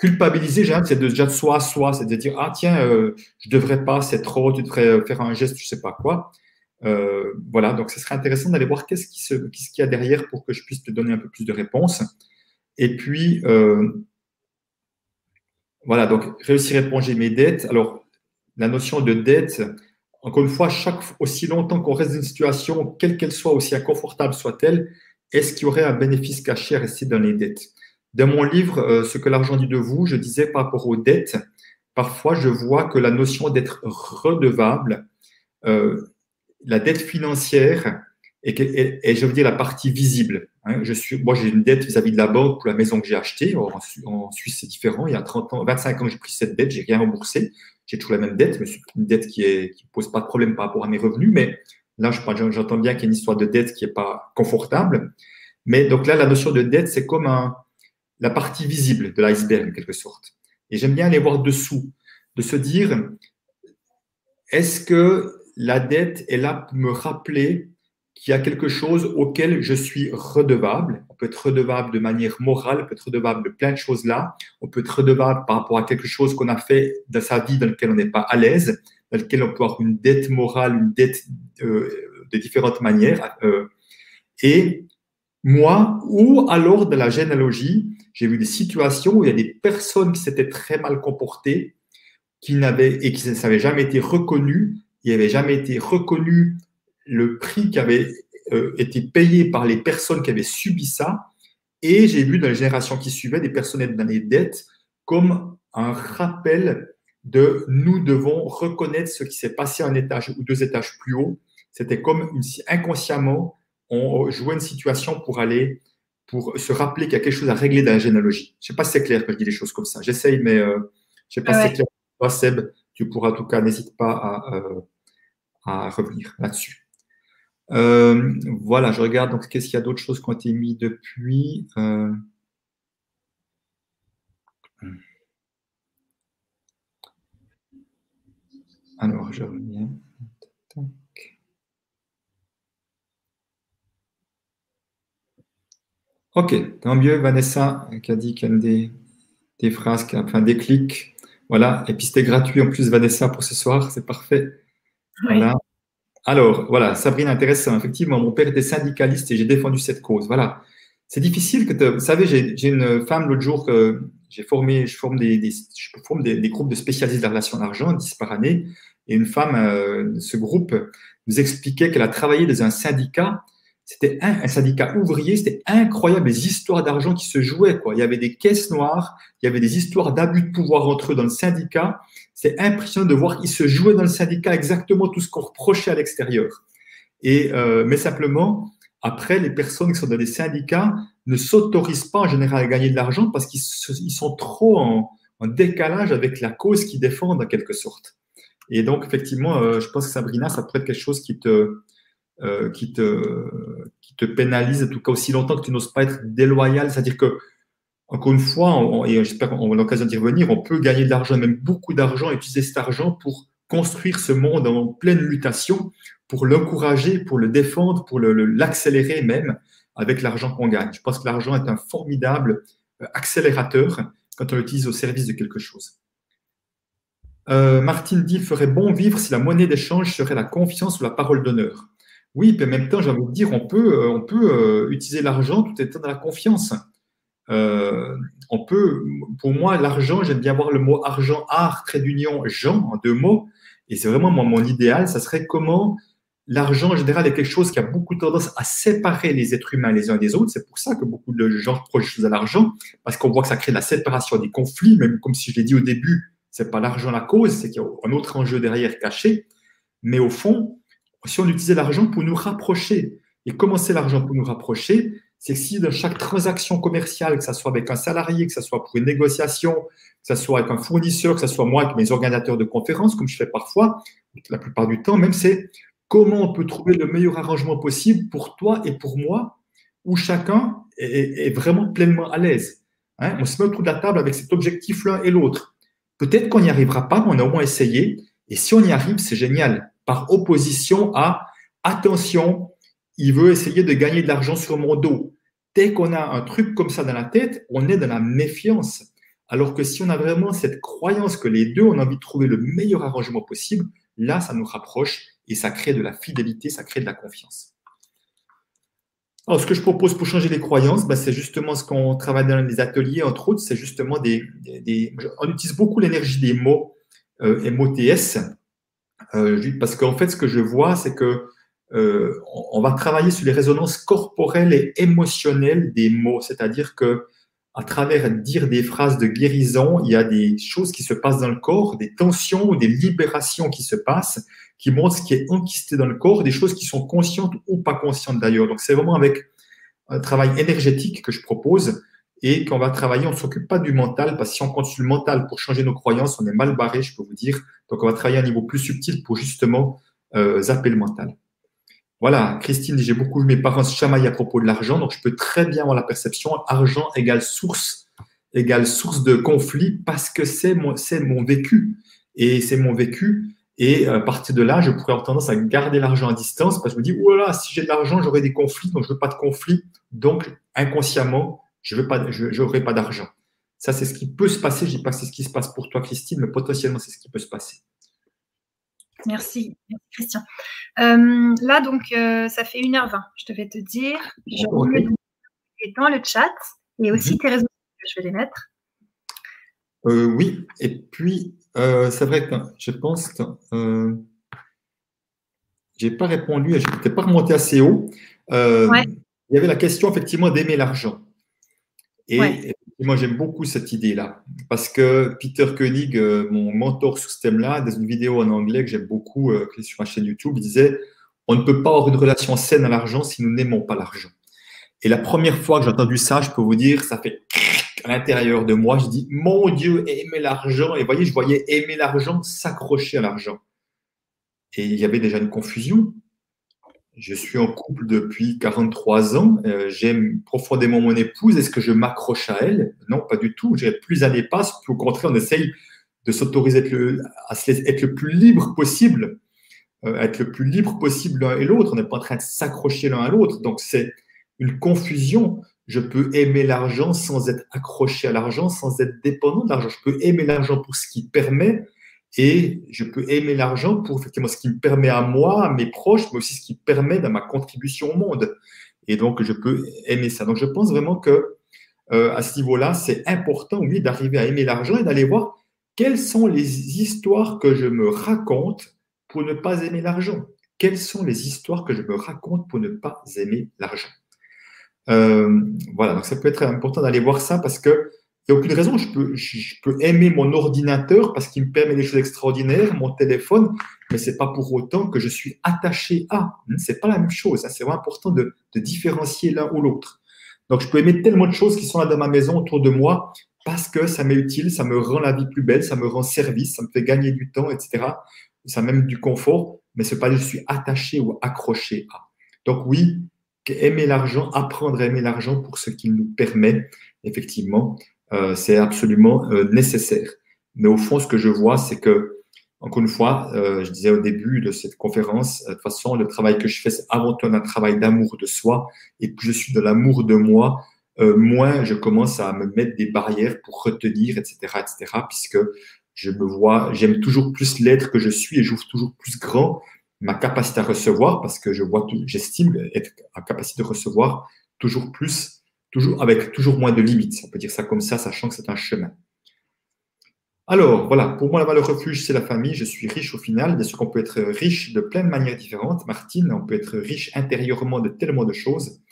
culpabiliser, c'est déjà de soi à soi, c'est de dire Ah, tiens, euh, je ne devrais pas, c'est trop, tu devrais faire un geste, je ne sais pas quoi. Euh, voilà, donc ce serait intéressant d'aller voir qu'est-ce qu'il y a derrière pour que je puisse te donner un peu plus de réponses. Et puis, euh, voilà, donc réussir à éponger mes dettes. Alors, la notion de dette, encore une fois, chaque, aussi longtemps qu'on reste dans une situation, quelle qu'elle soit, aussi inconfortable soit-elle, est-ce qu'il y aurait un bénéfice caché à rester dans les dettes? Dans mon livre, euh, Ce que l'argent dit de vous, je disais par rapport aux dettes, parfois je vois que la notion d'être redevable, euh, la dette financière, et, et, je veux dire la partie visible. Hein. je suis, moi, j'ai une dette vis-à-vis de la banque pour la maison que j'ai achetée. En, Suisse, c'est différent. Il y a 30 ans, 25 ans, j'ai pris cette dette, j'ai rien remboursé. J'ai toujours la même dette, mais c'est une dette qui ne qui pose pas de problème par rapport à mes revenus. Mais là, j'entends bien qu'il y a une histoire de dette qui n'est pas confortable. Mais donc là, la notion de dette, c'est comme un, la partie visible de l'iceberg, en quelque sorte. Et j'aime bien aller voir dessous, de se dire, est-ce que la dette est là pour me rappeler qu'il y a quelque chose auquel je suis redevable. On peut être redevable de manière morale, on peut être redevable de plein de choses là. On peut être redevable par rapport à quelque chose qu'on a fait dans sa vie dans lequel on n'est pas à l'aise, dans lequel on peut avoir une dette morale, une dette euh, de différentes manières. Euh, et moi, ou alors de la généalogie, j'ai vu des situations où il y a des personnes qui s'étaient très mal comportées, qui n'avaient et qui n'avaient jamais été reconnues, qui n'avaient jamais été reconnues le prix qui avait euh, été payé par les personnes qui avaient subi ça. Et j'ai vu dans les générations qui suivaient des personnes dans les dettes comme un rappel de nous devons reconnaître ce qui s'est passé un étage ou deux étages plus haut. C'était comme inconsciemment, on jouait une situation pour aller, pour se rappeler qu'il y a quelque chose à régler dans la généalogie. Je ne sais pas si c'est clair que je dis des choses comme ça. J'essaye, mais euh, je ne sais pas si c'est clair. Toi, Seb, tu pourras en tout cas, n'hésite pas à, euh, à revenir là-dessus. Euh, voilà, je regarde donc qu'est-ce qu'il y a d'autres choses qui ont été mises depuis. Euh, alors, je reviens. Ok, tant mieux, Vanessa, qui a dit qu'il y a des, des phrases, enfin des clics. Voilà, et puis c'était gratuit en plus, Vanessa, pour ce soir, c'est parfait. Voilà. Alors, voilà, Sabrina, intéressant. Effectivement, mon père était syndicaliste et j'ai défendu cette cause. Voilà. C'est difficile que, vous savez, j'ai une femme l'autre jour que j'ai formé, je forme des, je forme des, groupes de spécialistes de la relation d'argent, 10 par année, et une femme euh, de ce groupe nous expliquait qu'elle a travaillé dans un syndicat c'était un, syndicat ouvrier, c'était incroyable les histoires d'argent qui se jouaient. Quoi. Il y avait des caisses noires, il y avait des histoires d'abus de pouvoir entre eux dans le syndicat. C'est impressionnant de voir qu'ils se jouaient dans le syndicat exactement tout ce qu'on reprochait à l'extérieur. Et euh, mais simplement, après, les personnes qui sont dans les syndicats ne s'autorisent pas en général à gagner de l'argent parce qu'ils sont trop en, décalage avec la cause qu'ils défendent en quelque sorte. Et donc, effectivement, euh, je pense que Sabrina, ça pourrait être quelque chose qui te, euh, qui, te, pénalise, en tout cas aussi longtemps que tu n'oses pas être déloyal. C'est-à-dire que, encore une fois, et j'espère qu'on aura l'occasion d'y revenir, on peut gagner de l'argent, même beaucoup d'argent, et utiliser cet argent pour construire ce monde en pleine mutation, pour l'encourager, pour le défendre, pour l'accélérer même avec l'argent qu'on gagne. Je pense que l'argent est un formidable euh, accélérateur quand on l'utilise au service de quelque chose. Euh, Martine dit, ferait bon vivre si la monnaie d'échange serait la confiance ou la parole d'honneur. Oui, puis en même temps, j'ai envie de dire, on peut, euh, on peut euh, utiliser l'argent tout étant dans la confiance. Euh, on peut, pour moi, l'argent, j'aime bien voir le mot argent, art, trait d'union, Jean, en deux mots. Et c'est vraiment mon, idéal, ça serait comment l'argent en général est quelque chose qui a beaucoup tendance à séparer les êtres humains les uns des autres. C'est pour ça que beaucoup de gens reprochent à l'argent, parce qu'on voit que ça crée de la séparation des conflits, même comme si je l'ai dit au début, c'est pas l'argent la cause, c'est qu'il y a un autre enjeu derrière caché. Mais au fond, si on utilisait l'argent pour nous rapprocher. Et comment c'est l'argent pour nous rapprocher? C'est que si dans chaque transaction commerciale, que ce soit avec un salarié, que ce soit pour une négociation, que ce soit avec un fournisseur, que ce soit moi avec mes organisateurs de conférences, comme je fais parfois, la plupart du temps même, c'est comment on peut trouver le meilleur arrangement possible pour toi et pour moi, où chacun est, vraiment pleinement à l'aise. Hein. on se met autour de la table avec cet objectif l'un et l'autre. Peut-être qu'on n'y arrivera pas, mais on a au moins essayé. Et si on y arrive, c'est génial par opposition à attention, il veut essayer de gagner de l'argent sur mon dos. Dès qu'on a un truc comme ça dans la tête, on est dans la méfiance. Alors que si on a vraiment cette croyance que les deux, on a envie de trouver le meilleur arrangement possible, là, ça nous rapproche et ça crée de la fidélité, ça crée de la confiance. Alors, ce que je propose pour changer les croyances, bah, c'est justement ce qu'on travaille dans les ateliers, entre autres, c'est justement des, On utilise beaucoup l'énergie des mots euh, MOTS, euh, parce qu'en fait, ce que je vois, c'est que euh, on va travailler sur les résonances corporelles et émotionnelles des mots, c'est-à-dire que à travers dire des phrases de guérison, il y a des choses qui se passent dans le corps, des tensions des libérations qui se passent, qui montrent ce qui est enquisté dans le corps, des choses qui sont conscientes ou pas conscientes d'ailleurs. Donc c'est vraiment avec un travail énergétique que je propose et qu'on va travailler. On ne s'occupe pas du mental, parce que si on compte sur le mental pour changer nos croyances, on est mal barré, je peux vous dire. Donc, on va travailler à un niveau plus subtil pour justement euh, zapper le mental. Voilà, Christine dit, j'ai beaucoup vu mes parents se chamailler à propos de l'argent, donc je peux très bien avoir la perception, argent égale source, égale source de conflit, parce que c'est mon, c'est mon vécu. Et c'est mon vécu. Et à partir de là, je pourrais avoir tendance à garder l'argent à distance, parce que je me dis, voilà, si j'ai de l'argent, j'aurai des conflits, donc je veux pas de conflits. Donc, inconsciemment, je veux pas, pas d'argent. Ça, c'est ce qui peut se passer. Je dis pas que c'est ce qui se passe pour toi, Christine, mais potentiellement, c'est ce qui peut se passer. Merci, Christian. Euh, là, donc, euh, ça fait 1h20. Je devais te dire. Je remets dans le chat et aussi mhm. tes réseaux je vais les mettre. Euh, oui, et puis, c'est vrai que je pense que je n'ai pas répondu, je n'étais pas remonté assez haut. Il y avait la question, effectivement, d'aimer l'argent. Et, moi, j'aime beaucoup cette idée-là. Parce que Peter Koenig, euh, mon mentor sur ce thème-là, dans une vidéo en anglais que j'aime beaucoup, euh, qui est sur ma chaîne YouTube, disait On ne peut pas avoir une relation saine à l'argent si nous n'aimons pas l'argent. Et la première fois que j'ai entendu ça, je peux vous dire, ça fait à l'intérieur de moi, je dis Mon Dieu, aimer l'argent. Et voyez, je voyais aimer l'argent s'accrocher à l'argent. Et il y avait déjà une confusion je suis en couple depuis 43 ans. Euh, j'aime profondément mon épouse. Est-ce que je m'accroche à elle? Non, pas du tout. Plus les années passent, plus au contraire, on essaye de s'autoriser à être le plus libre possible, euh, être le plus libre possible l'un et l'autre. On n'est pas en train de s'accrocher l'un à l'autre. Donc, c'est une confusion. je peux aimer l'argent sans être accroché à l'argent, sans être dépendant de l'argent. Je peux aimer l'argent pour ce qui permet et je peux aimer l'argent pour effectivement ce qui me permet à moi, à mes proches, mais aussi ce qui permet dans ma contribution au monde. Et donc, je peux aimer ça. Donc, je pense vraiment que euh, à ce niveau-là, c'est important, oui, d'arriver à aimer l'argent et d'aller voir quelles sont les histoires que je me raconte pour ne pas aimer l'argent. Quelles sont les histoires que je me raconte pour ne pas aimer l'argent euh, Voilà, donc ça peut être important d'aller voir ça parce que n'y a aucune raison. Je peux, aimer mon ordinateur parce qu'il me permet des choses extraordinaires, mon téléphone, mais ce n'est pas pour autant que je suis attaché à. Hmm, ce n'est pas la même chose. Hein. C'est vraiment important de, de différencier l'un ou l'autre. Donc, je peux aimer tellement de choses qui sont là dans ma maison autour de moi parce que ça m'est utile, ça me rend la vie plus belle, ça me rend service, ça me fait gagner du temps, etc. Ça même du confort, mais ce n'est pas que je suis attaché ou accroché à. Donc, oui, aimer l'argent, apprendre à aimer l'argent pour ce qu'il nous permet, effectivement, euh, c'est absolument euh, nécessaire. Mais au fond, ce que je vois, c'est que, encore une fois, euh, je disais au début de cette conférence, de toute façon, le travail que je fais, c'est avant tout un travail d'amour de soi. Et plus je suis de l'amour de moi, moins je commence à me mettre des barrières pour retenir, etc., etc., puisque je me vois, j'aime toujours plus l'être que je suis et j'ouvre toujours plus grand ma capacité à recevoir parce que je vois, j'estime être en capacité de recevoir toujours plus toujours, avec toujours moins de limites. On peut dire ça comme ça, sachant que c'est un chemin. Alors, voilà, pour moi, la valeur refuge, c'est la famille. Je suis riche au final. Bien sûr qu'on peut être riche de plein de manières différentes. Martine, on peut être riche intérieurement de tellement de choses.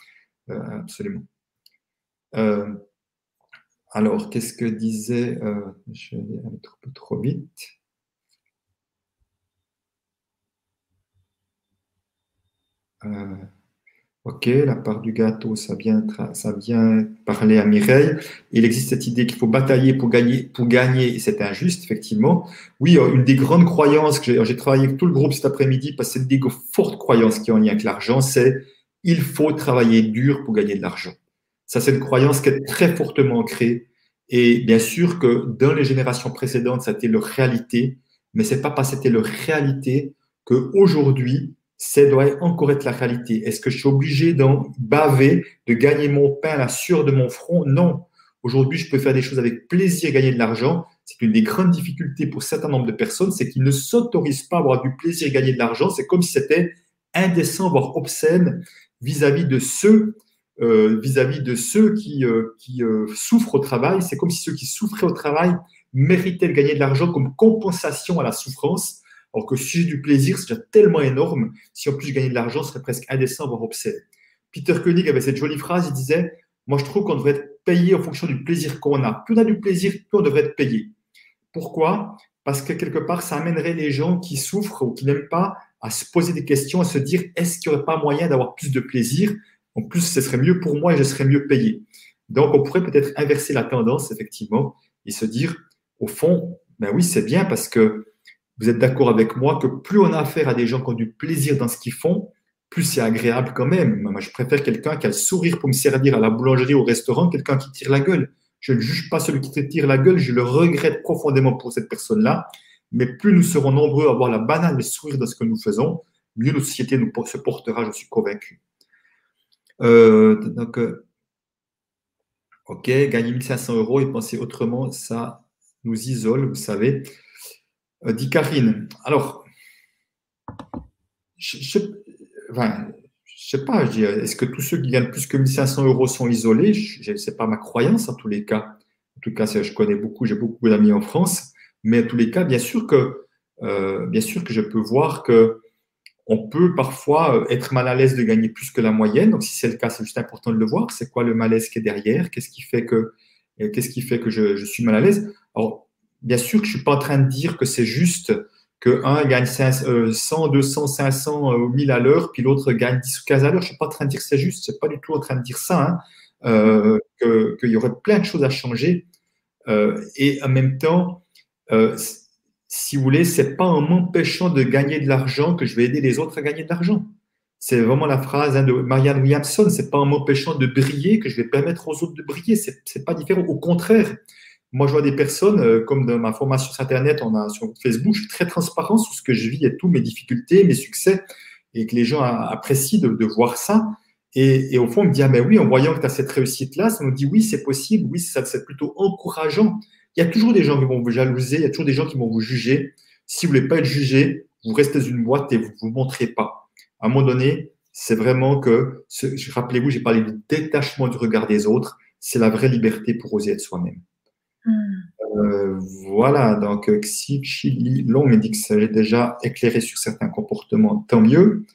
Euh, absolument. Euh, alors, qu'est-ce que disait. Euh, je vais aller un peu trop vite. Ok, la part du gâteau, ça vient, ça vient parler à Mireille. Il existe cette idée qu'il faut batailler pour gagner, pour gagner, et c'est injuste, effectivement. Oui, euh, une des grandes croyances que j'ai travaillé avec tout le groupe cet après-midi, parce que c'est une des fortes croyances qui ont en lien avec l'argent, c'est il faut travailler dur pour gagner de l'argent. Ça, c'est une croyance qui est très fortement ancrée. Et bien sûr que dans les générations précédentes, ça a été leur réalité, mais c'est pas parce que c'était leur réalité qu'aujourd'hui, ça doit encore être la réalité. Est-ce que je suis obligé d'en baver, de gagner mon pain à la sueur de mon front? Non. Aujourd'hui, je peux faire des choses avec plaisir, gagner de l'argent. C'est une des grandes difficultés pour un certain nombre de personnes, c'est qu'ils ne s'autorisent pas à avoir du plaisir, gagner de l'argent. C'est comme si c'était indécent, voire obscène vis-à-vis de ceux euh, vis-à-vis de ceux qui, euh, qui euh, souffrent au travail. C'est comme si ceux qui souffraient au travail méritaient de gagner de l'argent comme compensation à la souffrance. Alors que si j'ai du plaisir, c'est déjà tellement énorme. Si en plus je gagnais de l'argent, ce serait presque indécent, voire obscène. Peter Koenig avait cette jolie phrase, il disait Moi, je trouve qu'on devrait être payé en fonction du plaisir qu'on a. Plus on a du plaisir, plus on devrait être payé. Pourquoi? Parce que quelque part, ça amènerait les gens qui souffrent ou qui n'aiment pas à se poser des questions, à se dire Est-ce qu'il n'y aurait pas moyen d'avoir plus de plaisir? En plus, ce serait mieux pour moi et je serais mieux payé. Donc, on pourrait peut-être inverser la tendance, effectivement, et se dire Au fond, ben oui, c'est bien parce que vous êtes d'accord avec moi que plus on a affaire à des gens qui ont du plaisir dans ce qu'ils font, plus c'est agréable quand même. Moi, je préfère quelqu'un qui a le sourire pour me servir à la boulangerie, au restaurant, quelqu'un qui tire la gueule. Je ne juge pas celui qui te tire la gueule, je le regrette profondément pour cette personne-là. Mais plus nous serons nombreux à avoir la banane et sourire dans ce que nous faisons, mieux notre société se portera, je suis convaincu. Euh, donc, euh, ok, gagner 1500 euros et penser autrement, ça nous isole, vous savez. Euh, dit Karine. Alors, je ne sais pas, est-ce que tous ceux qui gagnent plus que 1500 euros sont isolés? Ce n'est pas ma croyance en tous les cas. En tout cas, je connais beaucoup, j'ai beaucoup d'amis en France. Mais en tous les cas, bien sûr que, euh, bien sûr que je peux voir que on peut parfois euh, être mal à l'aise de gagner plus que la moyenne. Donc, si c'est le cas, c'est juste important de le voir. C'est quoi le malaise qui est derrière? Qu'est-ce qui fait que, qu'est-ce qui fait que je, suis mal à l'aise? Bien sûr que je ne suis pas en train de dire que c'est juste que un gagne 100, 200, 500 ou 1000 à l'heure, puis l'autre gagne 10 ou 15 à l'heure. Je ne suis pas en train de dire que c'est juste. Je ne suis pas du tout en train de dire ça. Hein. Euh, qu'il y aurait plein de choses à changer. Euh, et en même temps, euh, si vous voulez, c'est pas en m'empêchant de gagner de l'argent que je vais aider les autres à gagner de l'argent. C'est vraiment la phrase hein, de Marianne Williamson. C'est pas en m'empêchant de briller que je vais permettre aux autres de briller. C'est pas différent. Au contraire, moi, je vois des personnes, euh, comme dans ma formation sur Internet, on a sur Facebook, je suis très transparent sur ce que je vis et tous mes difficultés, mes succès, et que les gens apprécient de, voir ça. Et, au fond, on me dit, ah ben oui, en voyant que tu as cette réussite-là, ça nous dit, oui, c'est possible, oui, c'est plutôt encourageant. Il y a toujours des gens qui vont vous jalouser, il y a toujours des gens qui vont vous juger. Si vous voulez pas être jugé, vous restez dans une boîte et vous vous montrez pas. À un moment donné, c'est vraiment que, rappelez-vous, j'ai parlé du détachement du regard des autres, c'est la vraie liberté pour oser être soi-même. Euh, voilà, donc si Chili Long me dit que ça j'ai déjà éclairé sur certains comportements, tant mieux.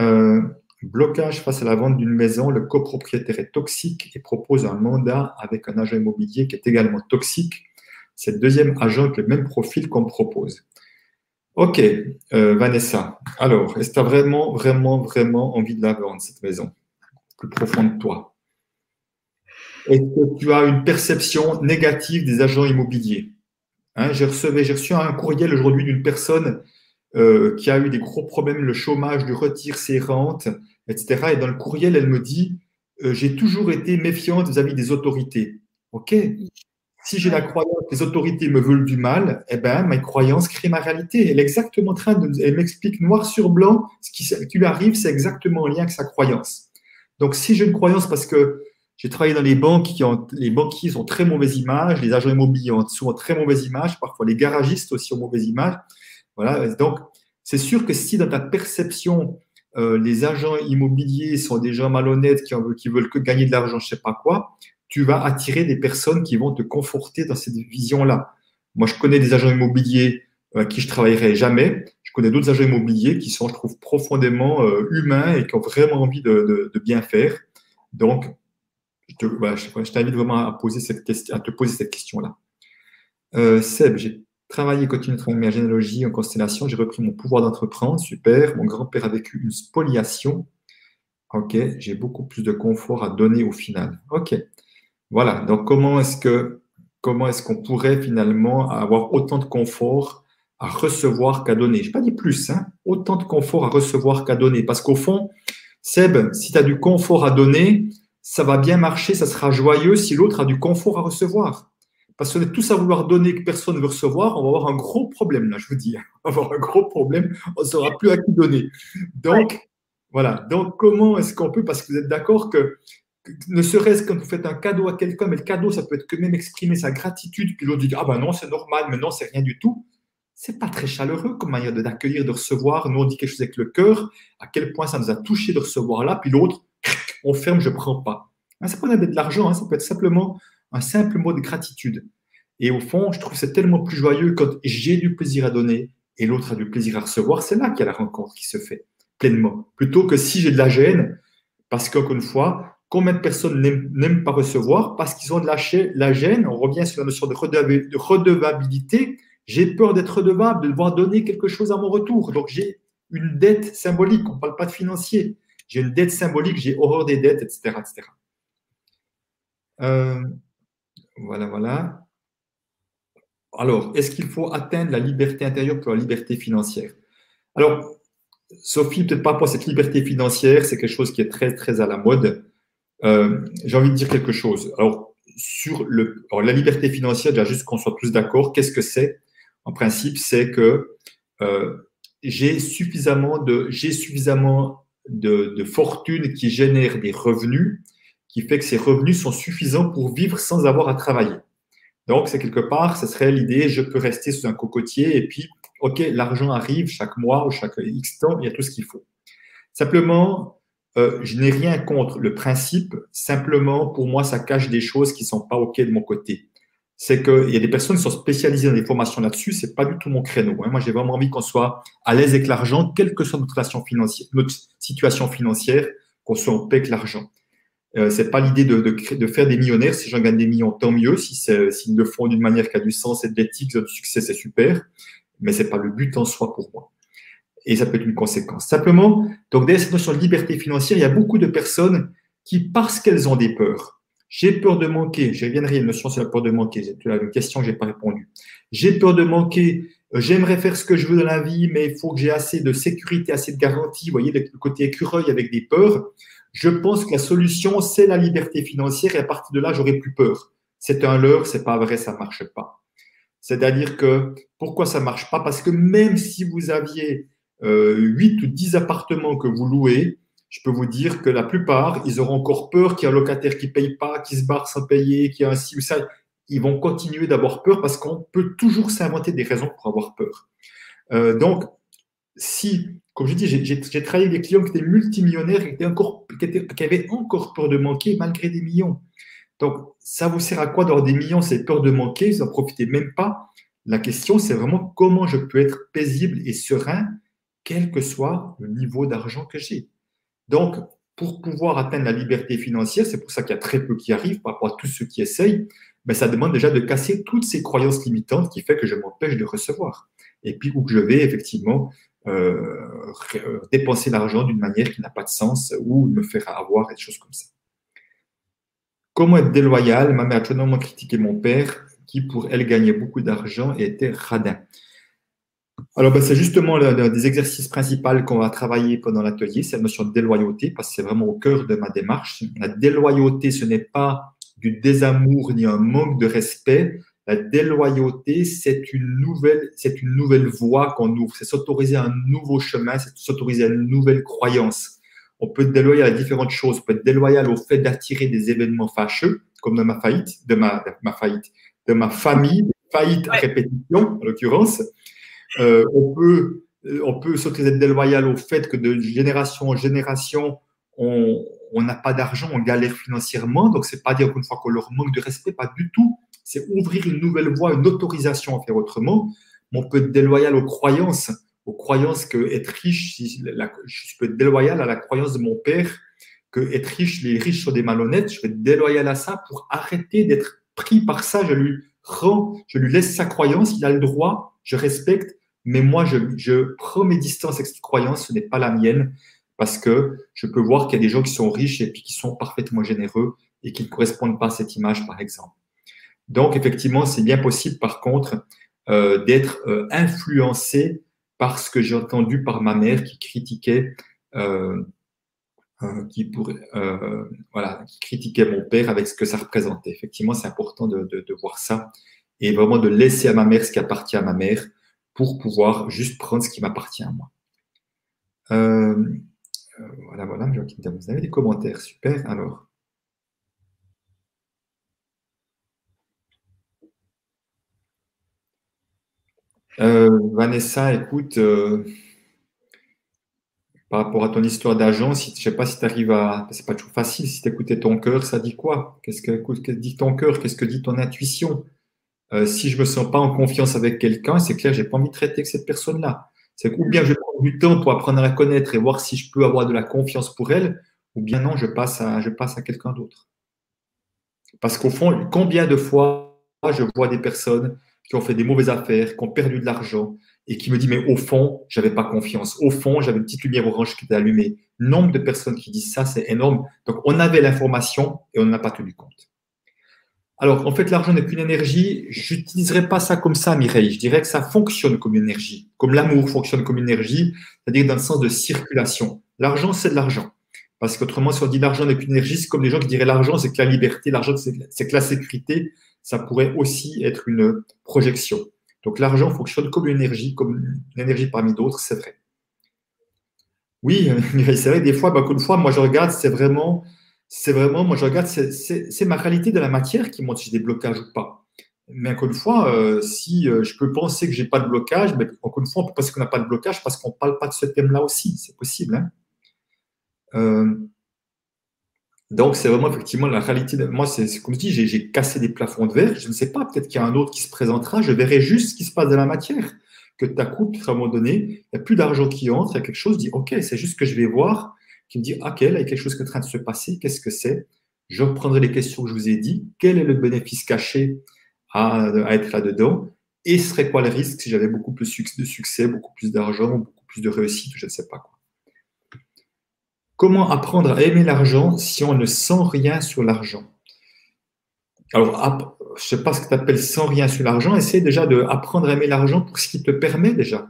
Euh, blocage face à la vente d'une maison, le copropriétaire est toxique et propose un mandat avec un agent immobilier qui est également toxique. C'est le deuxième agent avec le même profil qu'on propose. Ok, euh, Vanessa. Alors, est-ce que tu as vraiment, vraiment, vraiment envie de la vendre, cette maison? Plus profond de toi. Est-ce que tu as une perception négative des agents immobiliers? Hein, J'ai reçu un courriel aujourd'hui d'une personne euh, qui a eu des gros problèmes, le chômage, du retire ses rentes, etc. Et dans le courriel, elle me dit euh, J'ai toujours été méfiante vis-à-vis des autorités. OK Si j'ai la croyance que les autorités me veulent du mal, eh ben, ma croyance crée ma réalité. Elle est exactement en train de. Elle m'explique noir sur blanc ce qui, lui arrive, c'est exactement en lien avec sa croyance. Donc, si j'ai une croyance parce que j'ai travaillé dans les banques qui ont, les banquiers ont très mauvaise image, les agents immobiliers ont souvent très mauvaise image, parfois les garagistes aussi ont mauvaise image. Voilà. Donc, c'est sûr que si dans ta perception, euh, les agents immobiliers sont des gens malhonnêtes qui, qui veulent que gagner de l'argent, je sais pas quoi, tu vas attirer des personnes qui vont te conforter dans cette vision-là. Moi, je connais des agents immobiliers avec qui je travaillerai jamais. Je connais d'autres agents immobiliers qui sont, je trouve, profondément euh, humains et qui ont vraiment envie de, bien faire. Donc, je, t'invite vraiment à, poser cette question, à te poser cette question-là. Euh, Seb, j'ai travaillé continuellement ma généalogie en constellation. J'ai repris mon pouvoir d'entreprendre. Super. Mon grand-père a vécu une spoliation. Ok. J'ai beaucoup plus de confort à donner au final. Ok. Voilà. Donc, comment est-ce que comment est-ce qu'on pourrait finalement avoir autant de confort à recevoir qu'à donner? Je n'ai pas dit plus, hein. autant de confort à recevoir qu'à donner. Parce qu'au fond, Seb, si tu as du confort à donner, ça va bien marcher, ça sera joyeux si l'autre a du confort à recevoir. Parce qu'on est tous à vouloir donner que personne ne veut recevoir, on va avoir un gros problème là, je vous dis. On va avoir un gros problème, on ne saura plus à qui donner. Donc, voilà. Donc, comment est-ce qu'on peut, parce que vous êtes d'accord que, ne serait-ce quand vous faites un cadeau à quelqu'un, mais le cadeau, ça peut être que même exprimer sa gratitude, puis l'autre dit Ah ben non, c'est normal, mais non, c'est rien du tout. C'est pas très chaleureux comme manière d'accueillir, de recevoir. Nous, on dit quelque chose avec le cœur, à quel point ça nous a touché de recevoir là, puis l'autre, on ferme, je prends pas. Ça peut être de l'argent, hein, ça peut être simplement un simple mot de gratitude. Et au fond, je trouve c'est tellement plus joyeux quand j'ai du plaisir à donner et l'autre a du plaisir à recevoir. C'est là qu'il y a la rencontre qui se fait pleinement. Plutôt que si j'ai de la gêne, parce qu'encore une fois, combien de personnes n'aiment pas recevoir parce qu'ils ont de la, la, gêne? On revient sur la notion de, redevabilité. J'ai peur d'être redevable, de devoir donner quelque chose à mon retour. Donc j'ai une dette symbolique. On ne parle pas de financier. J'ai une dette symbolique, j'ai horreur des dettes, etc. etc. Euh, voilà, voilà. Alors, est-ce qu'il faut atteindre la liberté intérieure pour la liberté financière? Alors, Sophie, peut-être pas pour cette liberté financière, c'est quelque chose qui est très, très à la mode. Euh, j'ai envie de dire quelque chose. Alors, sur le, la liberté financière, déjà juste qu'on soit tous d'accord, qu'est-ce que c'est? En principe, c'est que euh, j'ai suffisamment de, j'ai suffisamment de, de fortune qui génère des revenus qui fait que ces revenus sont suffisants pour vivre sans avoir à travailler. Donc, c'est quelque part, ce serait l'idée, je peux rester sous un cocotier et puis, OK, l'argent arrive chaque mois ou chaque X temps, il y a tout ce qu'il faut. Simplement, euh, je n'ai rien contre le principe, simplement, pour moi, ça cache des choses qui ne sont pas OK de mon côté. C'est qu'il y a des personnes qui sont spécialisées dans des formations là-dessus, ce n'est pas du tout mon créneau. Hein. Moi, j'ai vraiment envie qu'on soit à l'aise avec l'argent, quelle que soit notre, financière, notre situation financière, qu'on soit en paix avec l'argent. Euh, c'est pas l'idée de, de, faire des millionnaires. Si j'en gagne des millions, tant mieux. Si s'ils le font d'une manière qui a du sens et de l'éthique, de succès, c'est super. Mais c'est pas le but en soi pour moi. Et ça peut être une conséquence. Simplement, donc derrière cette notion de liberté financière, il y a beaucoup de personnes qui, parce qu'elles ont des peurs, j'ai peur de manquer, je reviendrai une notion sur la peur de manquer, c'est une question que j'ai pas répondu. J'ai peur de manquer, euh, j'aimerais faire ce que je veux dans la vie, mais il faut que j'ai assez de sécurité, assez de garantie, vous voyez, le côté écureuil avec des peurs. Je pense que la solution, c'est la liberté financière et à partir de là, j'aurai plus peur. C'est un leurre, c'est pas vrai, ça marche pas. C'est-à-dire que pourquoi ça marche pas? Parce que même si vous aviez euh, 8 ou 10 appartements que vous louez, je peux vous dire que la plupart, ils auront encore peur qu'il y ait un locataire qui ne paye pas, qui se barre sans payer, qui a un ci ou ça. Ils vont continuer d'avoir peur parce qu'on peut toujours s'inventer des raisons pour avoir peur. Euh, donc, si, comme je dis, j'ai travaillé avec des clients qui étaient multimillionnaires et qui, étaient encore, qui, avaient encore peur de manquer malgré des millions. Donc, ça vous sert à quoi d'avoir des millions? C'est peur de manquer, vous n'en profitez même pas. La question, c'est vraiment comment je peux être paisible et serein, quel que soit le niveau d'argent que j'ai. Donc, pour pouvoir atteindre la liberté financière, c'est pour ça qu'il y a très peu qui arrivent par rapport à tous ceux qui essayent, mais ça demande déjà de casser toutes ces croyances limitantes qui fait que je m'empêche de recevoir. Et puis, où que je vais effectivement euh, euh, dépenser l'argent d'une manière qui n'a pas de sens ou me faire avoir et des choses comme ça. Comment être déloyal? Ma mère a totalement critiqué mon père qui, pour elle, gagnait beaucoup d'argent et était radin. Alors, ben, c'est justement l'un des exercices principaux qu'on va travailler pendant l'atelier, c'est la notion de déloyauté, parce que c'est vraiment au cœur de ma démarche. La déloyauté, ce n'est pas du désamour ni un manque de respect. La déloyauté, c'est une nouvelle, c'est une nouvelle voie qu'on ouvre. C'est s'autoriser un nouveau chemin, c'est s'autoriser une nouvelle croyance. On peut être déloyal à différentes choses. On peut être déloyal au fait d'attirer des événements fâcheux, comme dans ma faillite, de ma, ma faillite, de ma famille, faillite à répétition, en l'occurrence. Euh, on peut, euh, on peut s'autoriser déloyal au fait que de génération en génération, on n'a pas d'argent, on galère financièrement. Donc, c'est pas dire qu'une fois qu'on leur manque de respect, pas du tout. C'est ouvrir une nouvelle voie, une autorisation à faire autrement. Mais on peut être déloyal aux croyances, aux croyances que être riche, je peux être déloyal à la croyance de mon père que être riche, les riches sont des malhonnêtes. Je vais être déloyal à ça pour arrêter d'être pris par ça. Je lui rends, je lui laisse sa croyance. Il a le droit, je respecte mais moi, je, prends mes distances avec cette croyance, ce n'est pas la mienne, parce que je peux voir qu'il y a des gens qui sont riches et puis qui sont parfaitement généreux et qui ne correspondent pas à cette image, par exemple. Donc, effectivement, c'est bien possible, par contre, euh, d'être euh, influencé par ce que j'ai entendu par ma mère qui critiquait, euh, qui, voilà, qui critiquait mon père avec ce que ça représentait. Effectivement, c'est important de, de voir ça et vraiment de laisser à ma mère ce qui appartient à ma mère pour pouvoir juste prendre ce qui m'appartient à moi. Euh, euh, voilà, voilà, vous avez des commentaires, super. Alors. Euh, Vanessa, écoute, par rapport à ton histoire d'agent, je ne sais pas si tu arrives à. C'est pas toujours facile, si tu écoutais ton cœur, ça dit quoi? Qu'est-ce que, dit ton cœur? Qu'est-ce que dit ton intuition? Euh, si je me sens pas en confiance avec quelqu'un, c'est clair, j'ai pas envie de traiter avec cette personne-là. C'est ou bien je prends du temps pour apprendre à la connaître et voir si je peux avoir de la confiance pour elle, ou bien non, je passe à, je passe à quelqu'un d'autre. Parce qu'au fond, combien de fois je vois des personnes qui ont fait des mauvaises affaires, qui ont perdu de l'argent et qui me disent, mais au fond, j'avais pas confiance. Au fond, j'avais une petite lumière orange qui était allumée. Nombre de personnes qui disent ça, c'est énorme. Donc, on avait l'information et on n'a pas tenu compte. Alors, en fait, l'argent n'est qu'une énergie. Je n'utiliserai pas ça comme ça, Mireille. Je dirais que ça fonctionne comme une énergie, comme l'amour fonctionne comme une énergie, c'est-à-dire dans le sens de circulation. L'argent, c'est de l'argent. Parce qu'autrement, si on dit l'argent n'est qu'une énergie, c'est comme les gens qui diraient l'argent, c'est que la liberté, l'argent, c'est que la sécurité. Ça pourrait aussi être une projection. Donc, l'argent fonctionne comme une énergie, comme une énergie parmi d'autres, c'est vrai. Oui, Mireille, c'est vrai, des fois, bah, une fois, moi, je regarde, c'est vraiment c'est vraiment, moi je regarde, c'est ma réalité de la matière qui montre si j'ai des blocages ou pas. Mais encore une fois, euh, si euh, je peux penser que j'ai pas de blocage, mais encore une fois, on peut penser qu'on n'a pas de blocage parce qu'on ne parle pas de ce thème-là aussi. C'est possible. Hein. Euh, donc, c'est vraiment effectivement la réalité. De, moi, c'est comme je dis, j'ai cassé des plafonds de verre. Je ne sais pas, peut-être qu'il y a un autre qui se présentera. Je verrai juste ce qui se passe dans la matière. Que ta coupe, à un moment donné, il n'y a plus d'argent qui entre, il y a quelque chose, dis, OK, c'est juste que je vais voir me dit OK, là, il y a quelque chose qui est en train de se passer. Qu'est-ce que c'est? Je reprendrai les questions que je vous ai dit. Quel est le bénéfice caché à, être là-dedans? Et serait quoi le risque si j'avais beaucoup plus de succès, beaucoup plus d'argent, beaucoup plus de réussite, je ne sais pas quoi. Comment apprendre à aimer l'argent si on ne sent rien sur l'argent? Alors, je ne sais pas ce que tu appelles sans rien sur l'argent. Essaye déjà d'apprendre à aimer l'argent pour ce qui te permet déjà.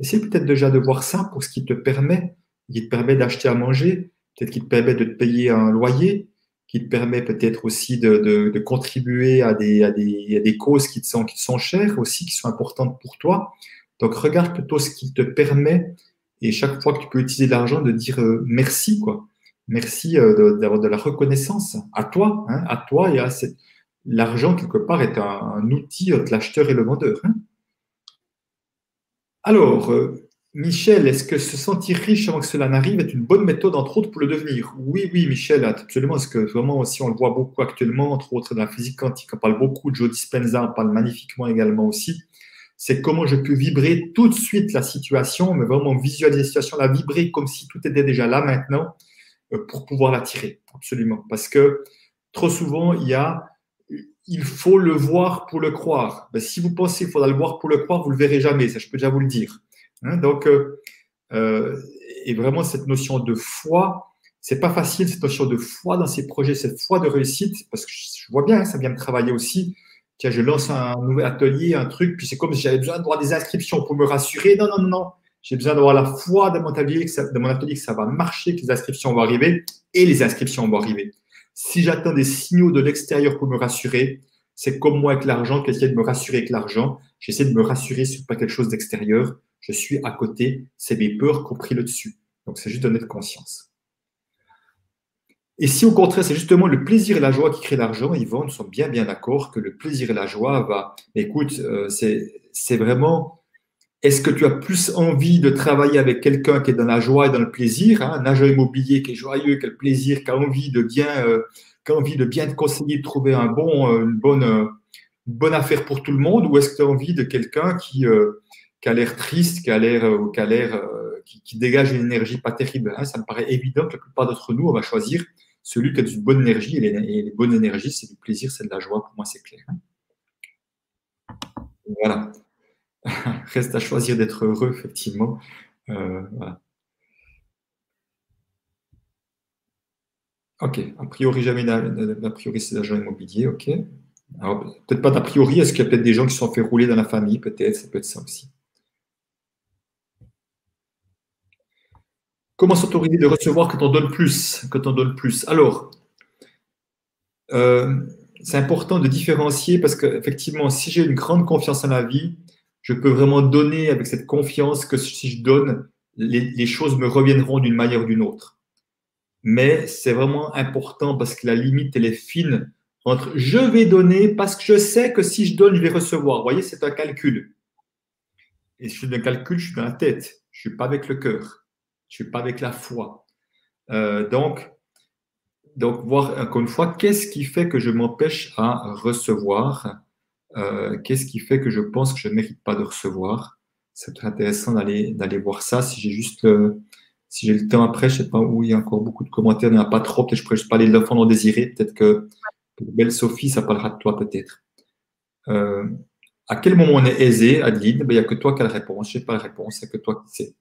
Essaye peut-être déjà de voir ça pour ce qui te permet qui te permet d'acheter à manger, peut-être qui te permet de te payer un loyer, qui te permet peut-être aussi de, contribuer à des, causes qui te, sont, chères aussi, qui sont importantes pour toi. Donc regarde plutôt ce qui te permet et chaque fois que tu peux utiliser de l'argent, de dire euh, merci, quoi. Merci euh, d'avoir de, la reconnaissance à toi, hein, à toi et à cette... L'argent, quelque part, est un, outil entre l'acheteur et le vendeur. Hein. Alors, euh, Michel, est-ce que se sentir riche avant que cela n'arrive est une bonne méthode, entre autres, pour le devenir? Oui, oui, Michel, absolument. Parce que vraiment, aussi, on le voit beaucoup actuellement, entre autres, dans la physique quantique, on parle beaucoup. Joe Dispenza en parle magnifiquement également aussi. C'est comment je peux vibrer tout de suite la situation, mais vraiment visualiser la situation, la vibrer comme si tout était déjà là maintenant euh, pour pouvoir l'attirer. Absolument. Parce que trop souvent, il y a il faut le voir pour le croire. Ben, si vous pensez qu'il faudra le voir pour le croire, vous le verrez jamais. Ça, je peux déjà vous le dire. Hein, donc, euh, euh, et vraiment, cette notion de foi, c'est pas facile, cette notion de foi dans ces projets, cette foi de réussite, parce que je vois bien, hein, ça vient me travailler aussi. Tiens, je lance un nouvel atelier, un truc, puis c'est comme si j'avais besoin d'avoir des inscriptions pour me rassurer. Non, non, non, non. J'ai besoin d'avoir la foi de mon, atelier, que ça, de mon atelier ça va marcher, que les inscriptions vont arriver, et les inscriptions vont arriver. Si j'attends des signaux de l'extérieur pour me rassurer, c'est comme moi avec l'argent, qui essaie de me rassurer avec l'argent. J'essaie de me rassurer sur pas quelque chose d'extérieur je suis à côté, c'est mes peurs qui ont pris le dessus. Donc c'est juste de conscience. Et si au contraire, c'est justement le plaisir et la joie qui créent l'argent, Yvonne, nous sommes bien, bien d'accord que le plaisir et la joie va. Écoute, euh, c'est vraiment. Est-ce que tu as plus envie de travailler avec quelqu'un qui est dans la joie et dans le plaisir, hein, un agent immobilier qui est joyeux, qui a le plaisir, qui a envie de bien, euh, de bien te conseiller, de trouver un bon, euh, une, bonne, bonne affaire pour tout le monde, ou est-ce que tu as envie de quelqu'un qui, qui a l'air triste, qui a l'air, euh, qui, l'air euh, qui, dégage une énergie pas terrible. Hein. Ça me paraît évident que la plupart d'entre nous, on va choisir celui qui a une bonne énergie. Et les, bonnes énergies, c'est du plaisir, c'est de la joie. Pour moi, c'est clair. Voilà. Reste à choisir d'être heureux, effectivement. Euh. Ok, a priori jamais d'a priori c'est l'agent immobilier, ok. peut-être pas d'a priori, est-ce qu'il y a peut-être des gens qui se sont fait rouler dans la famille, peut-être, ça peut être ça aussi. Comment s'autoriser de recevoir quand on donne plus Quand on donne plus? Alors, euh, c'est important de différencier parce qu'effectivement, si j'ai une grande confiance en la vie, je peux vraiment donner avec cette confiance que si je donne, les, choses me reviendront d'une manière ou d'une autre. Mais c'est vraiment important parce que la limite, elle est fine entre je vais donner parce que je sais que si je donne, je vais recevoir. Vous voyez, c'est un calcul. Et si je fais un calcul, je suis dans la tête. Je ne suis pas avec le cœur. Je ne suis pas avec la foi. Euh, donc, donc, voir encore une fois, qu'est-ce qui fait que je m'empêche à recevoir euh, Qu'est-ce qui fait que je pense que je ne mérite pas de recevoir? C'est intéressant d'aller, voir ça. Si j'ai juste le, si le temps après, je ne sais pas où il y a encore beaucoup de commentaires, il n'y en a pas trop. Peut-être je pourrais juste parler de l'enfant non désiré. Peut-être que, belle Sophie, ça parlera de toi peut-être. Euh, à quel moment on est aisé, Adeline? Ben, Il n'y a que toi qui as la réponse. Je n'ai pas la réponse, c'est que toi qui sais.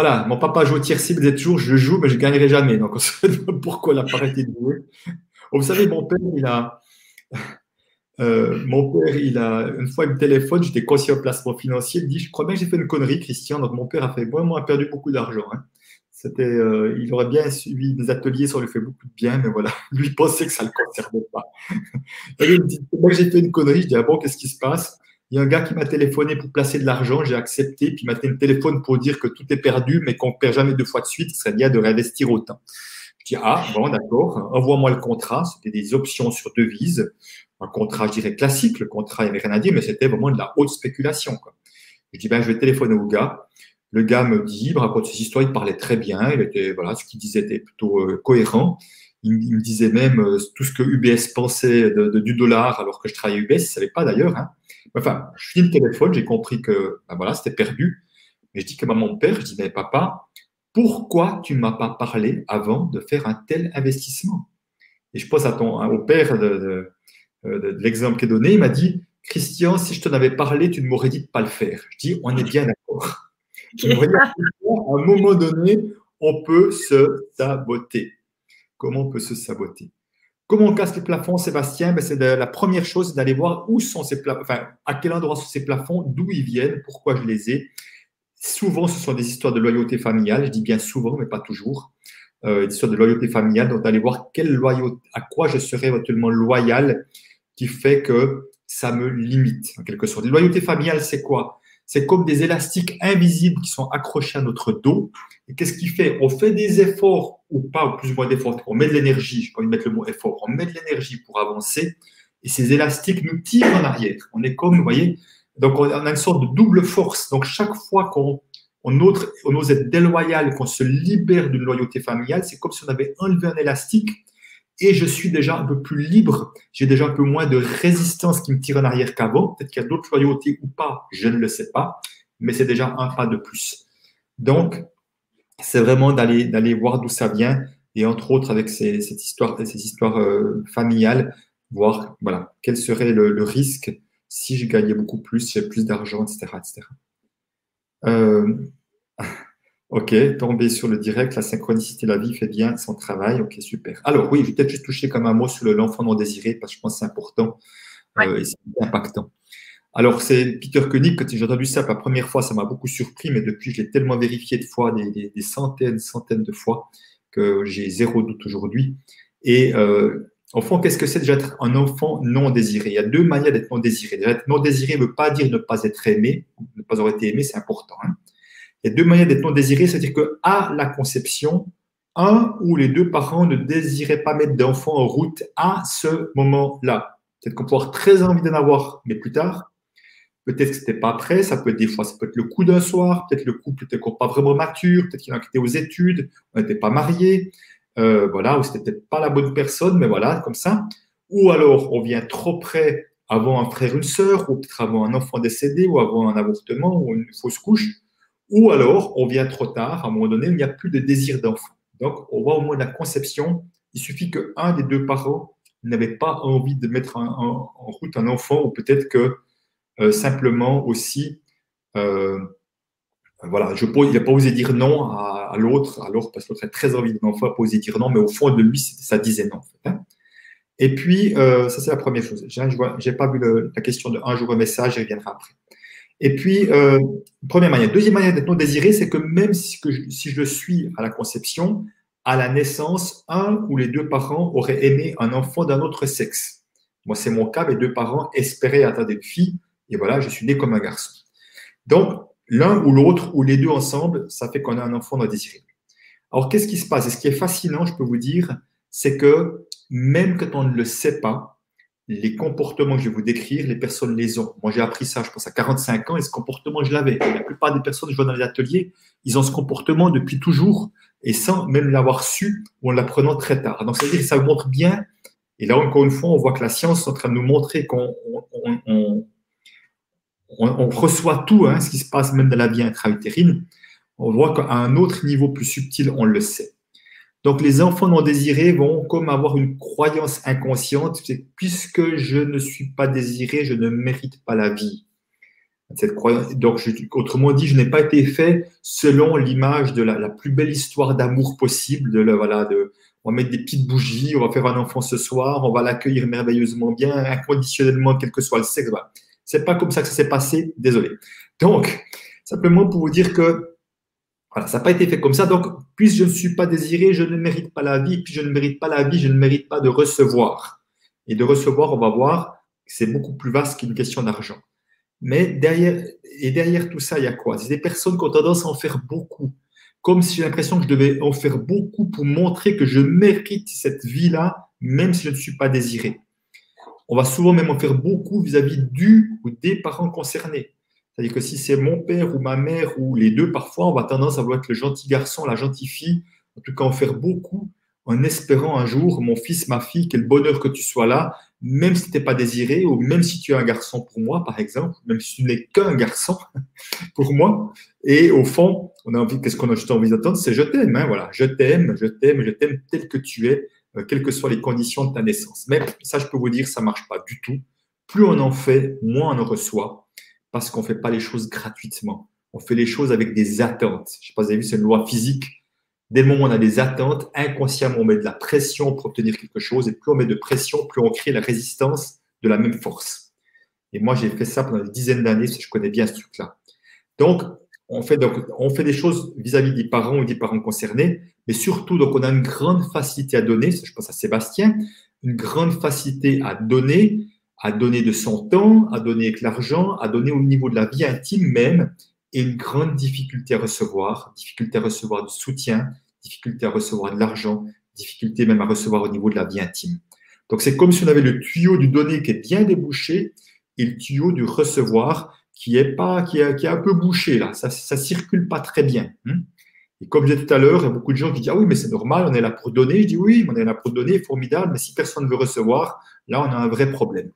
Voilà, mon papa joue au tir cible, disait toujours je joue, mais je ne gagnerai jamais. Donc on se demande pourquoi il n'a pas arrêté de jouer. vous savez, mon père, il a. Euh, mon père, il a une fois il me téléphone, j'étais conseiller au placement financier, il dit Je crois bien que j'ai fait une connerie, Christian. Donc mon père a fait Moi, a perdu beaucoup d'argent. Hein. C'était, euh, il aurait bien suivi mes ateliers, ça aurait fait beaucoup de bien, mais voilà, lui pensait que ça ne le concernait pas. et il me dit Moi, j'ai fait une connerie. Je dis Ah bon, qu'est-ce qui se passe? Il y a un gars qui m'a téléphoné pour placer de l'argent, j'ai accepté, puis il m'a téléphone pour dire que tout est perdu, mais qu'on ne perd jamais deux fois de suite, ce serait bien de réinvestir autant. Je dis, ah, bon, d'accord, envoie-moi le contrat, c'était des options sur devise, un contrat, je dirais, classique, le contrat, il n'y avait rien à dire, mais c'était vraiment de la haute spéculation. Quoi. Je dis, ben, je vais téléphoner au gars. Le gars me dit, il me raconte ses histoires, il parlait très bien, il était, voilà, ce qu'il disait était plutôt euh, cohérent. Il, me disait même euh, tout ce que UBS pensait de, du dollar, alors que je travaillais UBS, il ne savait pas d'ailleurs. Hein. Enfin, je finis le téléphone, j'ai compris que ben voilà, c'était perdu. Mais je dis que à mon père, je dis, mais papa, pourquoi tu ne m'as pas parlé avant de faire un tel investissement? Et je pose à ton, au père de, l'exemple qui est donné, il m'a dit, Christian, si je t'en avais parlé, tu ne m'aurais dit de ne pas le faire. Je dis, on est bien d'accord. à un moment donné, on peut se saboter. Comment on peut se saboter? Comment on casse les plafonds, Sébastien? Ben, C'est la première chose, d'aller voir où sont ces plafonds, enfin, à quel endroit sont ces plafonds, d'où ils viennent, pourquoi je les ai. Souvent, ce sont des histoires de loyauté familiale. Je dis bien souvent, mais pas toujours. Euh, des histoires de loyauté familiale. Donc, d'aller voir quelle loyauté, à quoi je serais éventuellement loyal qui fait que ça me limite, en quelque sorte. La loyauté familiale, c'est quoi? C'est comme des élastiques invisibles qui sont accrochés à notre dos. Et qu'est-ce qui fait? On fait des efforts ou pas, ou plus ou moins d'efforts. On met de l'énergie, je peux mettre le mot effort, on met de l'énergie pour avancer. Et ces élastiques nous tirent en arrière. On est comme, vous voyez, donc on a une sorte de double force. Donc chaque fois qu'on on ose être déloyal, qu'on se libère d'une loyauté familiale, c'est comme si on avait enlevé un élastique et je suis déjà un peu plus libre. J'ai déjà un peu moins de résistance qui me tire en arrière qu'avant. Peut-être qu'il y a d'autres loyautés ou pas, je ne le sais pas, mais c'est déjà un pas de plus. Donc, c'est vraiment d'aller d'aller voir d'où ça vient et entre autres avec ces, cette histoire, ces histoires euh, familiales, voir voilà quel serait le, le, risque si je gagnais beaucoup plus, si j'avais plus d'argent, etc., etc. Euh, Ok, tomber sur le direct, la synchronicité de la vie fait bien son travail. Ok, super. Alors oui, je vais peut-être juste toucher comme un mot sur l'enfant non désiré parce que je pense que c'est important euh, et c'est impactant. Alors c'est Peter Koenig, quand j'ai entendu ça pour la première fois, ça m'a beaucoup surpris, mais depuis je l'ai tellement vérifié de fois, des, des, des centaines, centaines de fois, que j'ai zéro doute aujourd'hui. Et euh, au fond, qu'est-ce que c'est déjà être un enfant non désiré? Il y a deux manières d'être non désiré. Déjà, être non désiré ne veut pas dire ne pas être aimé, ne pas avoir été aimé, c'est important. Hein. Il y a deux manières d'être non désiré, c'est-à-dire qu'à la conception, un ou les deux parents ne désiraient pas mettre d'enfant en route à ce moment-là. Peut-être qu'on peut avoir très envie d'en avoir, mais plus tard. Peut-être que c'était pas prêt, ça peut être des fois, ça peut être le coup d'un soir, peut-être le couple n'était pas vraiment mature, peut-être qu'il en était aux études, on n'était pas marié, euh, voilà, ou c'était peut-être pas la bonne personne, mais voilà, comme ça. Ou alors on vient trop près avant un frère, une sœur, ou peut-être avant un enfant décédé, ou avant un avortement, ou une fausse couche. Ou alors, on vient trop tard, à un moment donné, il n'y a plus de désir d'enfant. Donc, on voit au moins la conception. Il suffit qu'un des deux parents n'avait pas envie de mettre en, route un enfant, ou peut-être que euh, simplement aussi, euh, voilà, il n'a pas osé dire non à, l'autre, alors parce que l'autre a très envie d'un enfant, pas osé dire non, mais au fond de lui, ça disait non. Hein. Et puis, euh, ça c'est la première chose. Je n'ai pas vu la question de un jour un message, je reviendrai après. Et puis, euh, première manière. Deuxième manière d'être non désiré, c'est que même si, je suis à la conception, à la naissance, un ou les deux parents auraient aimé un enfant d'un autre sexe. Moi, c'est mon cas, mes deux parents espéraient atteindre une fille, et voilà, je suis né comme un garçon. Donc, l'un ou l'autre, ou les deux ensemble, ça fait qu'on a un enfant non désiré. Alors, qu'est-ce qui se passe? Et ce qui est fascinant, je peux vous dire, c'est que même quand on ne le sait pas, les comportements que je vais vous décrire, les personnes les ont. Moi, j'ai appris ça, je pense, à 45 ans, et ce comportement, je l'avais. La plupart des personnes que je vois dans les ateliers, ils ont ce comportement depuis toujours, et sans même l'avoir su, ou en l'apprenant très tard. Donc, c'est-à-dire que ça montre bien, et là, encore une fois, on voit que la science est en train de nous montrer qu'on on, on, reçoit tout, hein, ce qui se passe même dans la vie intra-utérine. On voit qu'à un autre niveau plus subtil, on le sait. Donc, les enfants non désirés vont comme avoir une croyance inconsciente, c'est puisque je ne suis pas désiré, je ne mérite pas la vie. Cette croyance, donc, autrement dit, je n'ai pas été fait selon l'image de la, plus belle histoire d'amour possible. De, voilà, de, on va mettre des petites bougies, on va faire un enfant ce soir, on va l'accueillir merveilleusement bien, inconditionnellement, quel que soit le sexe. C'est pas comme ça que ça s'est passé. Désolé. Donc, simplement pour vous dire que voilà, ça n'a pas été fait comme ça. Donc, puisque je ne suis pas désiré, je ne mérite pas la vie. Puis je ne mérite pas la vie, je ne mérite pas de recevoir. Et de recevoir, on va voir, c'est beaucoup plus vaste qu'une question d'argent. Mais derrière, et derrière tout ça, il y a quoi? C'est des personnes qui ont tendance à en faire beaucoup. Comme si j'ai l'impression que je devais en faire beaucoup pour montrer que je mérite cette vie-là, même si je ne suis pas désiré. On va souvent même en faire beaucoup vis-à-vis du ou des parents concernés. C'est-à-dire que si c'est mon père ou ma mère ou les deux, parfois, on va tendance à vouloir être le gentil garçon, la gentille fille, en tout cas en faire beaucoup, en espérant un jour, mon fils, ma fille, quel bonheur que tu sois là, même si tu n'es pas désiré, ou même si tu es un garçon pour moi, par exemple, même si tu n'es qu'un garçon pour moi. Et au fond, on a envie, qu'est-ce qu'on a juste envie d'entendre? C'est je t'aime, hein, voilà, je t'aime, je t'aime, je t'aime tel que tu es, euh, quelles que soient les conditions de ta naissance. Mais ça, je peux vous dire, ça marche pas du tout. Plus on en fait, moins on en reçoit parce qu'on ne fait pas les choses gratuitement. On fait les choses avec des attentes. Je ne sais pas si vous avez vu, c'est une loi physique. Dès le moment où on a des attentes, inconsciemment, on met de la pression pour obtenir quelque chose. Et plus on met de pression, plus on crée la résistance de la même force. Et moi, j'ai fait ça pendant des dizaines d'années, je connais bien ce truc-là. Donc, on fait, des choses vis-à-vis des parents ou des parents concernés, mais surtout, donc, on a une grande facilité à donner. Je pense à Sébastien, une grande facilité à donner à donner de son temps, à donner avec l'argent, à donner au niveau de la vie intime même, et une grande difficulté à recevoir, difficulté à recevoir du soutien, difficulté à recevoir de l'argent, difficulté même à recevoir au niveau de la vie intime. Donc c'est comme si on avait le tuyau du donner qui est bien débouché et le tuyau du recevoir qui est pas qui est, un peu bouché là, ça ça circule pas très bien. Hein. Et comme je disais tout à l'heure, il y a beaucoup de gens qui disent ah oui mais c'est normal, on est là pour donner. Je dis oui, on est là pour donner, formidable, mais si personne ne veut recevoir, là on a un vrai problème.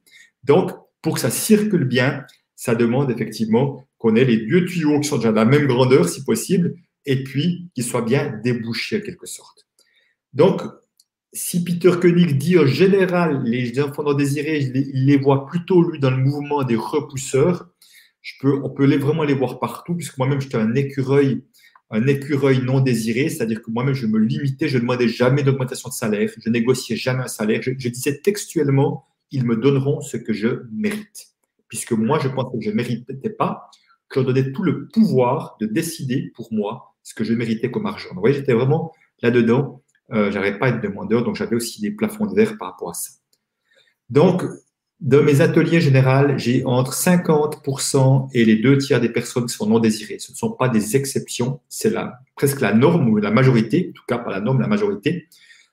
Donc pour que ça circule bien, ça demande effectivement qu'on ait les deux tuyaux qui sont déjà de la même grandeur si possible, et puis qu'ils soient bien débouchés en quelque sorte. Donc, si Peter Koenig dit en général les enfants non désirés, il les voit plutôt lui dans le mouvement des repousseurs, on peut les, vraiment les voir partout, puisque moi-même j'étais un écureuil, un écureuil non désiré, c'est-à-dire que moi-même je me limitais, je ne demandais jamais d'augmentation de salaire, je négociais jamais un salaire, je disais textuellement, ils me donneront ce que je mérite puisque moi, je pensais que je ne méritais pas, que je donnais tout le pouvoir de décider pour moi ce que je méritais comme argent. vous voyez, j'étais vraiment là-dedans. Euh, je n'arrivais pas à être demandeur, donc j'avais aussi des plafonds de verre par rapport à ça. Donc, dans mes ateliers généraux, j'ai entre 50% et les deux tiers des personnes qui sont non désirées. Ce ne sont pas des exceptions, c'est presque la norme ou la majorité, en tout cas pas la norme, la majorité.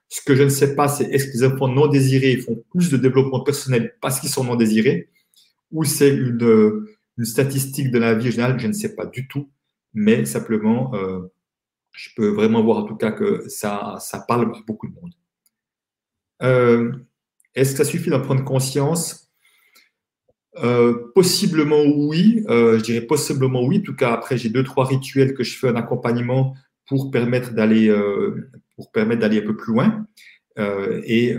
Ce que je ne sais pas, c'est est-ce que les enfants non désirés font plus de développement personnel parce qu'ils sont non désirés ou c'est une, statistique de la vie générale, je ne sais pas du tout, mais simplement, euh, je peux vraiment voir en tout cas que ça, ça parle à beaucoup de monde. Euh, est-ce que ça suffit d'en prendre conscience? Euh, Possiblement oui, je dirais possiblement oui. En tout cas, après, j'ai deux, trois rituels que je fais en accompagnement pour permettre d'aller pour permettre d'aller un peu plus loin. et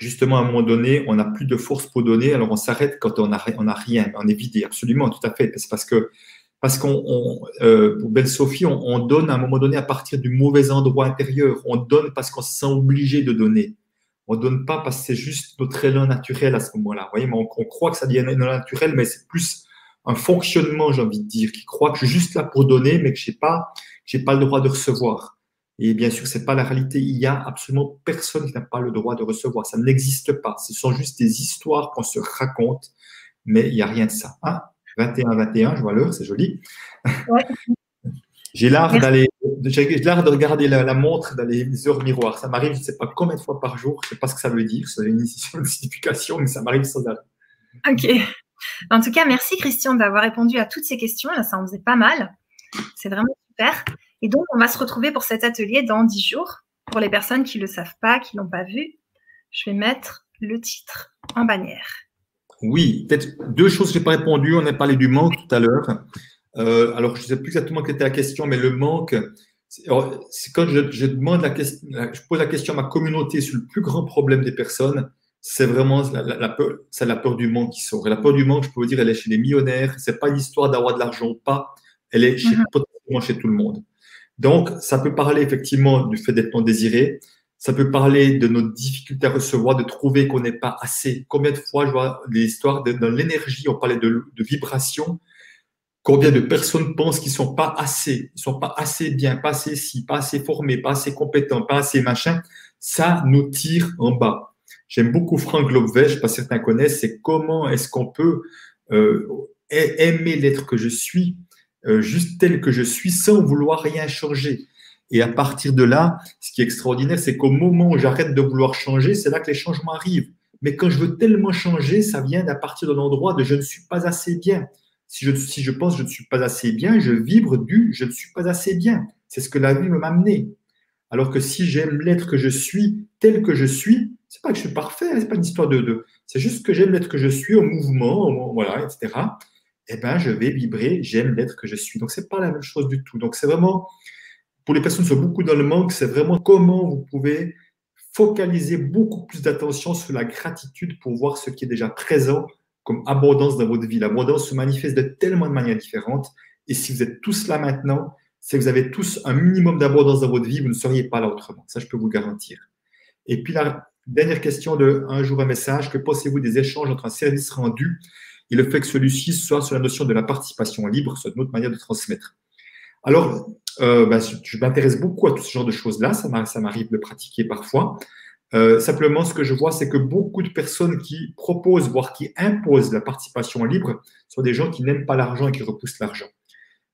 justement, à un moment donné, on n'a plus de force pour donner, alors on s'arrête quand on n'a a rien, on est vidé, absolument, tout à fait. Parce que, parce qu'on, euh, pour Belle Sophie, on, donne à un moment donné à partir du mauvais endroit intérieur. On donne parce qu'on se sent obligé de donner. On donne pas parce que c'est juste notre élan naturel à ce moment-là. Vous voyez, on, on, croit que ça devient un élan naturel, mais c'est plus un fonctionnement, j'ai envie de dire, qui croit que je suis juste là pour donner, mais que je n'ai pas, j'ai pas le droit de recevoir. Et bien sûr, ce n'est pas la réalité. Il y a absolument personne qui n'a pas le droit de recevoir. Ça n'existe pas. Ce sont juste des histoires qu'on se raconte, mais il n'y a rien de ça. 21, 21, je vois l'heure, c'est joli. j'ai l'art d'aller, j'ai l'art de regarder la, montre dans les heures miroirs. Ça m'arrive, je ne sais pas combien de fois par jour. Je ne sais pas ce que ça veut dire. Ça a une, une signification, mais ça m'arrive sans arrêt. Ok. En tout cas, merci Christian d'avoir répondu à toutes ces questions. Ça en faisait pas mal. C'est vraiment super. Et donc, on va se retrouver pour cet atelier dans 10 jours. Pour les personnes qui ne le savent pas, qui ne l'ont pas vu, je vais mettre le titre en bannière. Oui, peut-être deux choses que je n'ai pas répondu. On a parlé du manque tout à l'heure. Euh, alors, je ne sais plus exactement quelle était la question, mais le manque, c'est quand je, demande la question, je pose la question à ma communauté sur le plus grand problème des personnes, c'est vraiment la, peur, c'est la peur du manque qui sort. Et la peur du manque, je peux vous dire, elle est chez les millionnaires. C'est pas l'histoire d'avoir de l'argent ou pas. Elle est chez, mhm. chez tout le monde. Donc, ça peut parler effectivement du fait d'être non désiré. Ça peut parler de nos difficultés à recevoir, de trouver qu'on n'est pas assez. Combien de fois je vois l'histoire de, dans l'énergie, on parlait de, de vibration. Combien de personnes pensent qu'ils sont pas assez, ils sont pas assez bien, pas assez si, pas assez formés, pas assez compétents, pas assez machin. Ça nous tire en bas. J'aime beaucoup Frank Lobvet, je pas certains connaissent, c'est comment est-ce qu'on peut euh, aimer l'être que je suis euh, juste tel que je suis sans vouloir rien changer. Et à partir de là, ce qui est extraordinaire, c'est qu'au moment où j'arrête de vouloir changer, c'est là que les changements arrivent. Mais quand je veux tellement changer, ça vient d'à partir de l'endroit de je ne suis pas assez bien. Si je, si je pense que je ne suis pas assez bien, je vibre du je ne suis pas assez bien. C'est ce que la vie m'a amené. Alors que si j'aime l'être que je suis, tel que je suis, c'est pas que je suis parfait, c'est pas une histoire de, de c'est juste que j'aime l'être que je suis au mouvement, voilà, etc eh ben, je vais vibrer, j'aime l'être que je suis. Donc, c'est pas la même chose du tout. Donc, c'est vraiment, pour les personnes qui sont beaucoup dans le manque, c'est vraiment comment vous pouvez focaliser beaucoup plus d'attention sur la gratitude pour voir ce qui est déjà présent comme abondance dans votre vie. L'abondance se manifeste de tellement de manières différentes. Et si vous êtes tous là maintenant, c'est que vous avez tous un minimum d'abondance dans votre vie, vous ne seriez pas là autrement. Ça, je peux vous garantir. Et puis, la dernière question de un jour un message, que pensez-vous des échanges entre un service rendu et le fait que celui-ci soit sur la notion de la participation libre, c'est une autre manière de transmettre? Alors, bah, je m'intéresse beaucoup à tout ce genre de choses-là, ça m'arrive de pratiquer parfois. Euh, simplement, ce que je vois, c'est que beaucoup de personnes qui proposent, voire qui imposent la participation libre, sont des gens qui n'aiment pas l'argent et qui repoussent l'argent.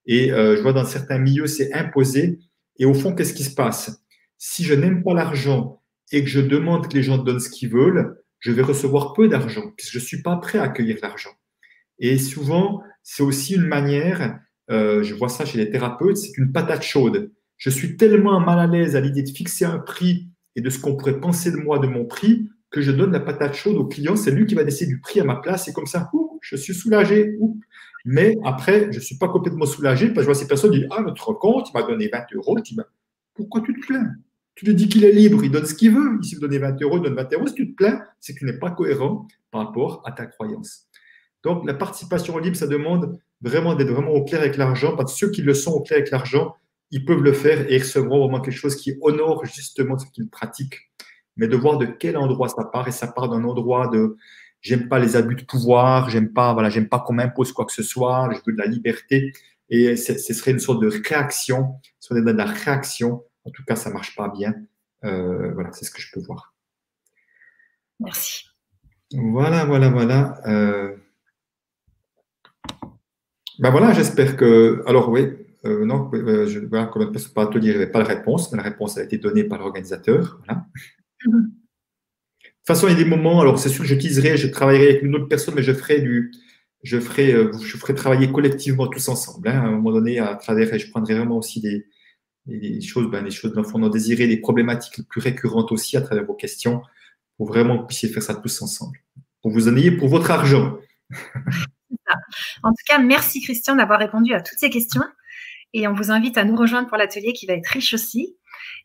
Et euh, je vois dans certains milieux, c'est imposé. Et au fond, qu'est-ce qui se passe? Si je n'aime pas l'argent et que je demande que les gens donnent ce qu'ils veulent, je vais recevoir peu d'argent, puisque je ne suis pas prêt à accueillir l'argent. Et souvent, c'est aussi une manière, euh, je vois ça chez les thérapeutes, c'est une patate chaude. Je suis tellement mal à l'aise à l'idée de fixer un prix et de ce qu'on pourrait penser de moi, de mon prix, que je donne la patate chaude au client. C'est lui qui va décider du prix à ma place. Et comme ça, je suis soulagé. Mais après, je ne suis pas complètement soulagé parce que je vois ces personnes dire Ah, notre compte, il m'a donné 20 euros. Tu Pourquoi tu te plains? Tu lui dis qu'il est libre, il donne ce qu'il veut. S'il veut donner 20 euros, il donne 20 euros. Si tu te plains, c'est que tu n'es pas cohérent par rapport à ta croyance. Donc, la participation libre, ça demande vraiment d'être vraiment au clair avec l'argent. Parce que ceux qui le sont au clair avec l'argent, ils peuvent le faire et ils recevront vraiment quelque chose qui honore justement ce qu'ils pratiquent. Mais de voir de quel endroit ça part, et ça part d'un endroit de j'aime pas les abus de pouvoir, j'aime pas, voilà, j'aime pas qu'on m'impose quoi que ce soit, je veux de la liberté. Et ce serait une sorte de réaction. Si on est dans la réaction, en tout cas, ça marche pas bien. Euh, voilà, c'est ce que je peux voir. Merci. Voilà, voilà, voilà. Euh... Ben voilà, j'espère que. Alors, oui, euh, non, je, voilà, comme pas atelier, il n'y avait pas la réponse, mais la réponse a été donnée par l'organisateur. Voilà. De toute façon, il y a des moments, alors c'est sûr que j'utiliserai, je travaillerai avec une autre personne, mais je ferai du, je ferai, euh, je ferai travailler collectivement tous ensemble. Hein, à un moment donné, à travers, je prendrai vraiment aussi des, des choses, ben, des choses d'enfants désirés, des problématiques les plus récurrentes aussi à travers vos questions, pour vraiment que vous puissiez faire ça tous ensemble. Pour vous en ayez pour votre argent. En tout cas, merci Christian d'avoir répondu à toutes ces questions. Et on vous invite à nous rejoindre pour l'atelier qui va être riche aussi.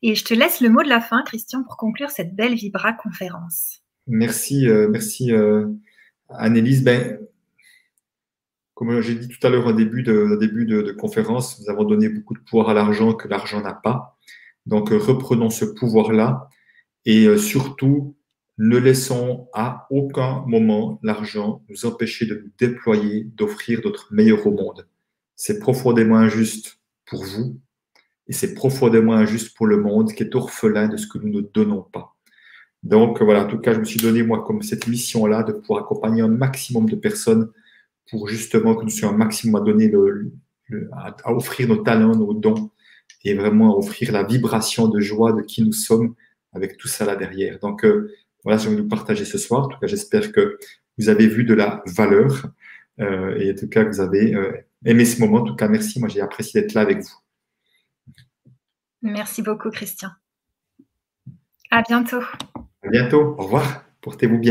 Et je te laisse le mot de la fin, Christian, pour conclure cette belle Vibra conférence. Merci, euh, merci euh, Annelise. Ben, comme j'ai dit tout à l'heure au début, de, de, conférence, nous avons donné beaucoup de pouvoir à l'argent que l'argent n'a pas. Donc euh, reprenons ce pouvoir-là et surtout ne laissons à aucun moment l'argent nous empêcher de nous déployer, d'offrir notre meilleur au monde. C'est profondément injuste pour vous et c'est profondément injuste pour le monde qui est orphelin de ce que nous ne donnons pas. Donc voilà, en tout cas, je me suis donné moi comme cette mission-là de pouvoir accompagner un maximum de personnes pour justement que nous soyons un maximum à donner le, à, offrir nos talents, nos dons et vraiment à offrir la vibration de joie de qui nous sommes avec tout ça là derrière. Donc euh, voilà, je vais vous partager ce soir. En tout cas, j'espère que vous avez vu de la valeur euh, et en tout cas vous avez euh, aimé ce moment. En tout cas, merci. Moi, j'ai apprécié d'être là avec vous. Merci beaucoup, Christian. À bientôt. À bientôt. Au revoir. Portez-vous bien.